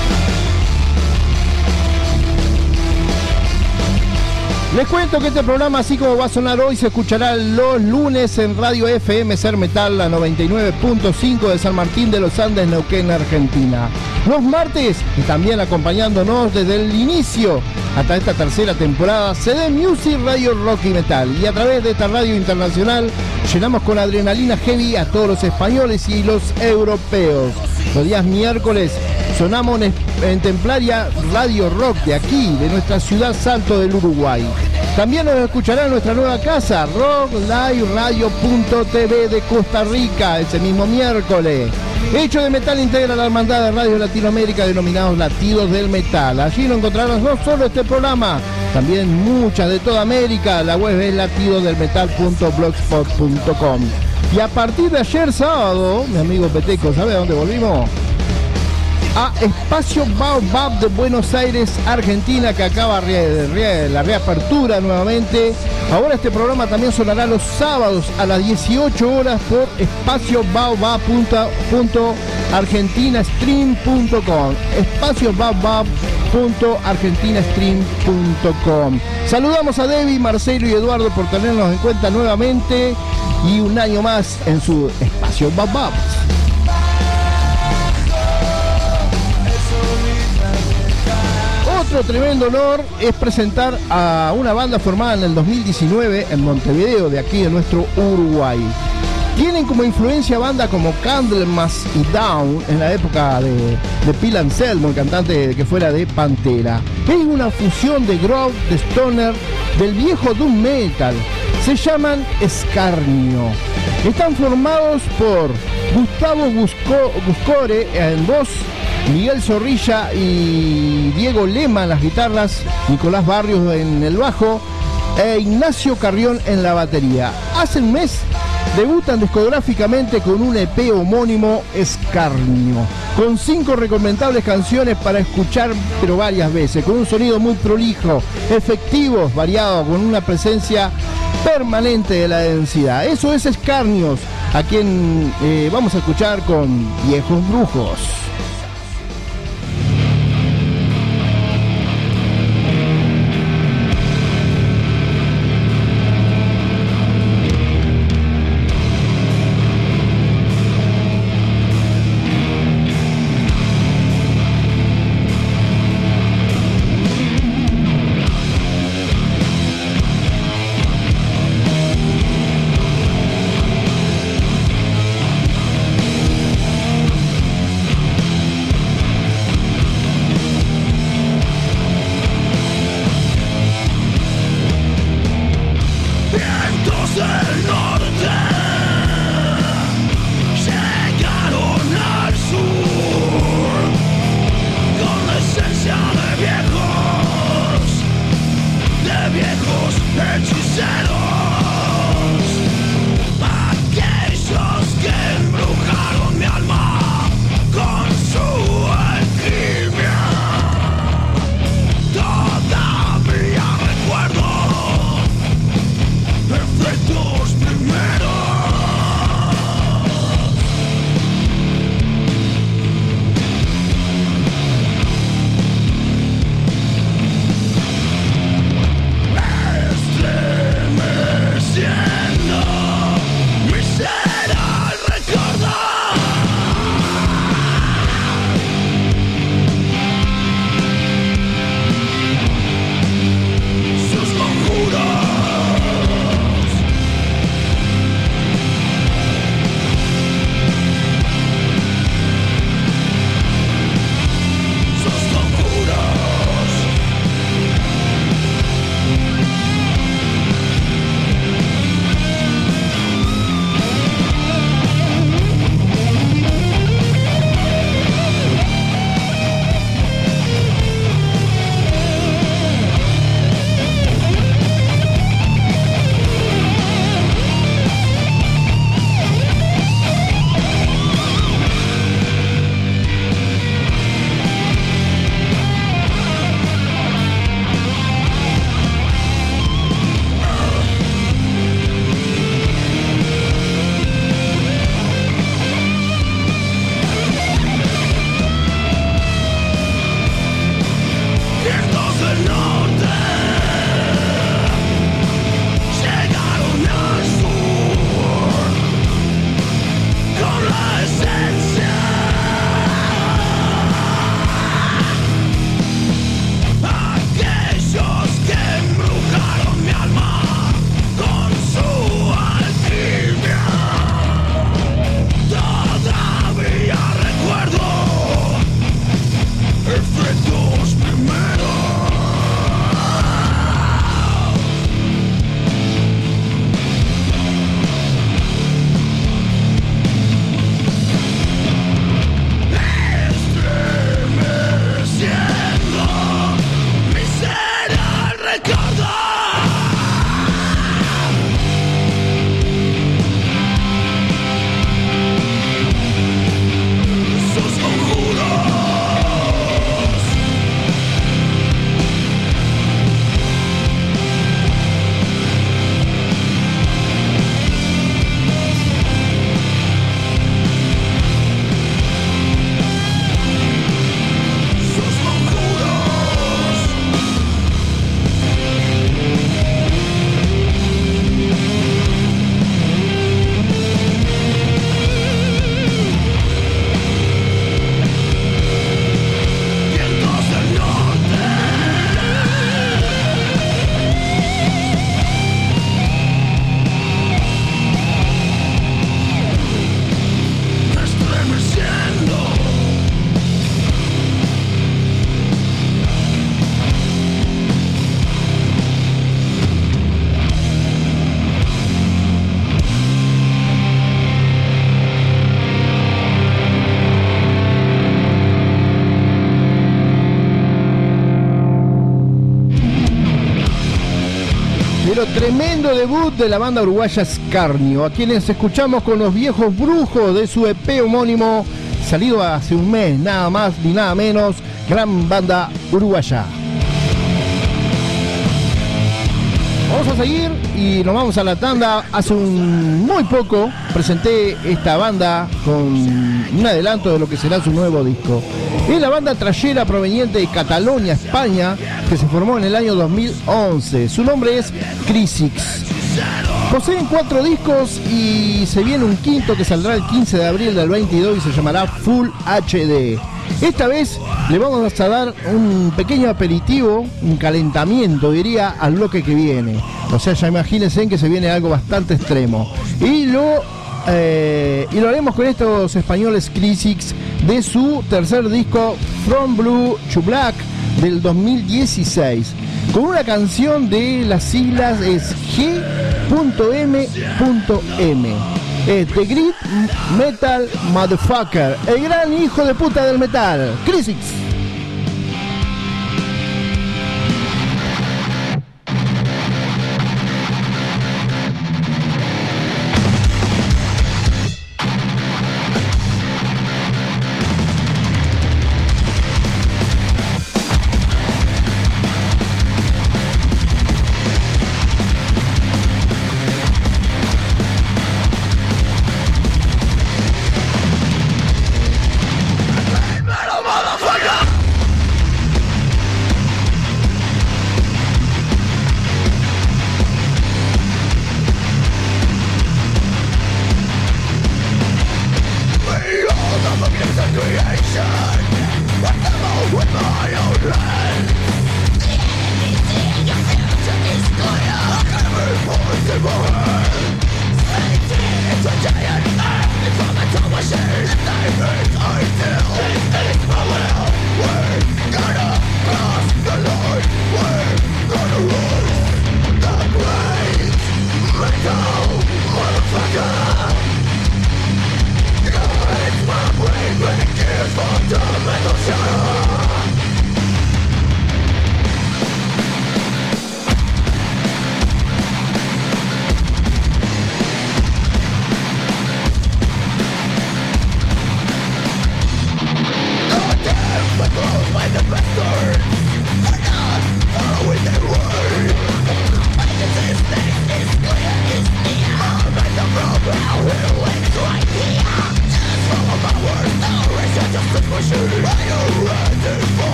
Les cuento que este programa, así como va a sonar hoy, se escuchará los lunes en Radio FM Ser Metal, la 99.5 de San Martín de los Andes, Neuquén, Argentina. Los martes, y también acompañándonos desde el inicio hasta esta tercera temporada, CD Music Radio Rock y Metal. Y a través de esta radio internacional, llenamos con adrenalina heavy a todos los españoles y los europeos. Los días miércoles sonamos en, Templaria Radio Rock de aquí, de nuestra ciudad Salto del Uruguay. También nos escuchará nuestra nueva casa, rockliveradio.tv de Costa Rica, ese mismo miércoles. Hecho de Metal integra la hermandad de Radio Latinoamérica denominados Latidos del Metal. Allí no encontrarás no solo este programa, también muchas de toda América. La web es latidosdelmetal.blogspot.com. Y a partir de ayer sábado, mi amigo Peteco, ¿sabe a dónde volvimos? a Espacio Baobab de Buenos Aires, Argentina, que acaba la reapertura nuevamente. Ahora este programa también sonará los sábados a las 18 horas por espaciobaobab.argentinastream.com espaciobaobab.argentinastream.com Saludamos a Debbie, Marcelo y Eduardo por tenernos en cuenta nuevamente y un año más en su Espacio Baobab. Otro tremendo honor es presentar a una banda formada en el 2019 en Montevideo, de aquí de nuestro Uruguay. Tienen como influencia bandas como Candlemas y Down en la época de, de Phil Anselmo, el cantante que fuera de Pantera. Es una fusión de grove, de stoner, del viejo doom metal. Se llaman Escarnio. Están formados por Gustavo Busco- Buscore en voz, Miguel Zorrilla y Diego Lema en las guitarras, Nicolás Barrios en el bajo e Ignacio Carrión en la batería. Hace un mes debutan discográficamente con un EP homónimo Escarnio, con cinco recomendables canciones para escuchar pero varias veces, con un sonido muy prolijo, efectivo, variado, con una presencia permanente de la densidad. Eso es Escarnios, a quien eh, vamos a escuchar con Viejos Brujos. Tremendo debut de la banda uruguaya Scarnio, a quienes escuchamos con los viejos brujos de su EP homónimo, salido hace un mes, nada más ni nada menos, gran banda uruguaya. Vamos a seguir y nos vamos a la tanda. Hace un muy poco presenté esta banda con un adelanto de lo que será su nuevo disco. Es la banda trayera proveniente de Cataluña, España, que se formó en el año 2011. Su nombre es Crisix. Poseen cuatro discos y se viene un quinto que saldrá el 15 de abril del 22 y se llamará Full HD. Esta vez le vamos a dar un pequeño aperitivo, un calentamiento diría, al bloque que viene. O sea, ya imagínense que se viene algo bastante extremo. Y lo, eh, y lo haremos con estos españoles Crisix de su tercer disco From Blue to Black del 2016 con una canción de las siglas es G.M.M. Es The Grit Metal Motherfucker, el gran hijo de puta del metal, Crisix.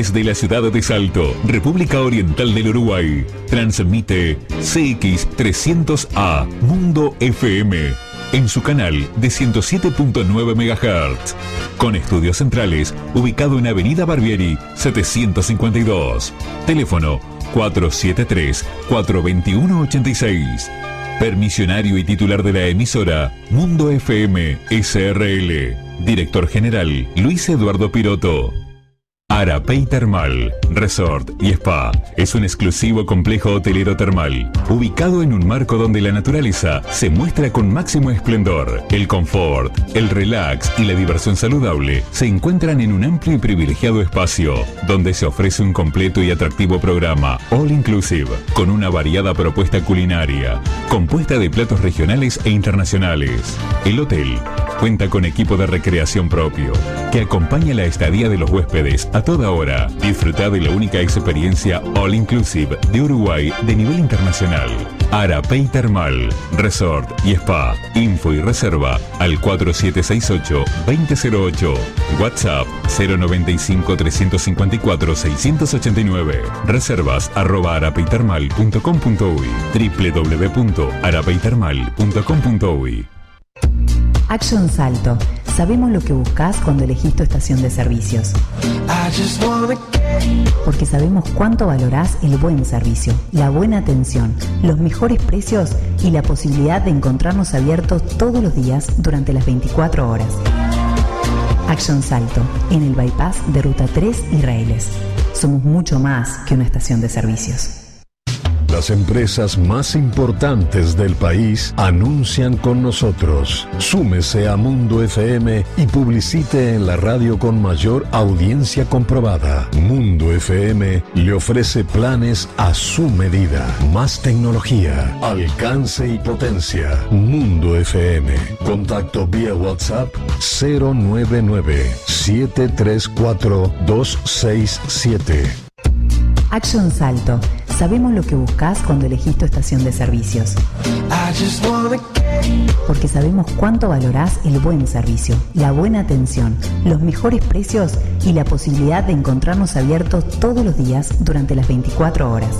Desde la ciudad de Salto, República Oriental del Uruguay, transmite CX300A Mundo FM en su canal de 107.9 MHz, con estudios centrales ubicado en Avenida Barbieri 752. Teléfono 473-421-86. Permisionario y titular de la emisora Mundo FM SRL. Director General Luis Eduardo Piroto. Arapey Termal, Resort y Spa es un exclusivo complejo hotelero termal, ubicado en un marco donde la naturaleza se muestra con máximo esplendor. El confort, el relax y la diversión saludable se encuentran en un amplio y privilegiado espacio, donde se ofrece un completo y atractivo programa All Inclusive, con una variada propuesta culinaria, compuesta de platos regionales e internacionales. El hotel cuenta con equipo de recreación propio, que acompaña la estadía de los huéspedes a toda hora. Disfruta de la única experiencia All Inclusive de Uruguay de nivel internacional. Arapey Termal, Resort y Spa. Info y reserva al 4768-2008. WhatsApp 095-354-689. Reservas arroba arapeytermal.com.uy www.arapeytermal.com.uy Action Salto. Sabemos lo que buscas cuando elegís tu estación de servicios. Porque sabemos cuánto valorás el buen servicio, la buena atención, los mejores precios y la posibilidad de encontrarnos abiertos todos los días durante las 24 horas. Action Salto, en el bypass de Ruta 3 Israeles. Somos mucho más que una estación de servicios. Las empresas más importantes del país anuncian con nosotros. Súmese a Mundo FM y publicite en la radio con mayor audiencia comprobada. Mundo FM le ofrece planes a su medida. Más tecnología, alcance y potencia. Mundo FM. Contacto vía WhatsApp 099 734 267. Action Salto. Sabemos lo que buscas cuando elegís tu estación de servicios. Porque sabemos cuánto valorás el buen servicio, la buena atención, los mejores precios y la posibilidad de encontrarnos abiertos todos los días durante las 24 horas.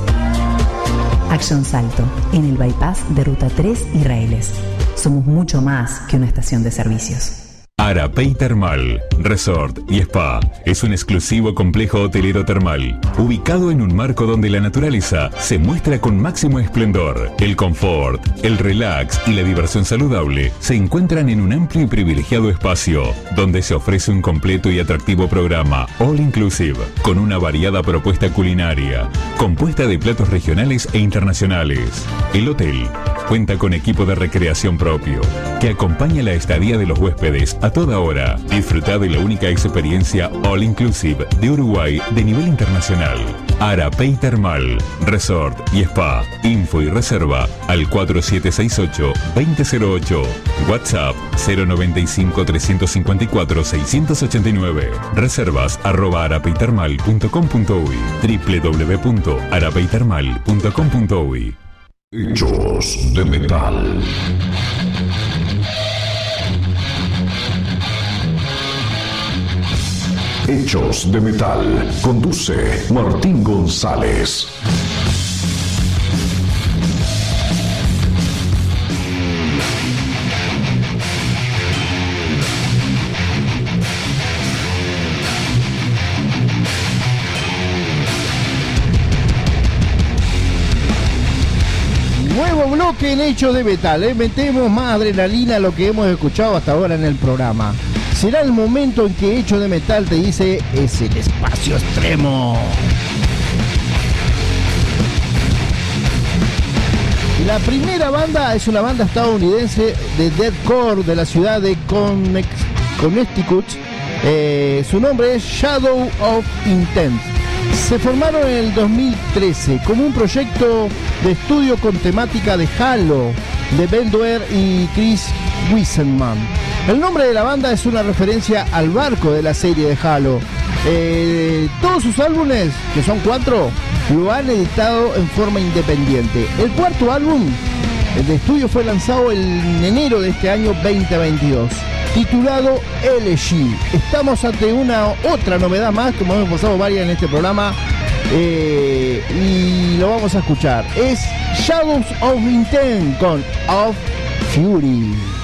Action Salto, en el bypass de Ruta 3 Israeles. Somos mucho más que una estación de servicios. Arapey Termal, Resort y Spa es un exclusivo complejo hotelero termal, ubicado en un marco donde la naturaleza se muestra con máximo esplendor. El confort, el relax y la diversión saludable se encuentran en un amplio y privilegiado espacio, donde se ofrece un completo y atractivo programa All Inclusive, con una variada propuesta culinaria, compuesta de platos regionales e internacionales. El hotel cuenta con equipo de recreación propio, que acompaña la estadía de los huéspedes a toda hora. Disfruta de la única experiencia All Inclusive de Uruguay de nivel internacional. Arapey Termal, Resort y Spa. Info y reserva al 4768-2008. WhatsApp 095-354-689. Reservas arroba arapeytermal.com.uy www.arapeytermal.com.uy Hechos de metal. Hechos de metal. Conduce Martín González. Bloque en Hechos de Metal. ¿eh? Metemos más adrenalina a lo que hemos escuchado hasta ahora en el programa. Será el momento en que Hecho de Metal te dice es el espacio extremo. La primera banda es una banda estadounidense de deathcore de la ciudad de Connecticut. Eh, su nombre es Shadow of Intent. Se formaron en el 2013 como un proyecto de estudio con temática de Halo de Ben Doer y Chris Wiesenman. El nombre de la banda es una referencia al barco de la serie de Halo. Eh, todos sus álbumes, que son cuatro, lo han editado en forma independiente. El cuarto álbum, el de estudio, fue lanzado en enero de este año 2022. Titulado Elegy. Estamos ante una otra novedad más, como hemos pasado varias en este programa, eh, y lo vamos a escuchar. Es Shadows of Intent con Of Fury.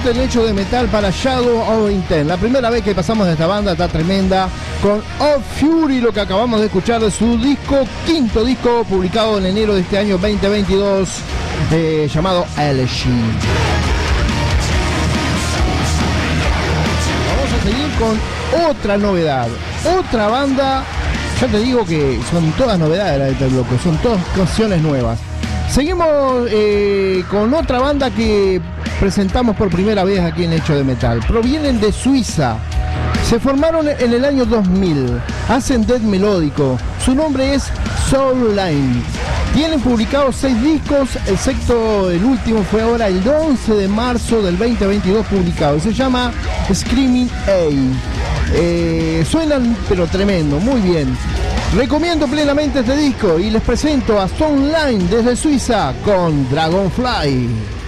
Debut del hecho de metal para Shadow of Intent. La primera vez que pasamos de esta banda está tremenda. con Of Fury, lo que acabamos de escuchar de su disco, quinto disco publicado en enero de este año 2022, eh, llamado Elegy. Vamos a seguir con otra novedad, otra banda, ya te digo que son todas novedades de este bloque, son todas canciones nuevas. Seguimos eh, con otra banda que presentamos por primera vez aquí en Hecho de Metal. Provienen de Suiza. Se formaron en el año 2000. Hacen death melódico. Su nombre es Soul Line. Tienen publicados seis discos, excepto el último fue ahora el 11 de marzo del 2022 publicado. Se llama Screaming A. Eh, suenan pero tremendo, muy bien. Recomiendo plenamente este disco y les presento a Line desde Suiza con Dragonfly.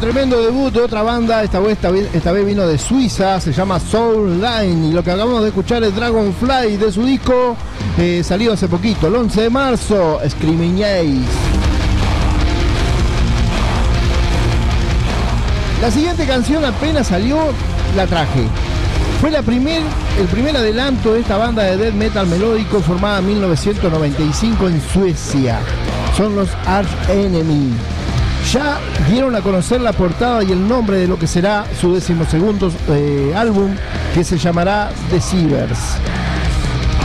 Tremendo debut de otra banda, esta vez, esta vez, vino de Suiza, se llama Soul Line y lo que acabamos de escuchar es Dragonfly de su disco eh, salido hace poquito, el 11 de marzo, Screaming Ace. La siguiente canción apenas salió, la traje. Fue la primer, el primer adelanto de esta banda de death metal melódico formada en 1995 en Suecia. Son los Arch Enemy. Ya dieron a conocer la portada y el nombre de lo que será su decimosegundo eh, álbum, que se llamará Deceivers.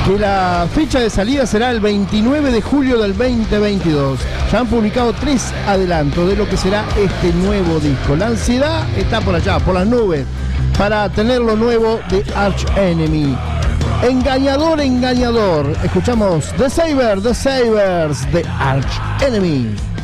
Que la fecha de salida será el 29 de julio del 2022. Ya han publicado tres adelantos de lo que será este nuevo disco. La ansiedad está por allá, por las nubes, para tener lo nuevo de Arch Enemy. Engañador, engañador. Escuchamos The Saber, The Sabers de Arch Enemy.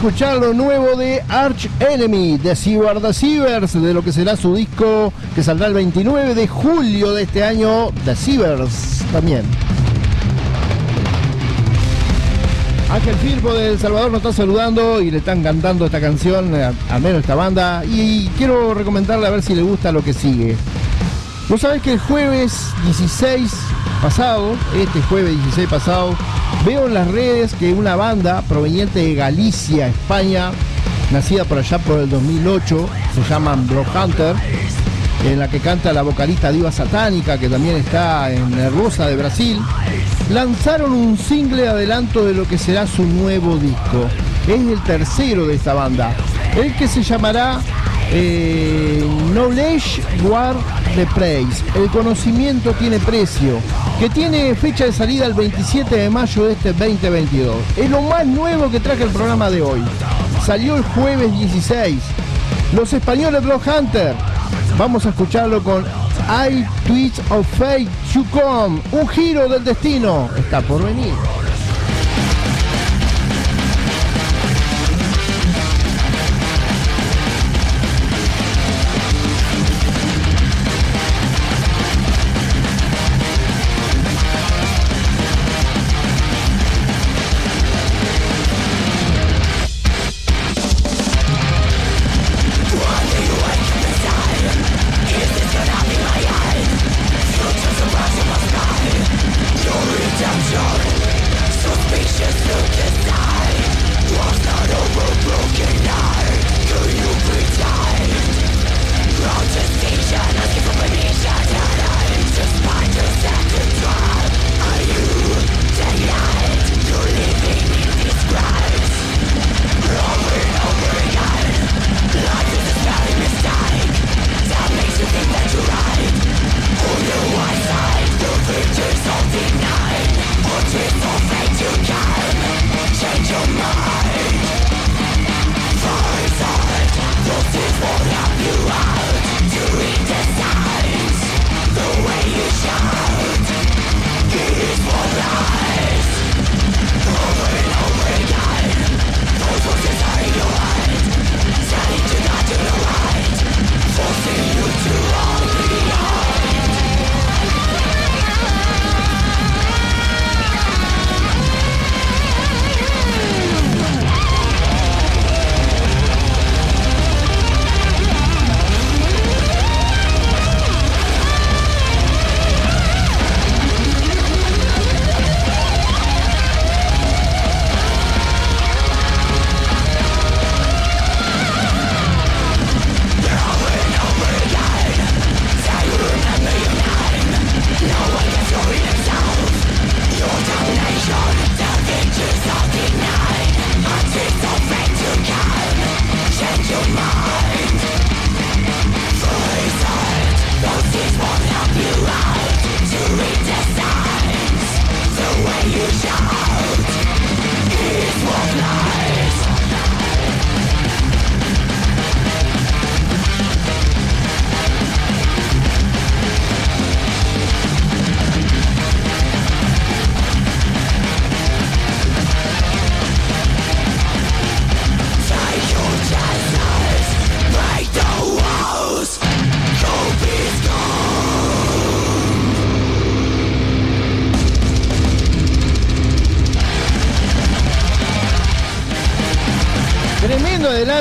Escuchar lo nuevo de Arch Enemy, de Seaward Deceivers, de lo que será su disco que saldrá el 29 de julio de este año, Deceivers también. Ángel Firpo de El Salvador nos está saludando y le están cantando esta canción, eh, al menos esta banda, y quiero recomendarle a ver si le gusta lo que sigue. Vos sabés que el jueves 16 pasado, este jueves 16 pasado, veo en las redes que una banda proveniente de Galicia, España, nacida por allá por el 2008, se llaman Bloodhunter, en la que canta la vocalista Diva Satánica, que también está en Nervosa de Brasil, lanzaron un single adelanto de lo que será su nuevo disco. Es el tercero de esta banda, el que se llamará eh, Knowledge War the Praise. El conocimiento tiene precio, que tiene fecha de salida el 27 de mayo de este 2022. Es lo más nuevo que traje el programa de hoy. Salió el jueves 16. Los españoles Bloodhunter. Vamos a escucharlo con I Twist of Fate to Come. Un giro del destino. Está por venir.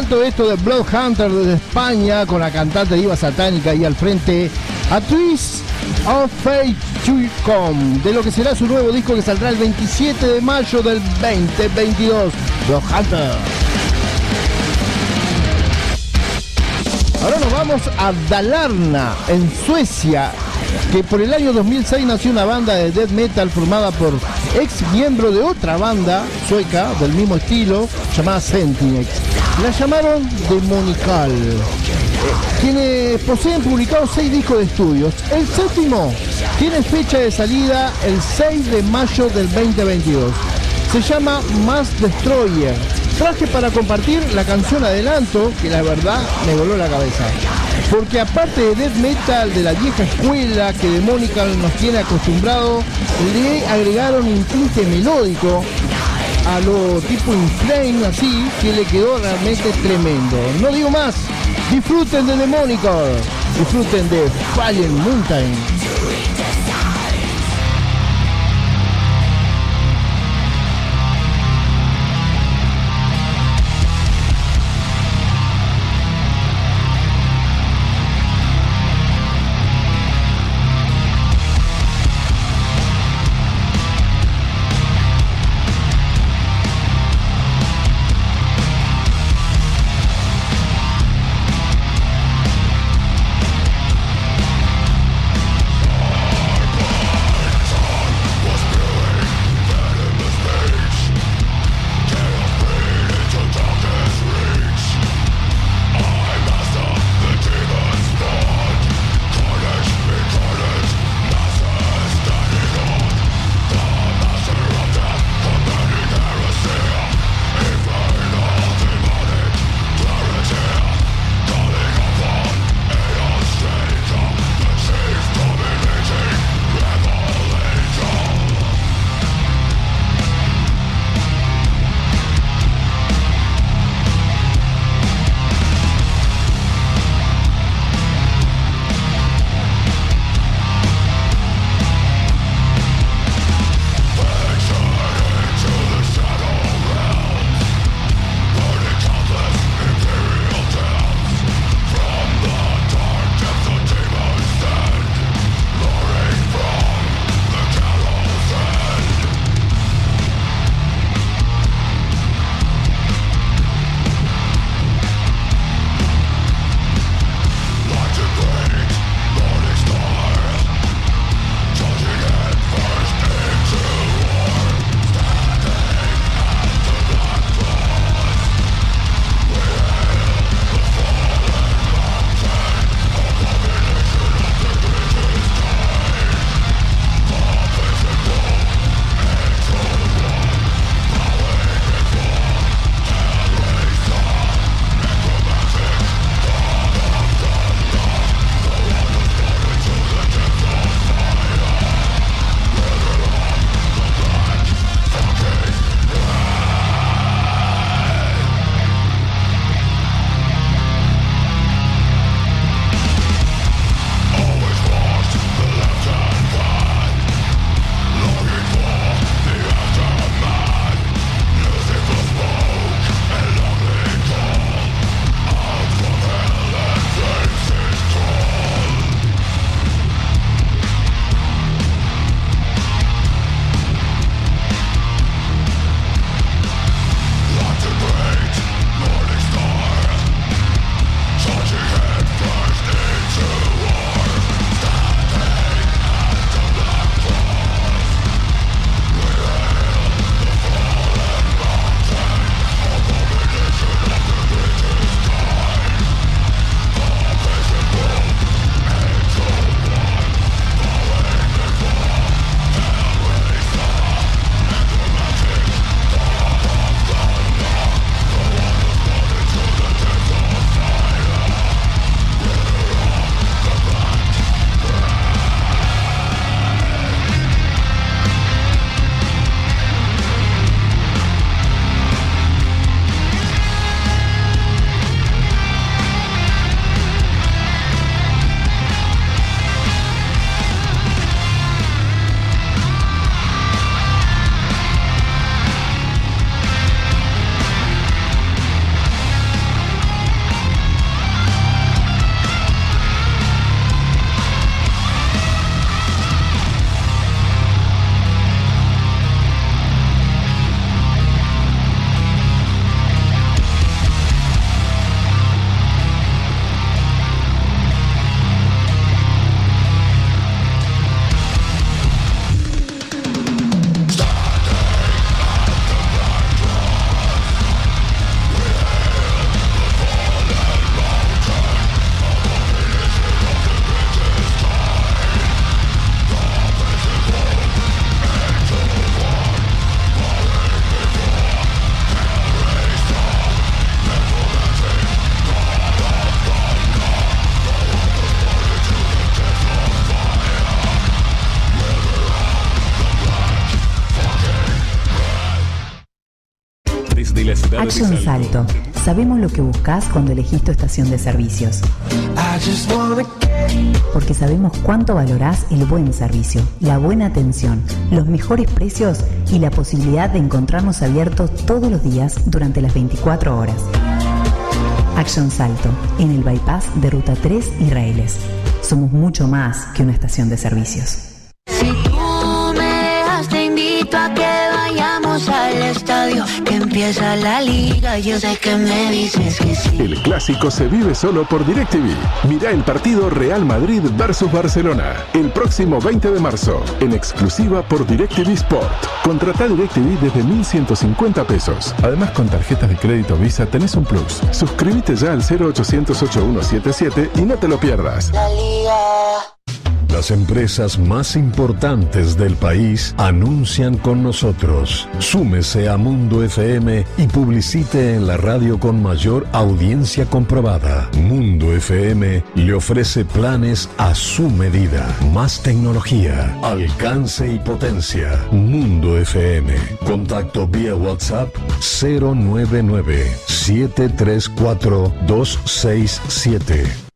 Esto de Bloodhunter desde España con la cantante diva satánica y al frente a Twist of Fate Come de lo que será su nuevo disco que saldrá el 27 de mayo del 2022 Bloodhunter Ahora nos vamos a Dalarna en Suecia que por el año 2006 nació una banda de death metal formada por ex miembro de otra banda sueca del mismo estilo llamada Sentinex. La llamaron Demonical. Quienes poseen publicados seis discos de estudios. El séptimo tiene fecha de salida el 6 de mayo del 2022. Se llama Mass Destroyer. Traje para compartir la canción Adelanto, que la verdad me voló la cabeza. Porque aparte de death metal de la vieja escuela que Demonical nos tiene acostumbrado, le agregaron un tinte melódico a lo tipo Inflame así, que le quedó realmente tremendo. No digo más, disfruten de Demonical, disfruten de Fallen Mountain. Action Salto. Sabemos lo que buscas cuando elegís tu estación de servicios. Porque sabemos cuánto valorás el buen servicio, la buena atención, los mejores precios y la posibilidad de encontrarnos abiertos todos los días durante las 24 horas. Action Salto, en el bypass de Ruta 3 Israeles. Somos mucho más que una estación de servicios. Que empieza la liga, yo sé que me dices que sí. El clásico se vive solo por DirecTV. Mira el partido Real Madrid versus Barcelona el próximo 20 de marzo, en exclusiva por DirecTV Sport. Contrata DirecTV desde 1.150 pesos. Además, con tarjetas de crédito Visa tenés un plus. Suscríbete ya al 0800 8177 y no te lo pierdas. La liga. Las empresas más importantes del país anuncian con nosotros. Súmese a Mundo FM y publicite en la radio con mayor audiencia comprobada. Mundo FM le ofrece planes a su medida. Más tecnología, alcance y potencia. Mundo FM. Contacto vía WhatsApp 099 734 267.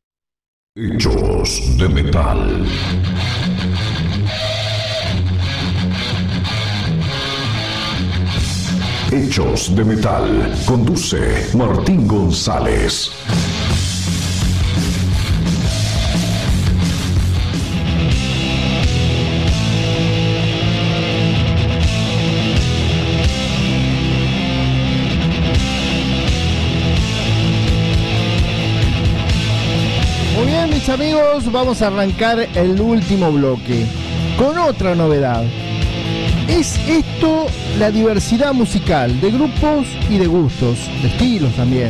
Hechos de metal. Hechos de metal. Conduce Martín González. Mis amigos, vamos a arrancar el último bloque con otra novedad. Es esto la diversidad musical de grupos y de gustos, de estilos también.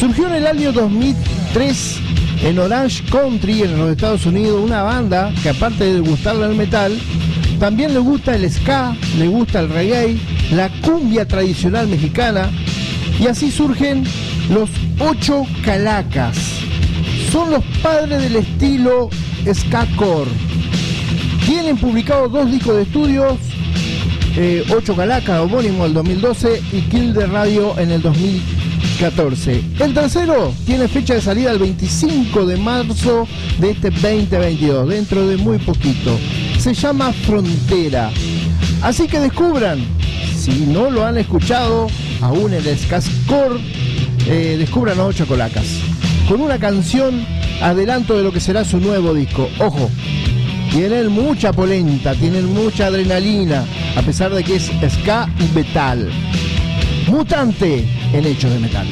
Surgió en el año 2003 en Orange Country, en los Estados Unidos, una banda que aparte de gustarle el metal, también le gusta el ska, le gusta el reggae, la cumbia tradicional mexicana, y así surgen los ocho calacas son los padres del estilo ska-core. Tienen publicado dos discos de estudios, eh, 8 Calacas, homónimo del 2012, y Kill de Radio en el 2014. El tercero tiene fecha de salida el 25 de marzo de este 2022, dentro de muy poquito. Se llama Frontera. Así que descubran, si no lo han escuchado, aún el ska-core, eh, descubran a 8 Calacas con una canción adelanto de lo que será su nuevo disco. Ojo, tienen mucha polenta, tienen mucha adrenalina, a pesar de que es ska y metal. Mutante en hechos de metal.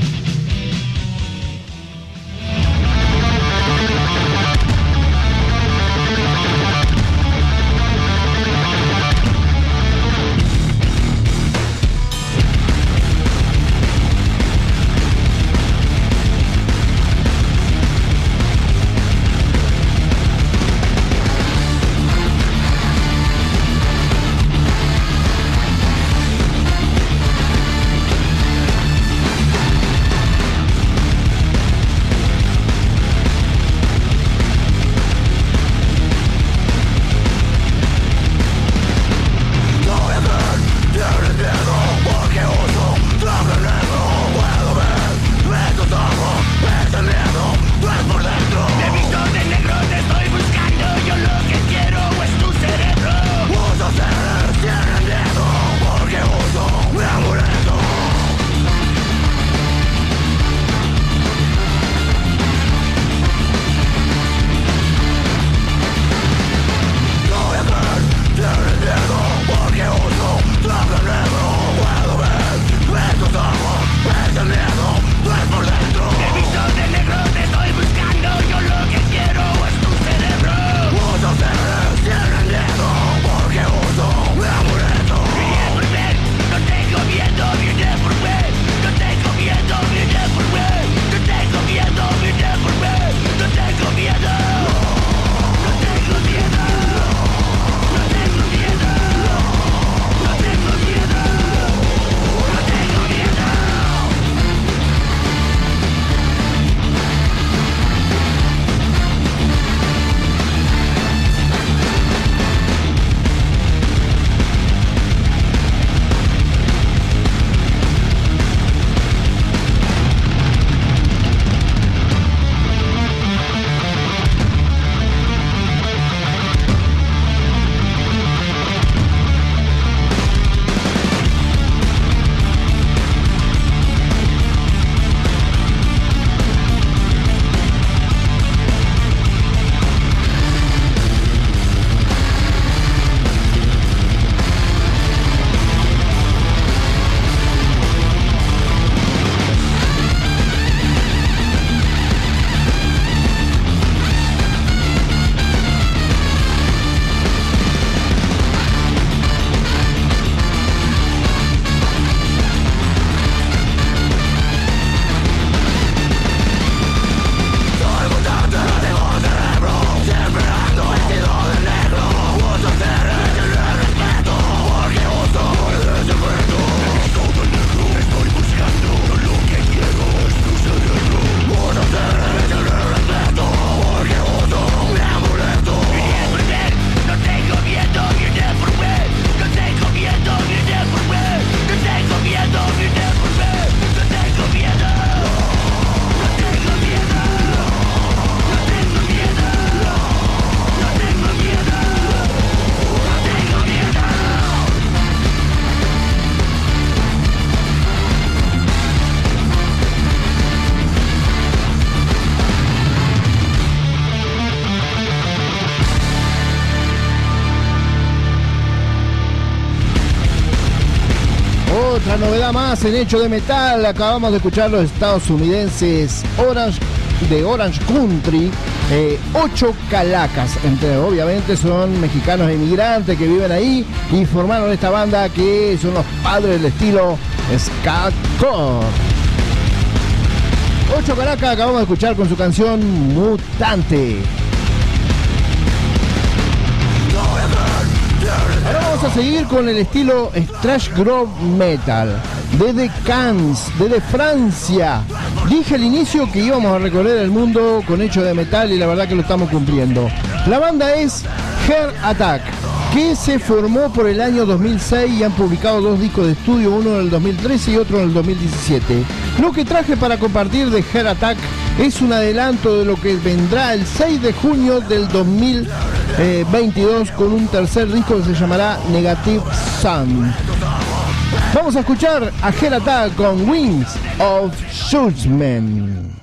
Otra novedad más en Hecho de Metal. Acabamos de escuchar los estadounidenses Orange de Orange Country. eh, ocho calacas. Entre, obviamente son mexicanos inmigrantes que viven ahí y formaron esta banda que son los padres del estilo Ska-Core. Ocho calacas acabamos de escuchar con su canción Mutante. Vamos a seguir con el estilo Strash Grove Metal. Desde Cannes, desde Francia. Dije al inicio que íbamos a recorrer el mundo con hecho de metal y la verdad que lo estamos cumpliendo. La banda es Hair Attack, que se formó por el año 2006 y han publicado dos discos de estudio, uno en el 2013 y otro en el 2017. Lo que traje para compartir de Hair Attack es un adelanto de lo que vendrá el 6 de junio del 2022 con un tercer disco que se llamará Negative Sun. Vamos a escuchar a Attack con Wings of Judgment.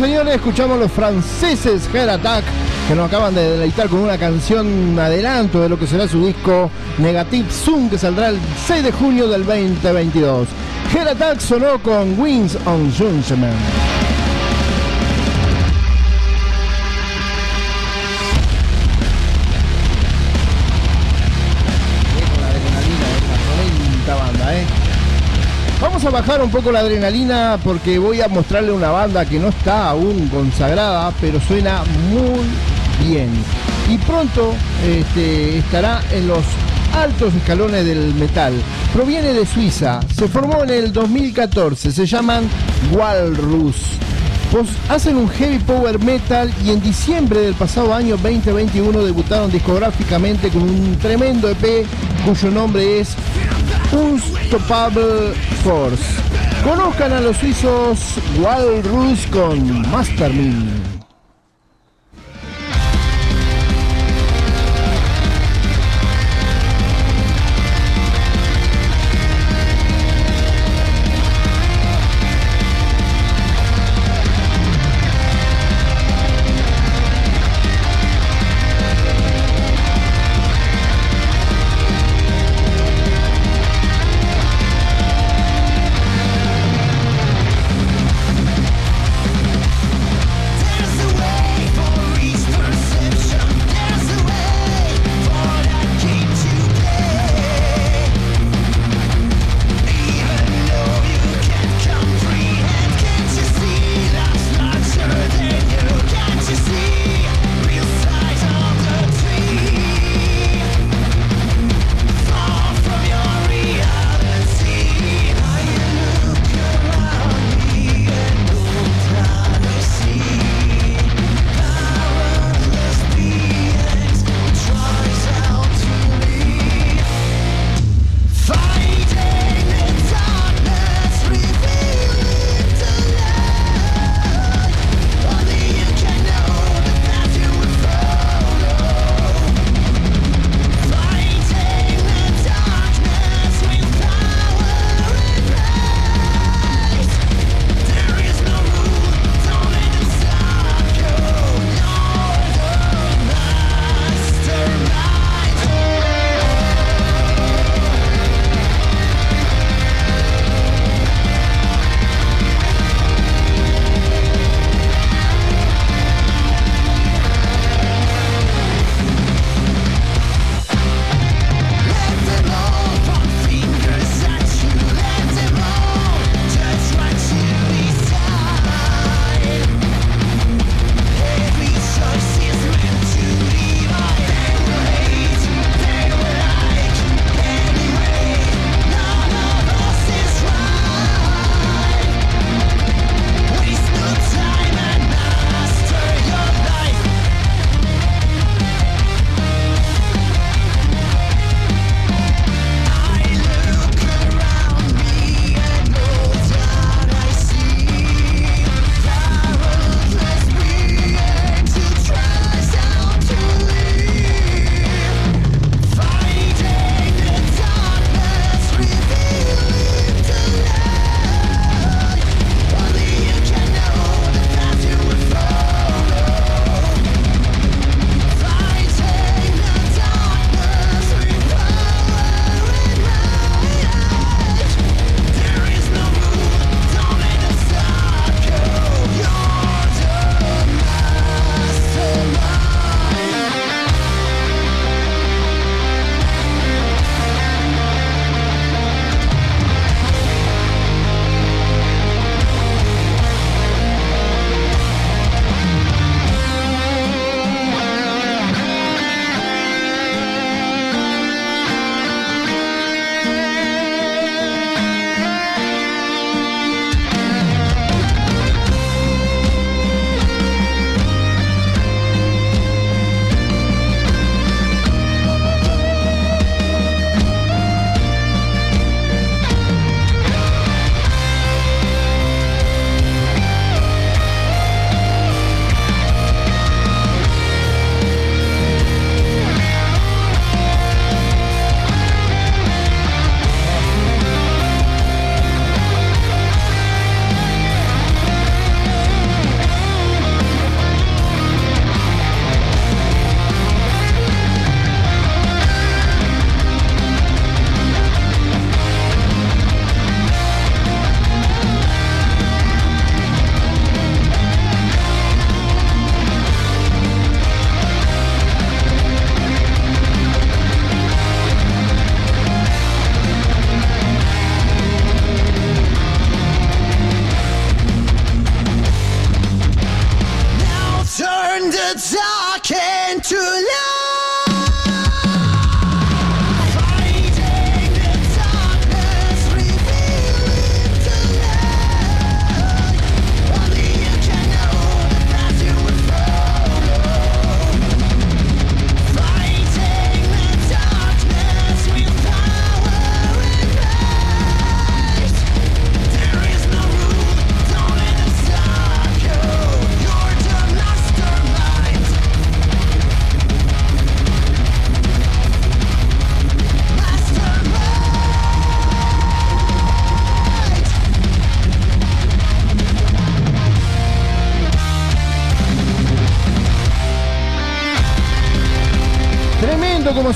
Señores, escuchamos los franceses Hair Attack que nos acaban de deleitar con una canción adelanto de lo que será su disco Negative Zoom que saldrá el 6 de junio del 2022. Head Attack sonó con Wings on Judgment. Vamos a bajar un poco la adrenalina porque voy a mostrarle una banda que no está aún consagrada, pero suena muy bien. Y pronto este, estará en los altos escalones del metal. Proviene de Suiza, se formó en el 2014, se llaman Walrus. Pues hacen un heavy power metal y en diciembre del pasado año 2021 debutaron discográficamente con un tremendo EP cuyo nombre es Unstoppable Force. Conozcan a los suizos Walrus con Mastermind.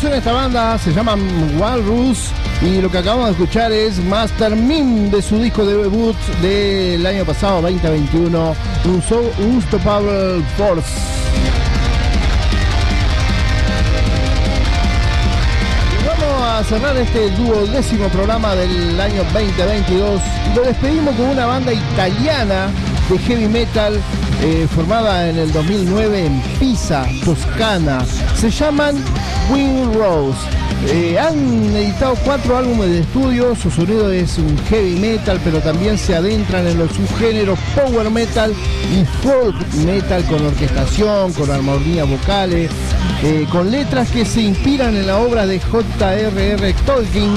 Suena esta banda, se llaman Walrus y lo que acabamos de escuchar es Master Mim de su disco de debut del año pasado, 2021, Unso- Unstoppable Force. A cerrar este duodécimo programa del año 2022 y lo despedimos con una banda italiana de heavy metal eh, formada en el 2009 en Pisa, Toscana. Se llaman Wing Rose. Eh, han editado cuatro álbumes de estudio, su sonido es un heavy metal, pero también se adentran en los subgéneros power metal y folk metal con orquestación, con armonías vocales, eh, con letras que se inspiran en la obra de J.R.R. Tolkien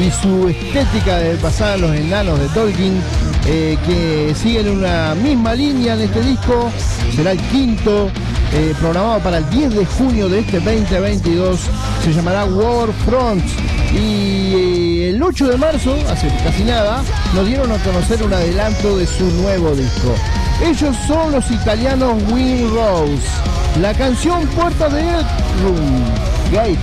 y su estética de basada en los enanos de Tolkien, eh, que siguen una misma línea en este disco, será el quinto, eh, programado para el 10 de junio de este 2022, se llamará War Front. Y eh, el 8 de marzo, hace casi nada, nos dieron a conocer un adelanto de su nuevo disco. Ellos son los italianos Win Rose. La canción Puerta de Gate.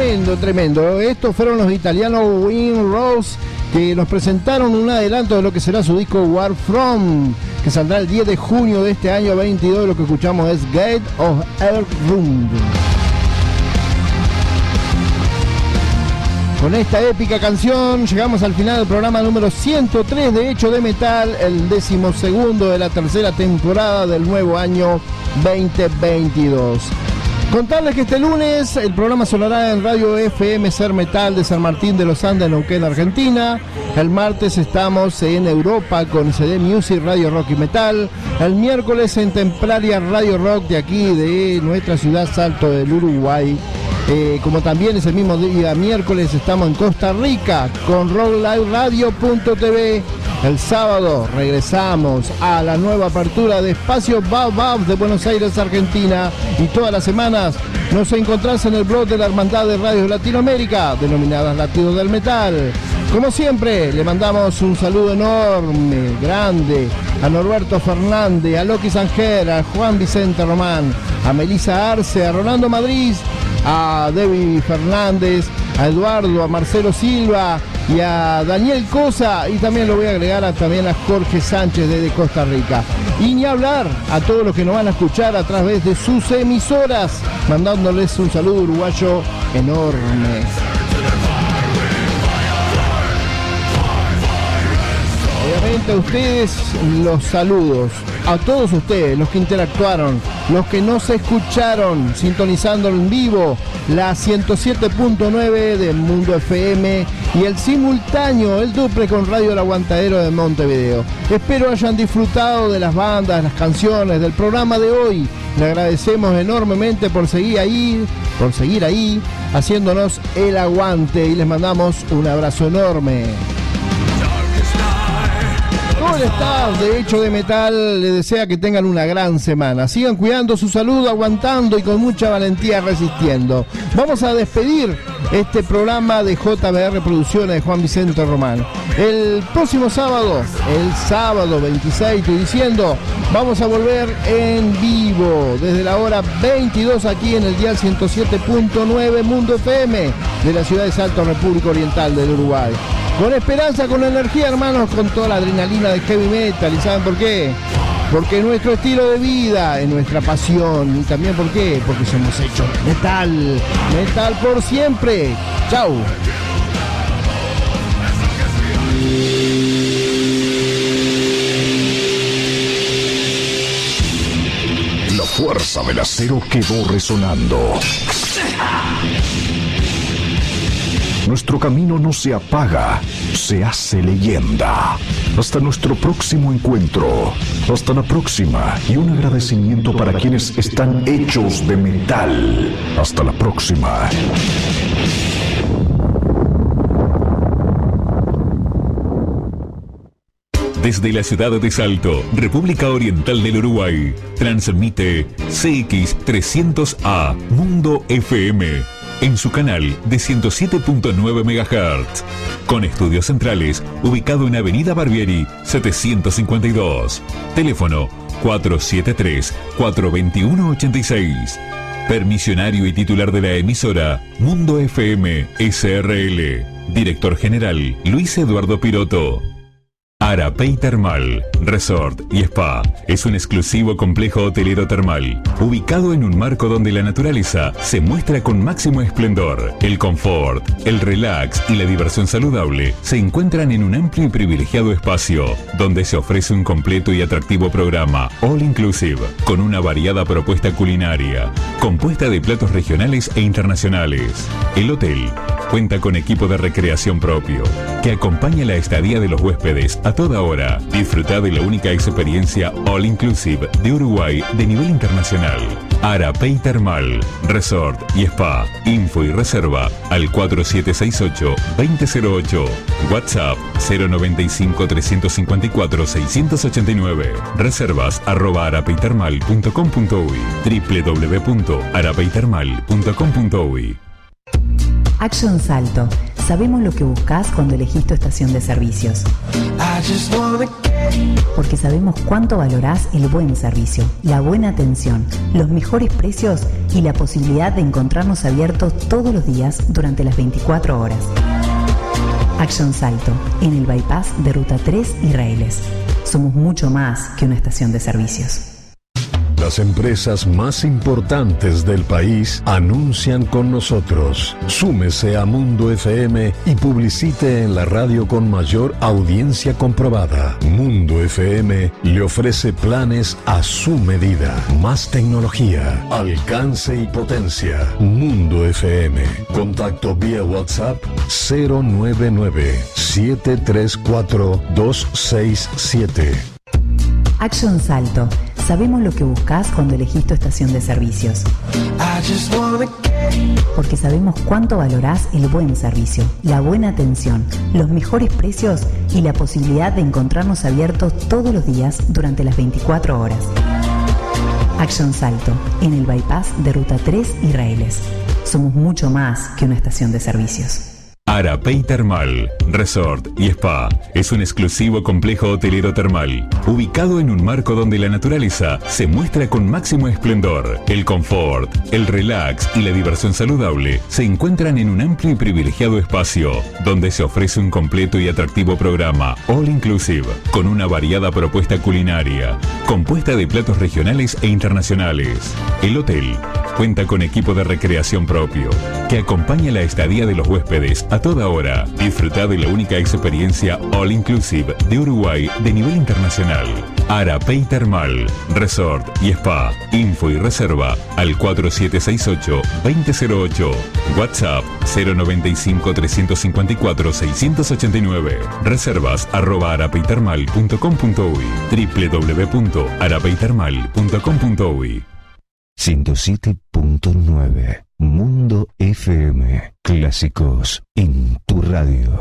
Tremendo, tremendo. Estos fueron los italianos Win Rose que nos presentaron un adelanto de lo que será su disco War From, que saldrá el 10 de junio de este año 22. Lo que escuchamos es Gate of Earth Room. Con esta épica canción llegamos al final del programa número 103 de Hecho de Metal, el decimosegundo de la tercera temporada del nuevo año 2022. Contarles que este lunes el programa sonará en Radio FM Ser Metal de San Martín de los Andes, Neuquén, Argentina. El martes estamos en Europa con CD Music, Radio Rock y Metal. El miércoles en Templaria Radio Rock de aquí, de nuestra ciudad Salto del Uruguay. Eh, como también ese mismo día miércoles estamos en Costa Rica con rockliveradio.tv. El sábado regresamos a la nueva apertura de Espacio Bab Bab de Buenos Aires, Argentina. Y todas las semanas nos encontrás en el blog de la Hermandad de Radios Latinoamérica, denominadas Latidos del Metal. Como siempre, le mandamos un saludo enorme, grande, a Norberto Fernández, a Loki Sanger, a Juan Vicente Román, a Melisa Arce, a Rolando Madrid, a Debbie Fernández, a Eduardo, a Marcelo Silva y a Daniel Cosa y también lo voy a agregar a, también a Jorge Sánchez desde Costa Rica. Y ni hablar a todos los que nos van a escuchar a través de sus emisoras, mandándoles un saludo uruguayo enorme. Obviamente a ustedes los saludos, a todos ustedes, los que interactuaron, los que no se escucharon sintonizando en vivo la 107.9 de Mundo FM y el simultáneo, el duple con Radio El Aguantadero de Montevideo. Espero hayan disfrutado de las bandas, las canciones, del programa de hoy. Le agradecemos enormemente por seguir ahí, por seguir ahí, haciéndonos el aguante y les mandamos un abrazo enorme. Todo el de Hecho de Metal le desea que tengan una gran semana. Sigan cuidando su salud, aguantando y con mucha valentía resistiendo. Vamos a despedir este programa de JBR Producciones de Juan Vicente Román. El próximo sábado, el sábado 26, estoy diciendo, vamos a volver en vivo desde la hora 22 aquí en el dial 107.9 Mundo FM de la ciudad de Salto, República Oriental del Uruguay. Con esperanza, con energía, hermanos, con toda la adrenalina de heavy metal. ¿Y saben por qué? Porque es nuestro estilo de vida, es nuestra pasión. Y también por qué? Porque somos hechos metal. Metal por siempre. Chau. La fuerza del acero quedó resonando. Nuestro camino no se apaga, se hace leyenda. Hasta nuestro próximo encuentro. Hasta la próxima. Y un agradecimiento para quienes están hechos de metal. Hasta la próxima. Desde la ciudad de Salto, República Oriental del Uruguay, transmite CX300A Mundo FM en su canal de 107.9 MHz, con estudios centrales ubicado en Avenida Barbieri 752. Teléfono 473-421-86. Permisionario y titular de la emisora Mundo FM SRL. Director General Luis Eduardo Piroto. Arapey Termal, Resort y Spa es un exclusivo complejo hotelero termal, ubicado en un marco donde la naturaleza se muestra con máximo esplendor. El confort, el relax y la diversión saludable se encuentran en un amplio y privilegiado espacio, donde se ofrece un completo y atractivo programa All Inclusive, con una variada propuesta culinaria, compuesta de platos regionales e internacionales. El hotel cuenta con equipo de recreación propio, que acompaña la estadía de los huéspedes a toda hora. Disfruta de la única experiencia All Inclusive de Uruguay de nivel internacional. Arapey Termal, Resort y Spa. Info y reserva al 4768-2008. WhatsApp 095-354-689. Reservas arroba arapeytermal.com.uy www.arapeytermal.com.uy Action Salto. Sabemos lo que buscas cuando elegís tu estación de servicios. Porque sabemos cuánto valorás el buen servicio, la buena atención, los mejores precios y la posibilidad de encontrarnos abiertos todos los días durante las 24 horas. Action Salto, en el bypass de Ruta 3 Israeles. Somos mucho más que una estación de servicios. Las empresas más importantes del país anuncian con nosotros. Súmese a Mundo FM y publicite en la radio con mayor audiencia comprobada. Mundo FM le ofrece planes a su medida. Más tecnología, alcance y potencia. Mundo FM. Contacto vía WhatsApp 099 734 267. Action Salto. Sabemos lo que buscas cuando elegís tu estación de servicios. Porque sabemos cuánto valorás el buen servicio, la buena atención, los mejores precios y la posibilidad de encontrarnos abiertos todos los días durante las 24 horas. Action Salto, en el bypass de Ruta 3 Israeles. Somos mucho más que una estación de servicios. Arapey Termal, Resort y Spa es un exclusivo complejo hotelero termal, ubicado en un marco donde la naturaleza se muestra con máximo esplendor. El confort, el relax y la diversión saludable se encuentran en un amplio y privilegiado espacio, donde se ofrece un completo y atractivo programa All Inclusive, con una variada propuesta culinaria, compuesta de platos regionales e internacionales. El hotel cuenta con equipo de recreación propio, que acompaña la estadía de los huéspedes toda hora. Disfruta de la única experiencia All Inclusive de Uruguay de nivel internacional. Arapey Termal, Resort y Spa. Info y reserva al 4768-2008. WhatsApp 095 354 689. Reservas arroba arapeytermal.com.uy www.arapeytermal.com.uy 107.9 Mundo FM. Clásicos en tu radio.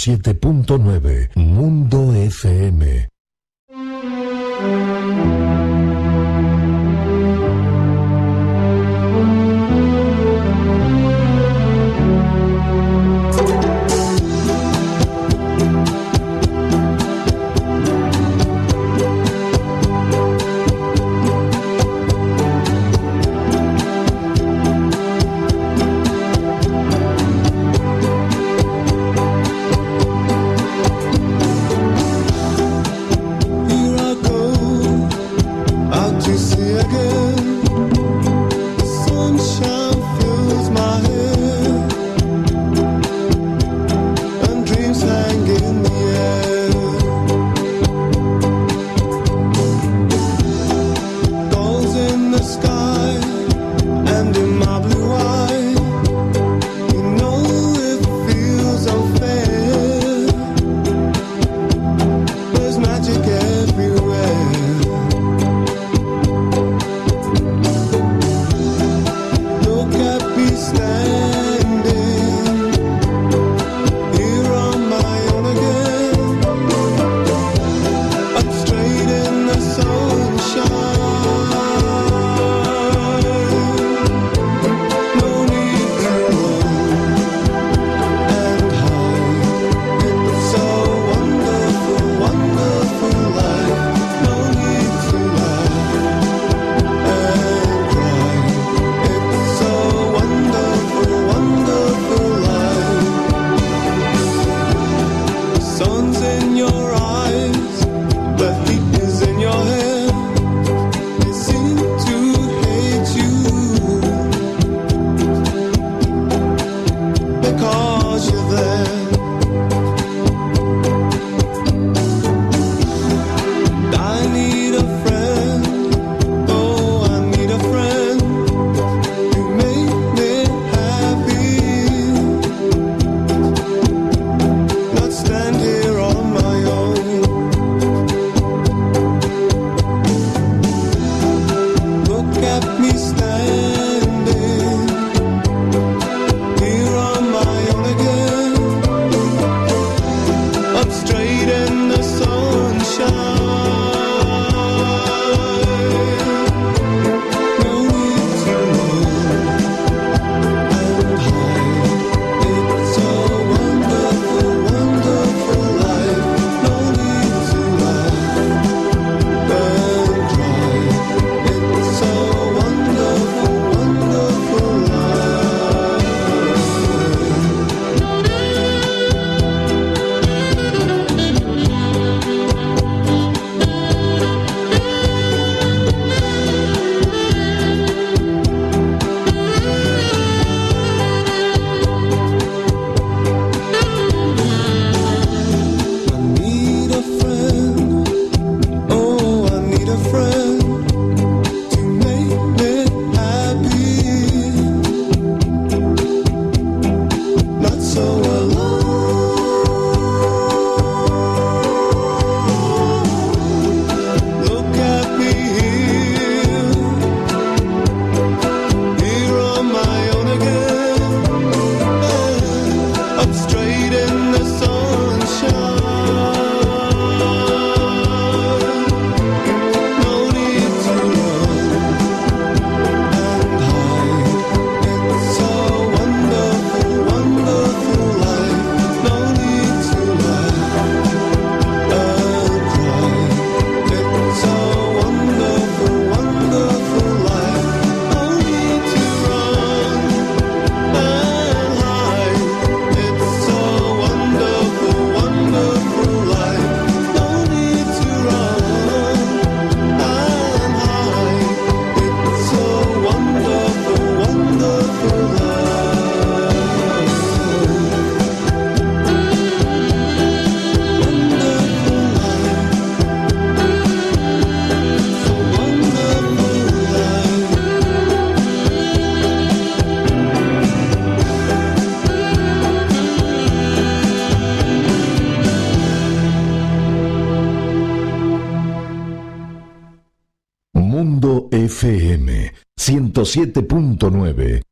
107.9 107.9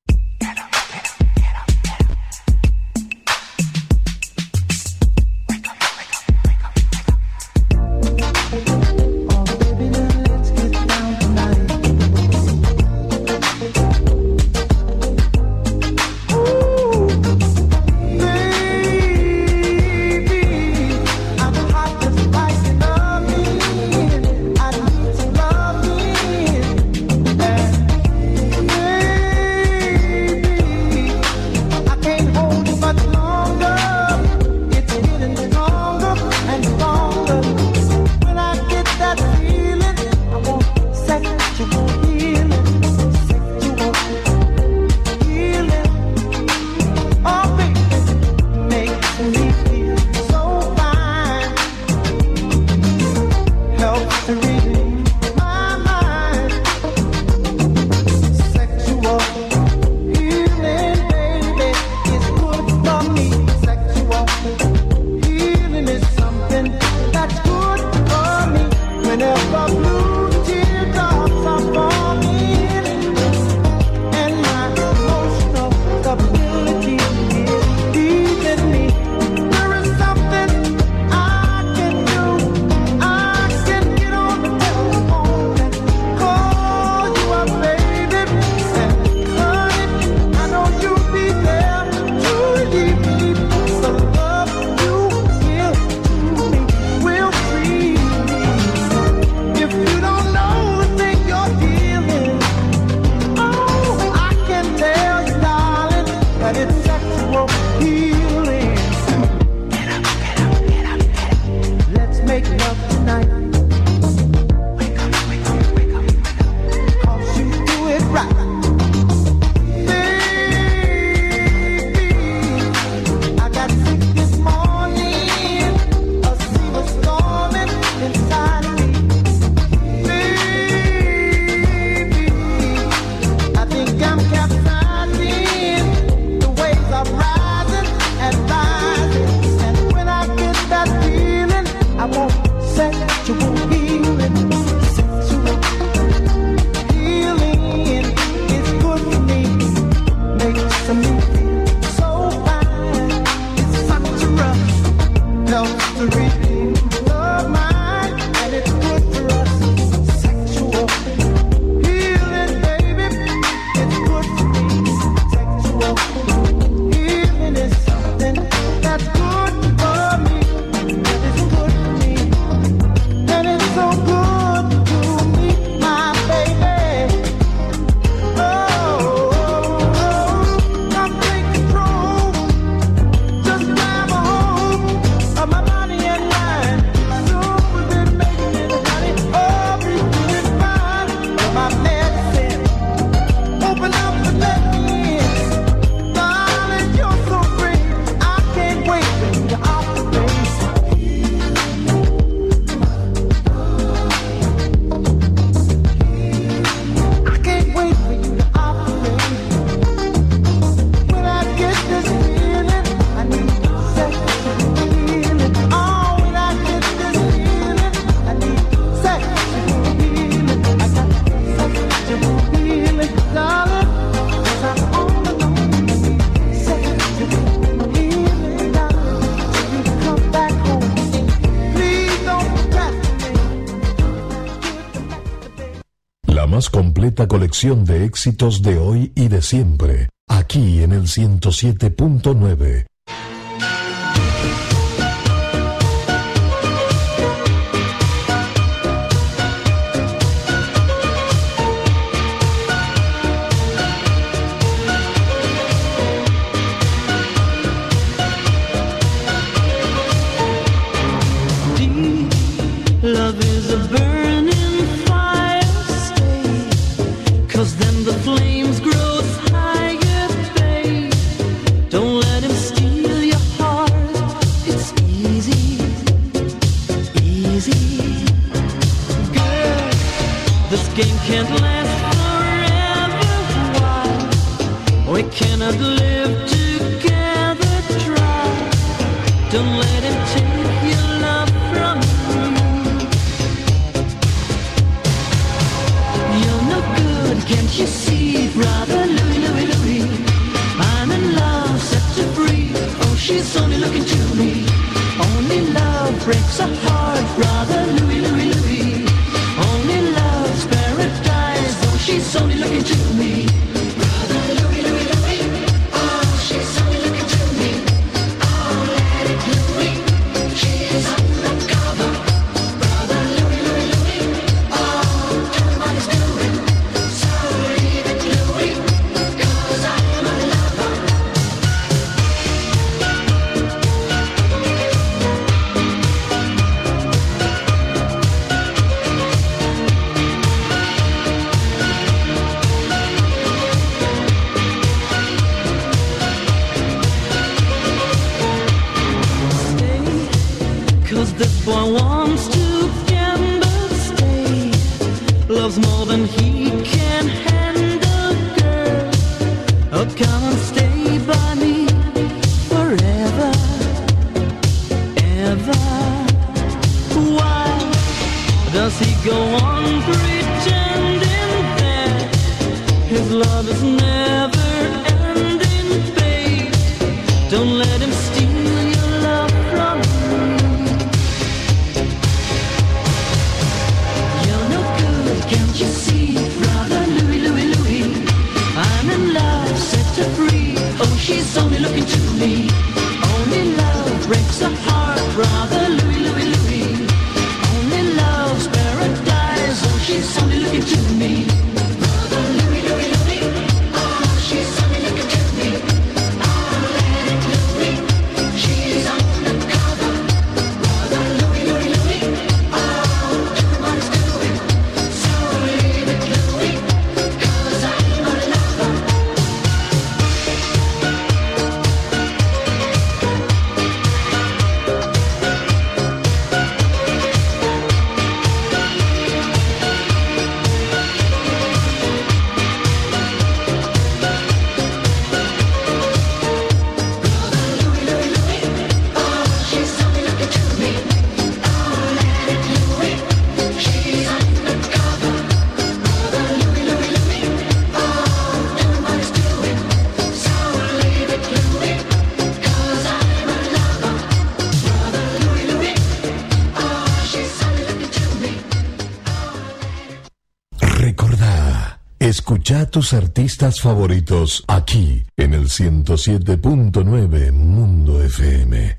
colección de éxitos de hoy y de siempre, aquí en el 107.9 tus artistas favoritos aquí en el 107.9 Mundo FM.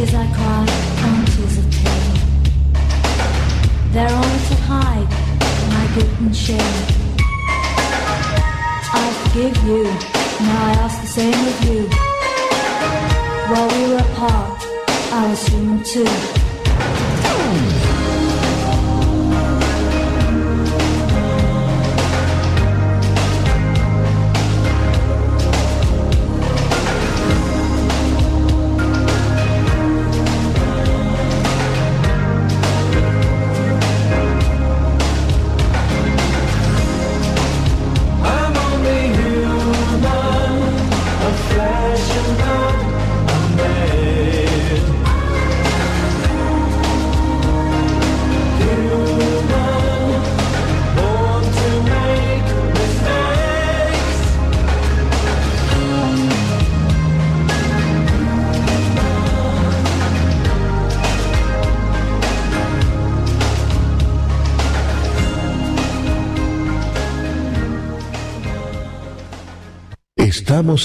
tears I cried aren't tears of pain. They're only to hide my guilt and shame. I forgive you, now I ask the same of you. While we were apart, I was human too.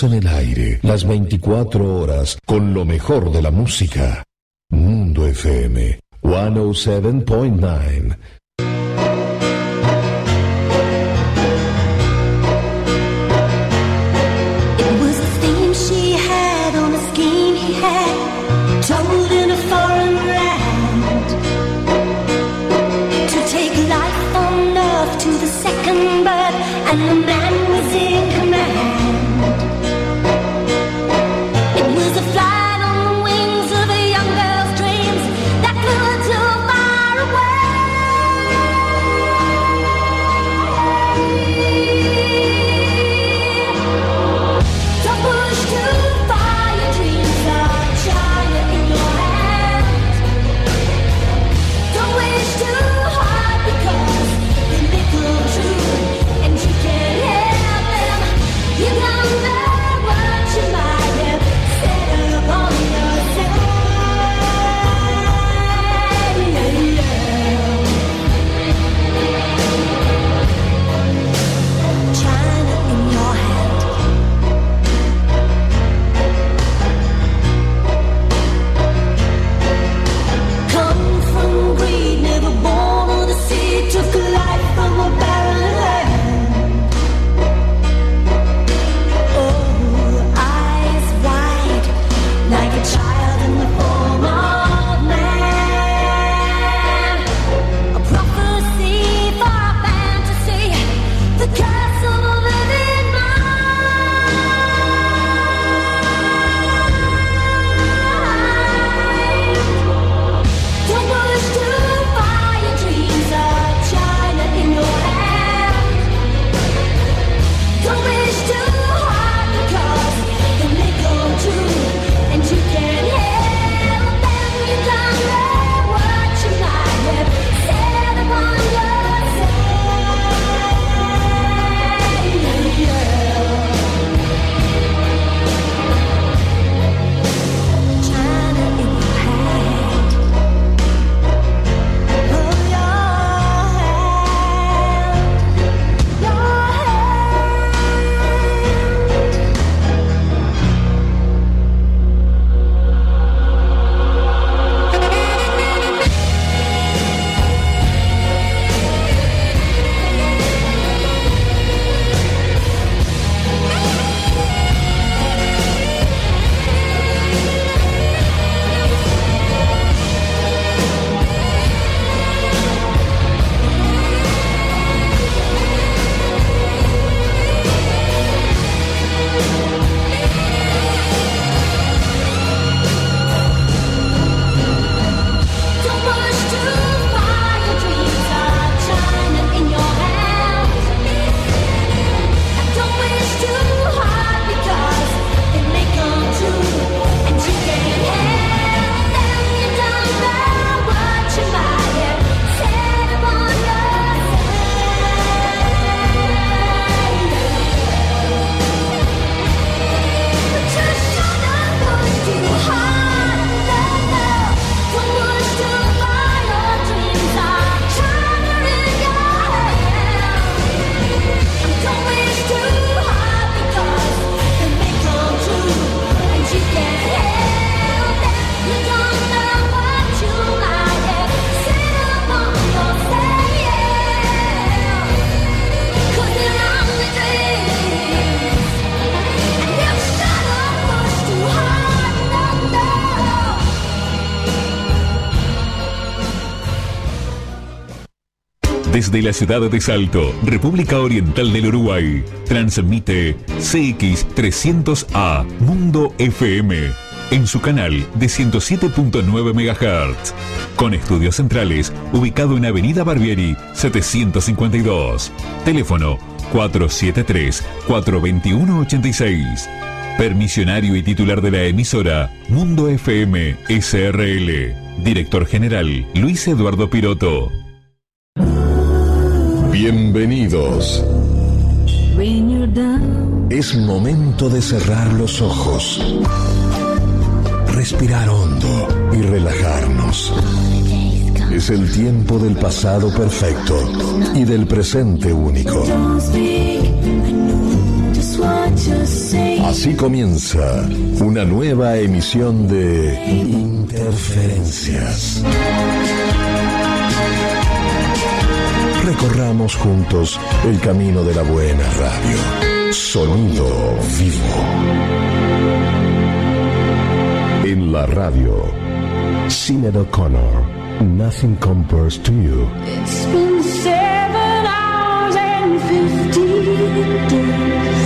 En el aire las 24 horas con lo mejor de la música. Mundo FM 107.9. Desde la ciudad de Salto, República Oriental del Uruguay, transmite CX300A Mundo FM en su canal de 107.9 MHz, con estudios centrales ubicado en Avenida Barbieri 752. Teléfono 473-421-86. Permisionario y titular de la emisora Mundo FM SRL. Director General Luis Eduardo Piroto. Bienvenidos. Es momento de cerrar los ojos, respirar hondo y relajarnos. Es el tiempo del pasado perfecto y del presente único. Así comienza una nueva emisión de Interferencias. Recorramos juntos el camino de la buena radio. Sonido vivo. En la radio, Sinead O'Connor. Nothing compares to you. It's been seven hours and fifteen days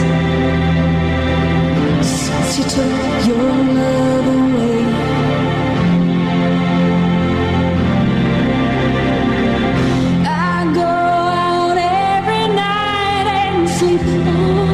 since you took your love away. you.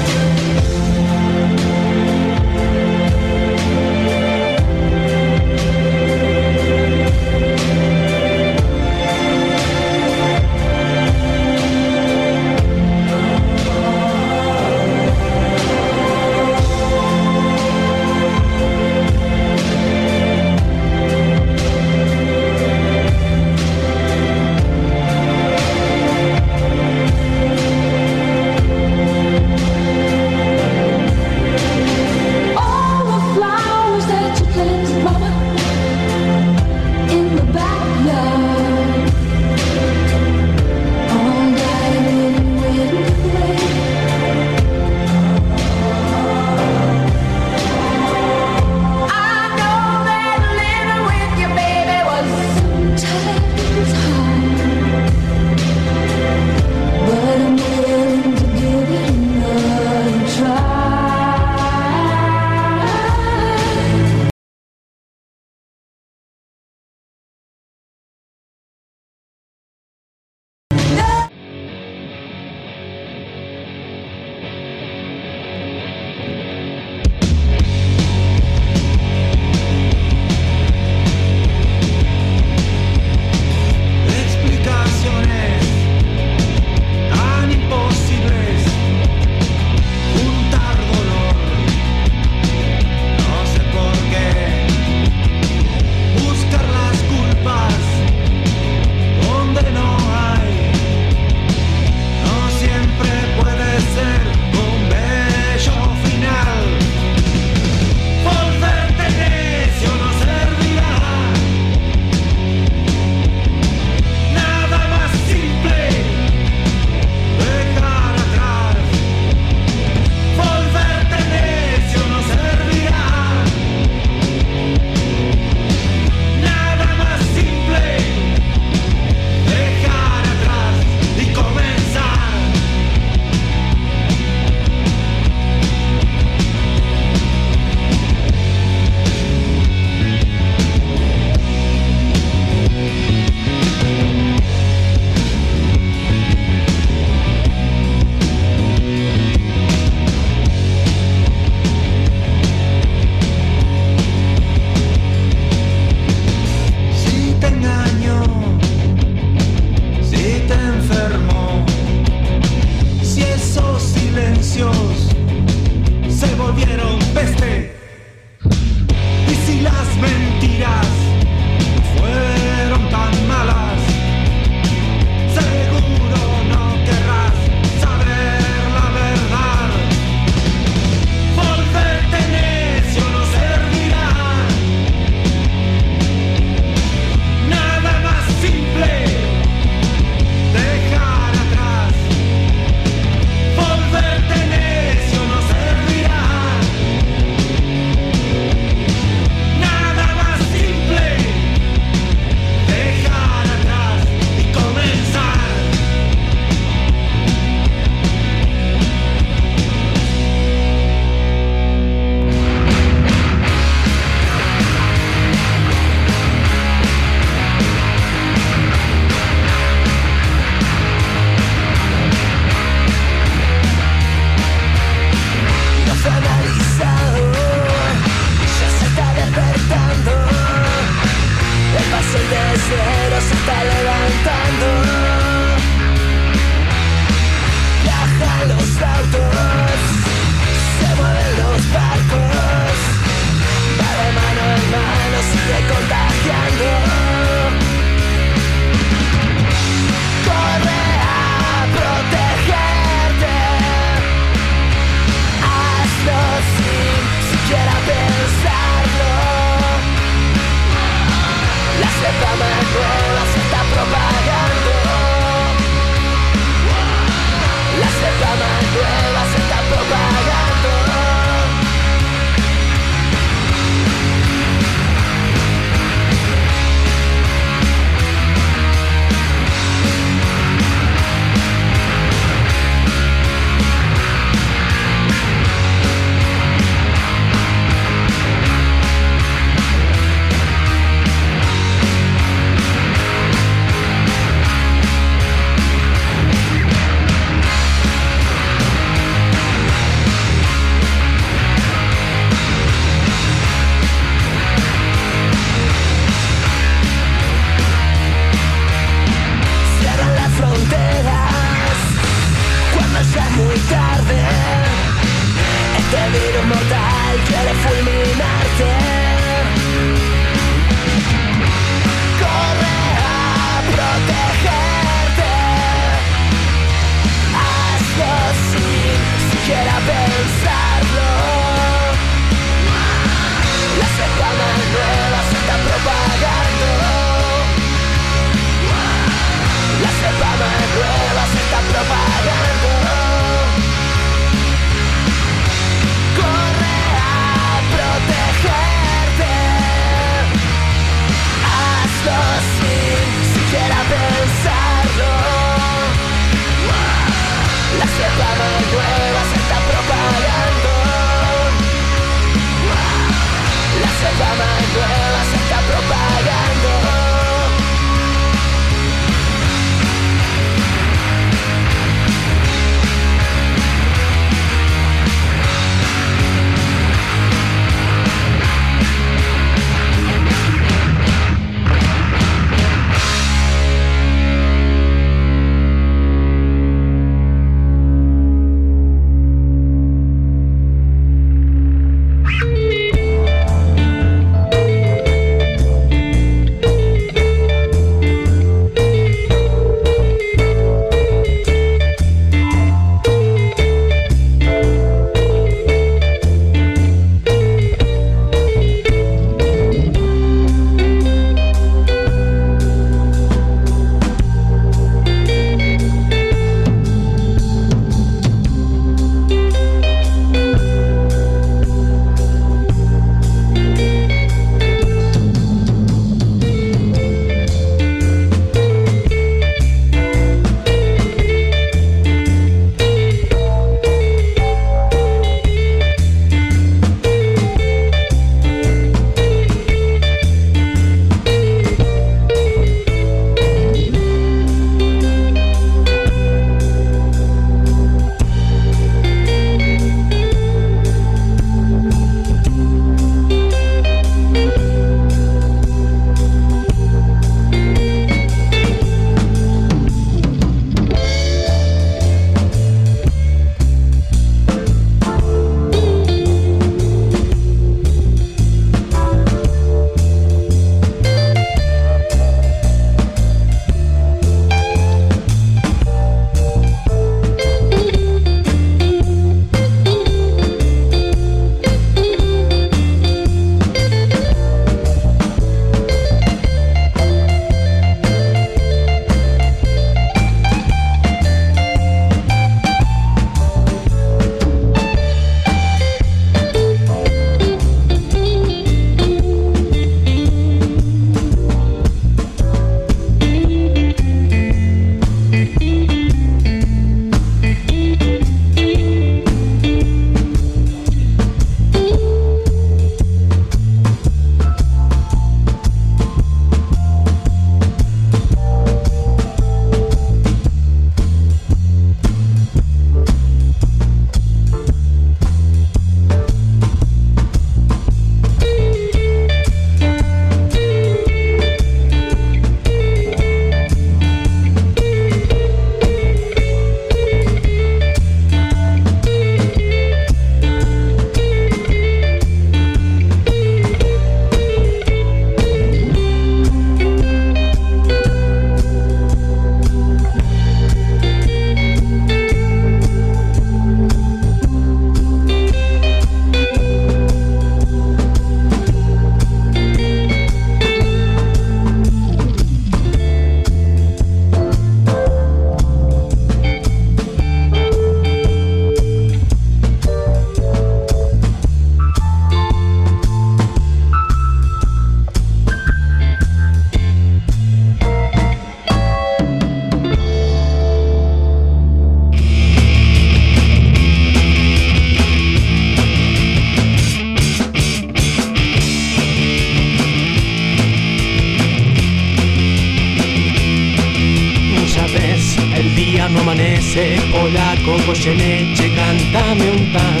Polaco, Goyeneche, cántame un tango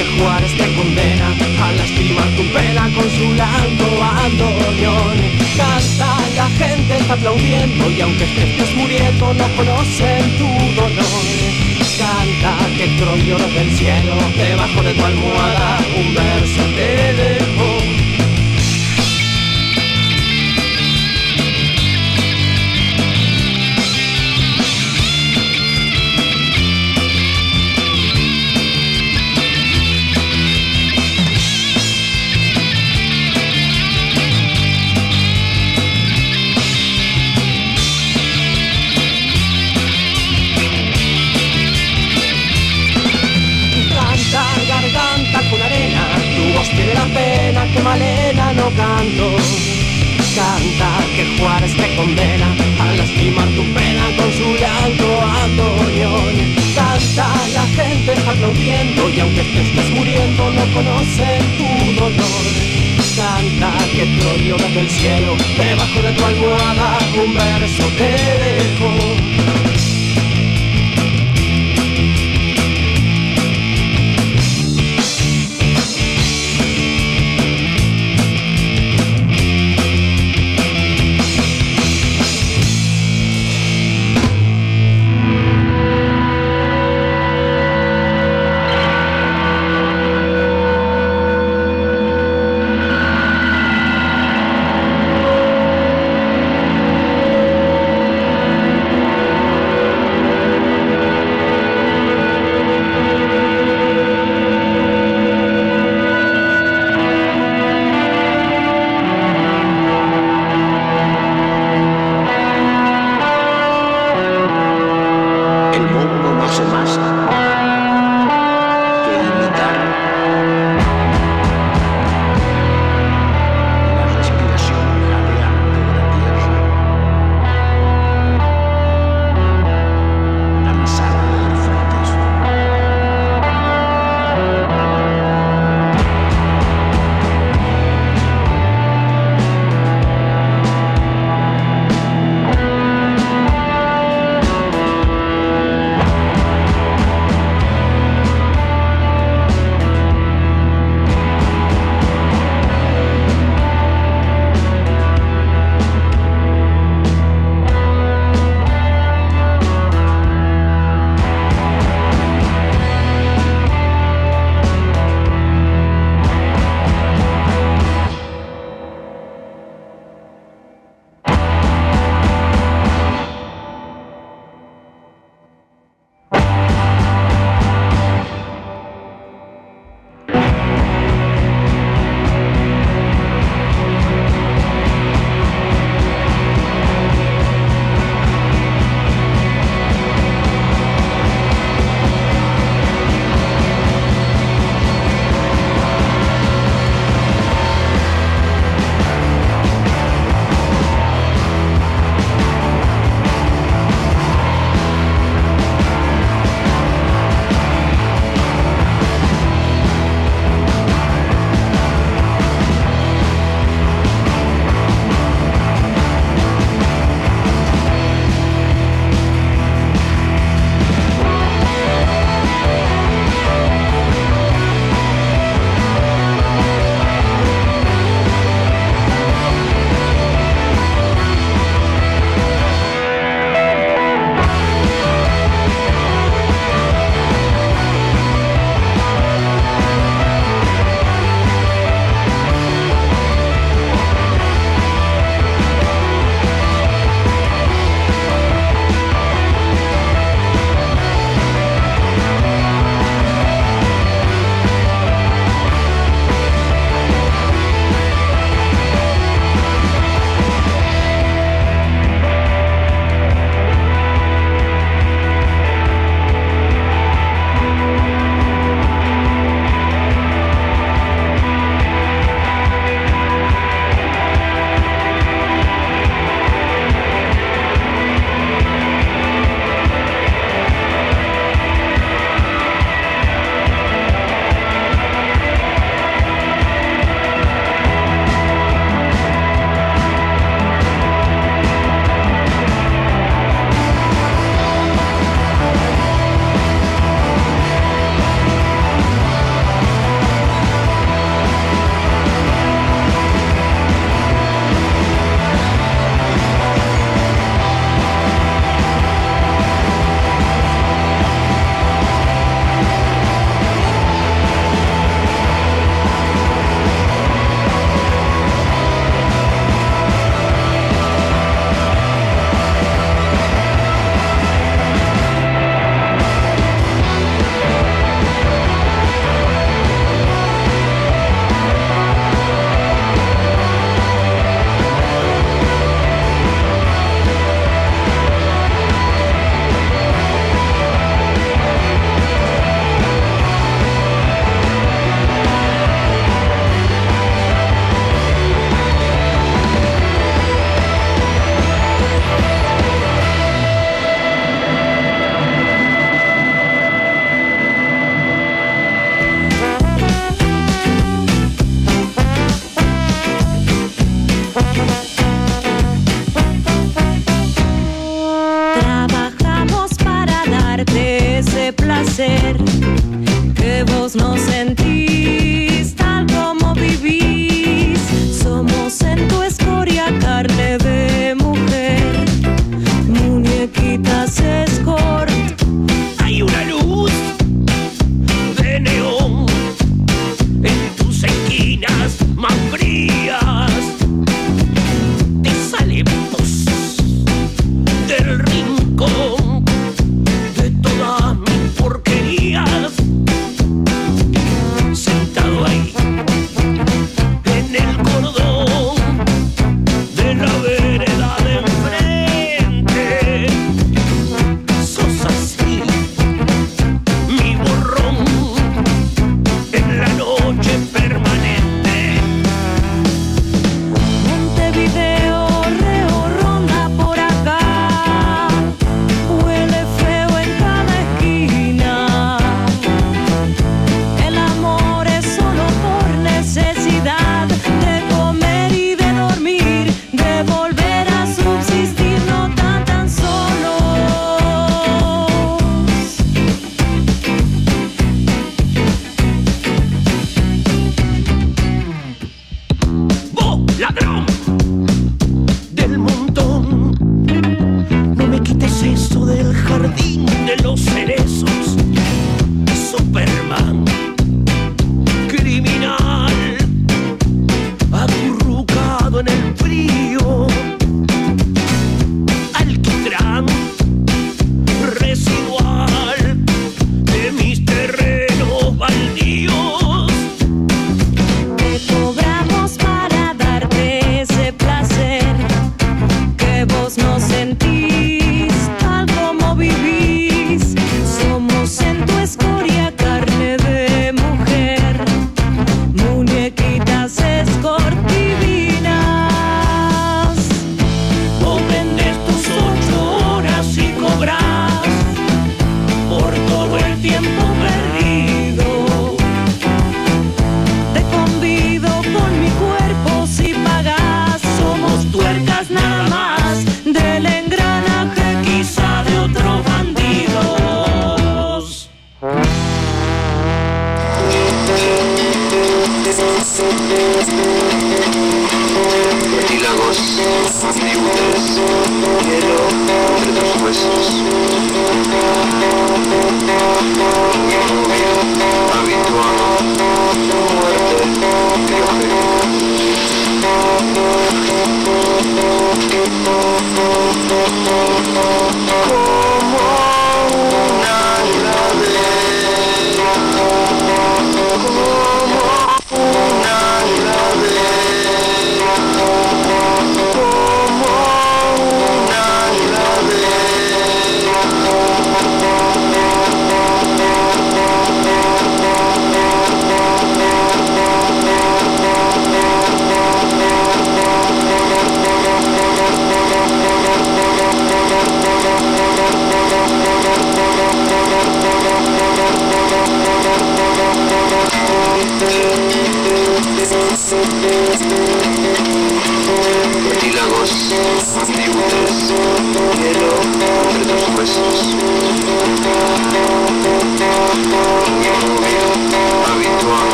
que Juárez te condena a lastimar tu pena con su bandoneón. Canta, la gente está aplaudiendo y aunque te estés muriendo no conocen tu dolor. Canta que Troyo desde el cielo, debajo de tu almohada, un verso te dejó. Voz tiene la pena que Malena no canto. Canta que Juárez te condena a lastimar tu pena con su llanto bandoneón. Canta, la gente está aplaudiendo y aunque te estés muriendo no conocen tu dolor. Canta que Troyo desde el cielo, debajo de tu almohada, un verso te dejo.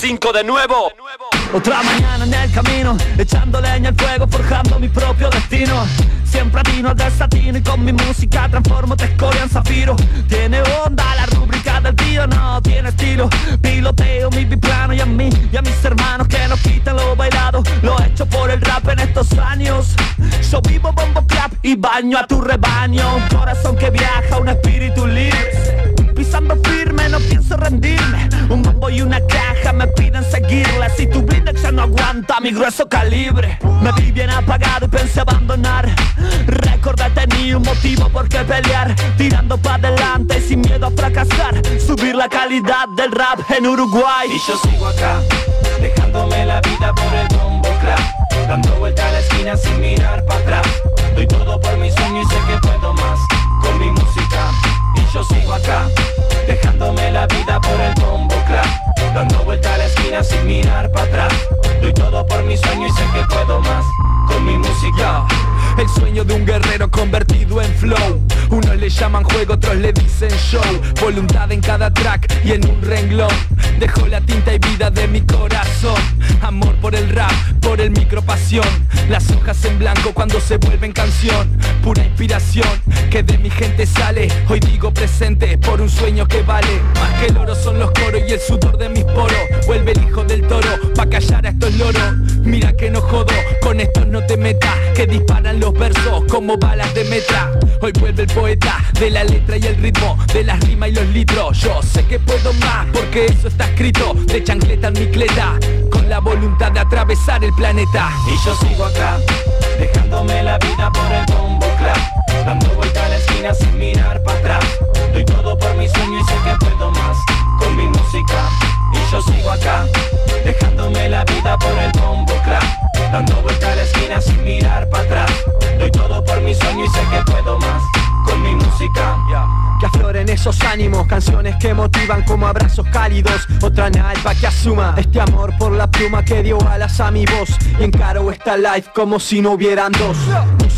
5 de nuevo. Otra mañana en el camino, echando leña al fuego, forjando mi propio destino. Siempre atino al desatino y con mi música transformo tu escoria en zafiro. Tiene onda la rúbrica del tío, no tiene estilo. Piloteo mi biplano y a mí y a mis hermanos que nos quitan lo bailado. Lo he hecho por el rap en estos años. Yo vivo bombo clap y baño a tu rebaño. Un corazón que viaja, un espíritu libre. Pisando firme, no pienso rendirme Un bombo y una caja me piden seguirla. Si tu blindex ya no aguanta mi grueso calibre. Me vi bien apagado y pensé abandonar. Recordé tenía un motivo por qué pelear. Tirando para adelante sin miedo a fracasar. Subir la calidad del rap en Uruguay. Y yo sigo acá, dejándome la vida por el bombo clap Dando vuelta a la esquina sin mirar para atrás. Doy todo por mi sueño y sé que puedo más Con mi música. Y yo sigo acá Dejándome la vida por el bombo clap Dando vuelta a la esquina sin mirar para atrás. Doy todo por mi sueño y sé que puedo más Con mi música. El sueño de un guerrero convertido en flow. Unos le llaman juego, otros le dicen show. Voluntad en cada track y en un renglón. Dejo la tinta y vida de mi corazón. Amor por el rap, por el micro pasión. Las hojas en blanco cuando se vuelven canción Pura inspiración que de mi gente sale. Hoy digo presente por un sueño que vale. Más que el oro son los coros y el sudor de mis poros. Vuelve el hijo del toro pa' callar a estos loros. Mira que no jodo, con estos no te metas. Que disparan los versos como balas de metra Hoy vuelve el poeta de la letra y el ritmo De las rimas y los litros. Yo sé que puedo más porque eso está escrito De chancleta en mi cleta Con la voluntad de atravesar el planeta. Y yo sigo acá, dejándome la vida por el Dando vuelta a la esquina sin mirar para atrás. Doy todo por mi sueño y sé que puedo más Con mi música. Y yo sigo acá, dejándome la vida por el bombo clap Dando vuelta a la esquina sin mirar para atrás. Doy todo por mi sueño y sé que puedo más Con mi música. Que afloren esos ánimos, canciones que motivan como abrazos cálidos. Otra nalpa que asuma este amor por la pluma que dio alas a mi voz. Y encaro esta live como si no hubieran dos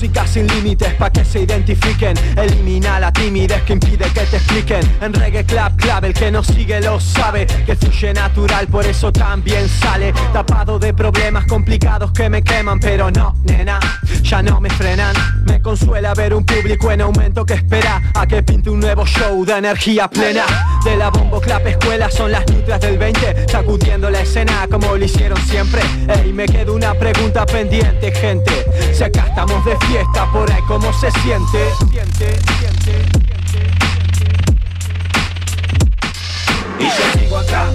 Música sin límites pa' que se identifiquen. Elimina la timidez que impide que te expliquen. En reggae clap clap, el que nos sigue lo sabe Que fluye natural, por eso también sale. Tapado de problemas complicados que me queman Pero no, nena, ya no me frenan Consuela ver un público en aumento que espera A que pinte un nuevo show de energía plena. De la bombo clap escuela son las nutras del 20 Sacudiendo la escena como lo hicieron siempre. Ey, me queda una pregunta pendiente, gente. Si acá estamos de fiesta, por ahí cómo se siente. Siente, siente, Y yo sigo acá,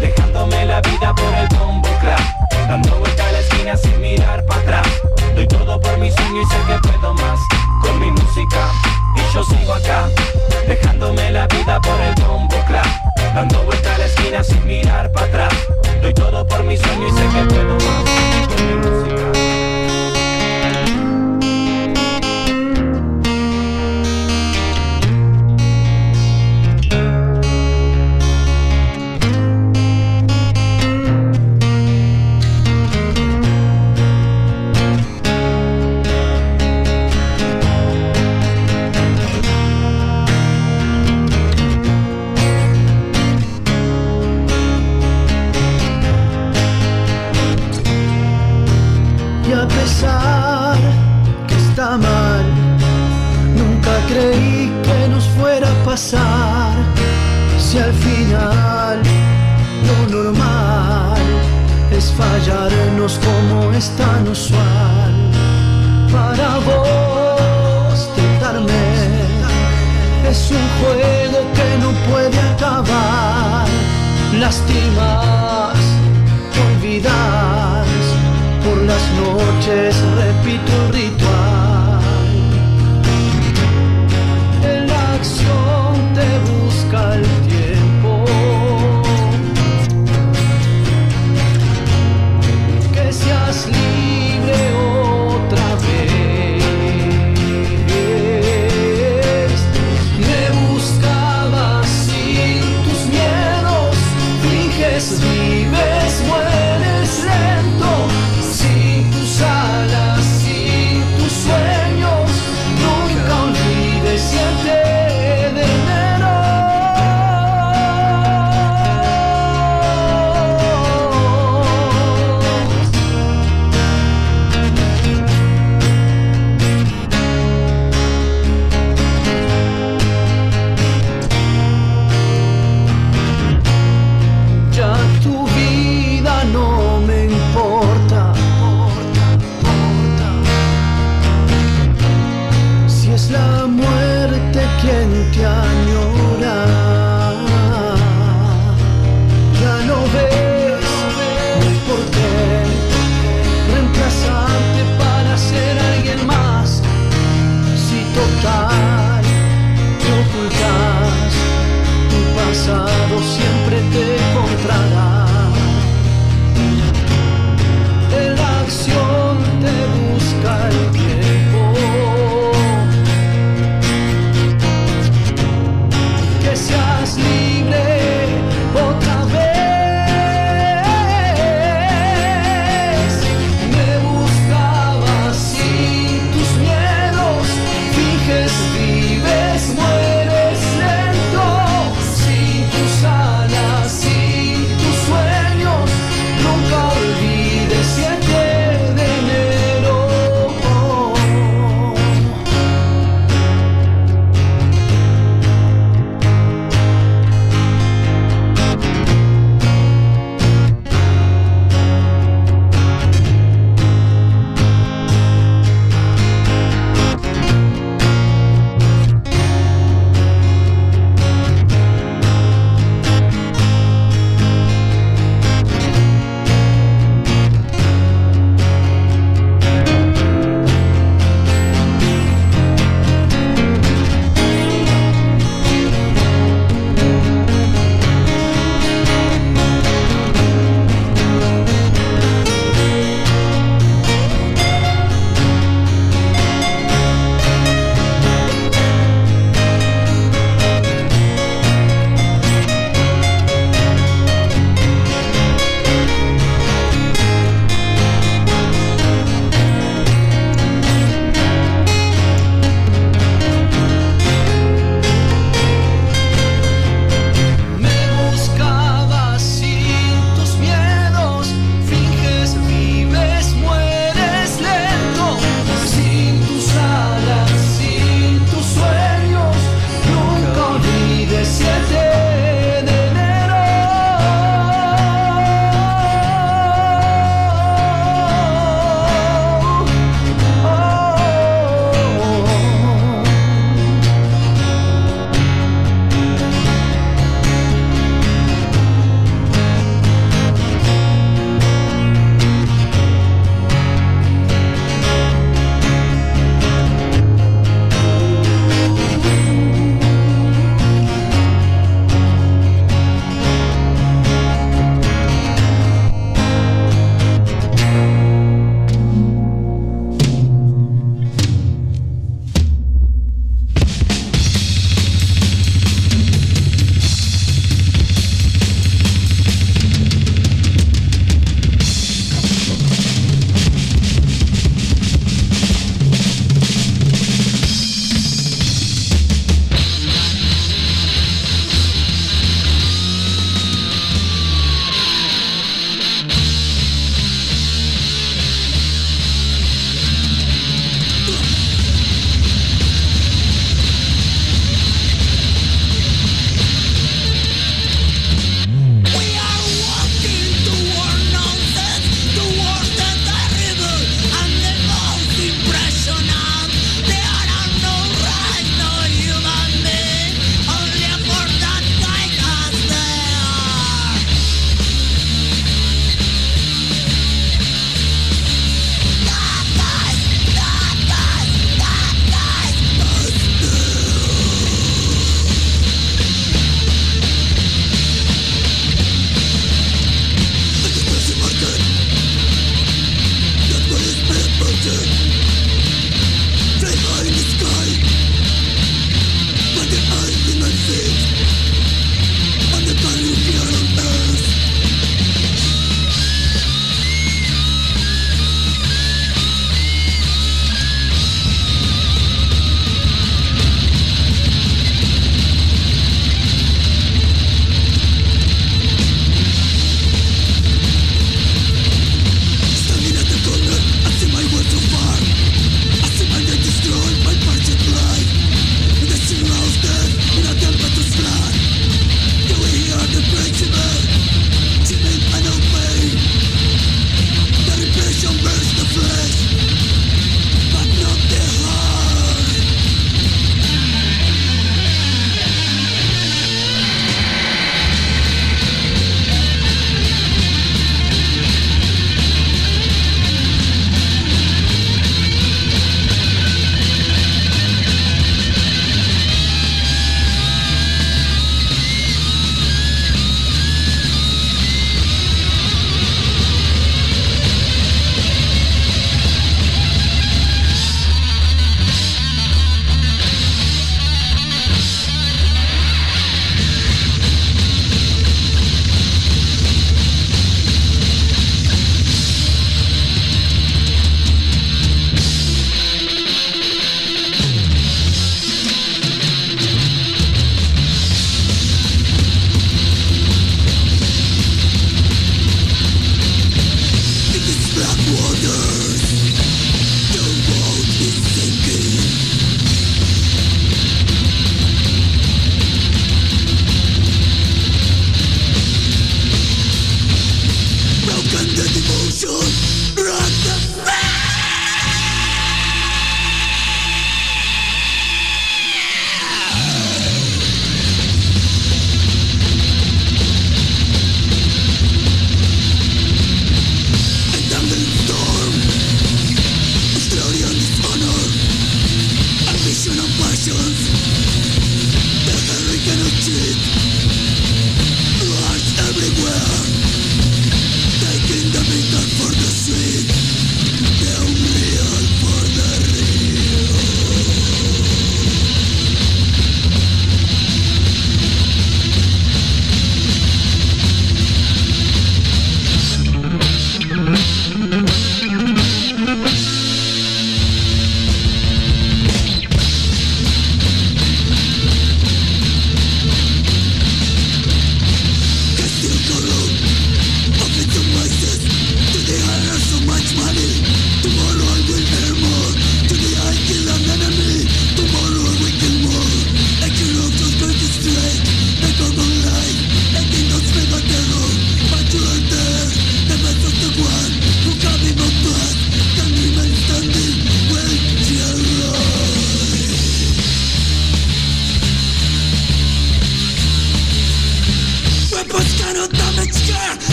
dejándome la vida por el bombo clap. Dando vuelta a la esquina sin mirar para atrás. Doy todo por mi sueño y sé que yo sigo acá, dejándome la vida por el bombo clap Dando vuelta a la esquina sin mirar para atrás. Doy todo por mi sueño y sé que puedo más. Con mi música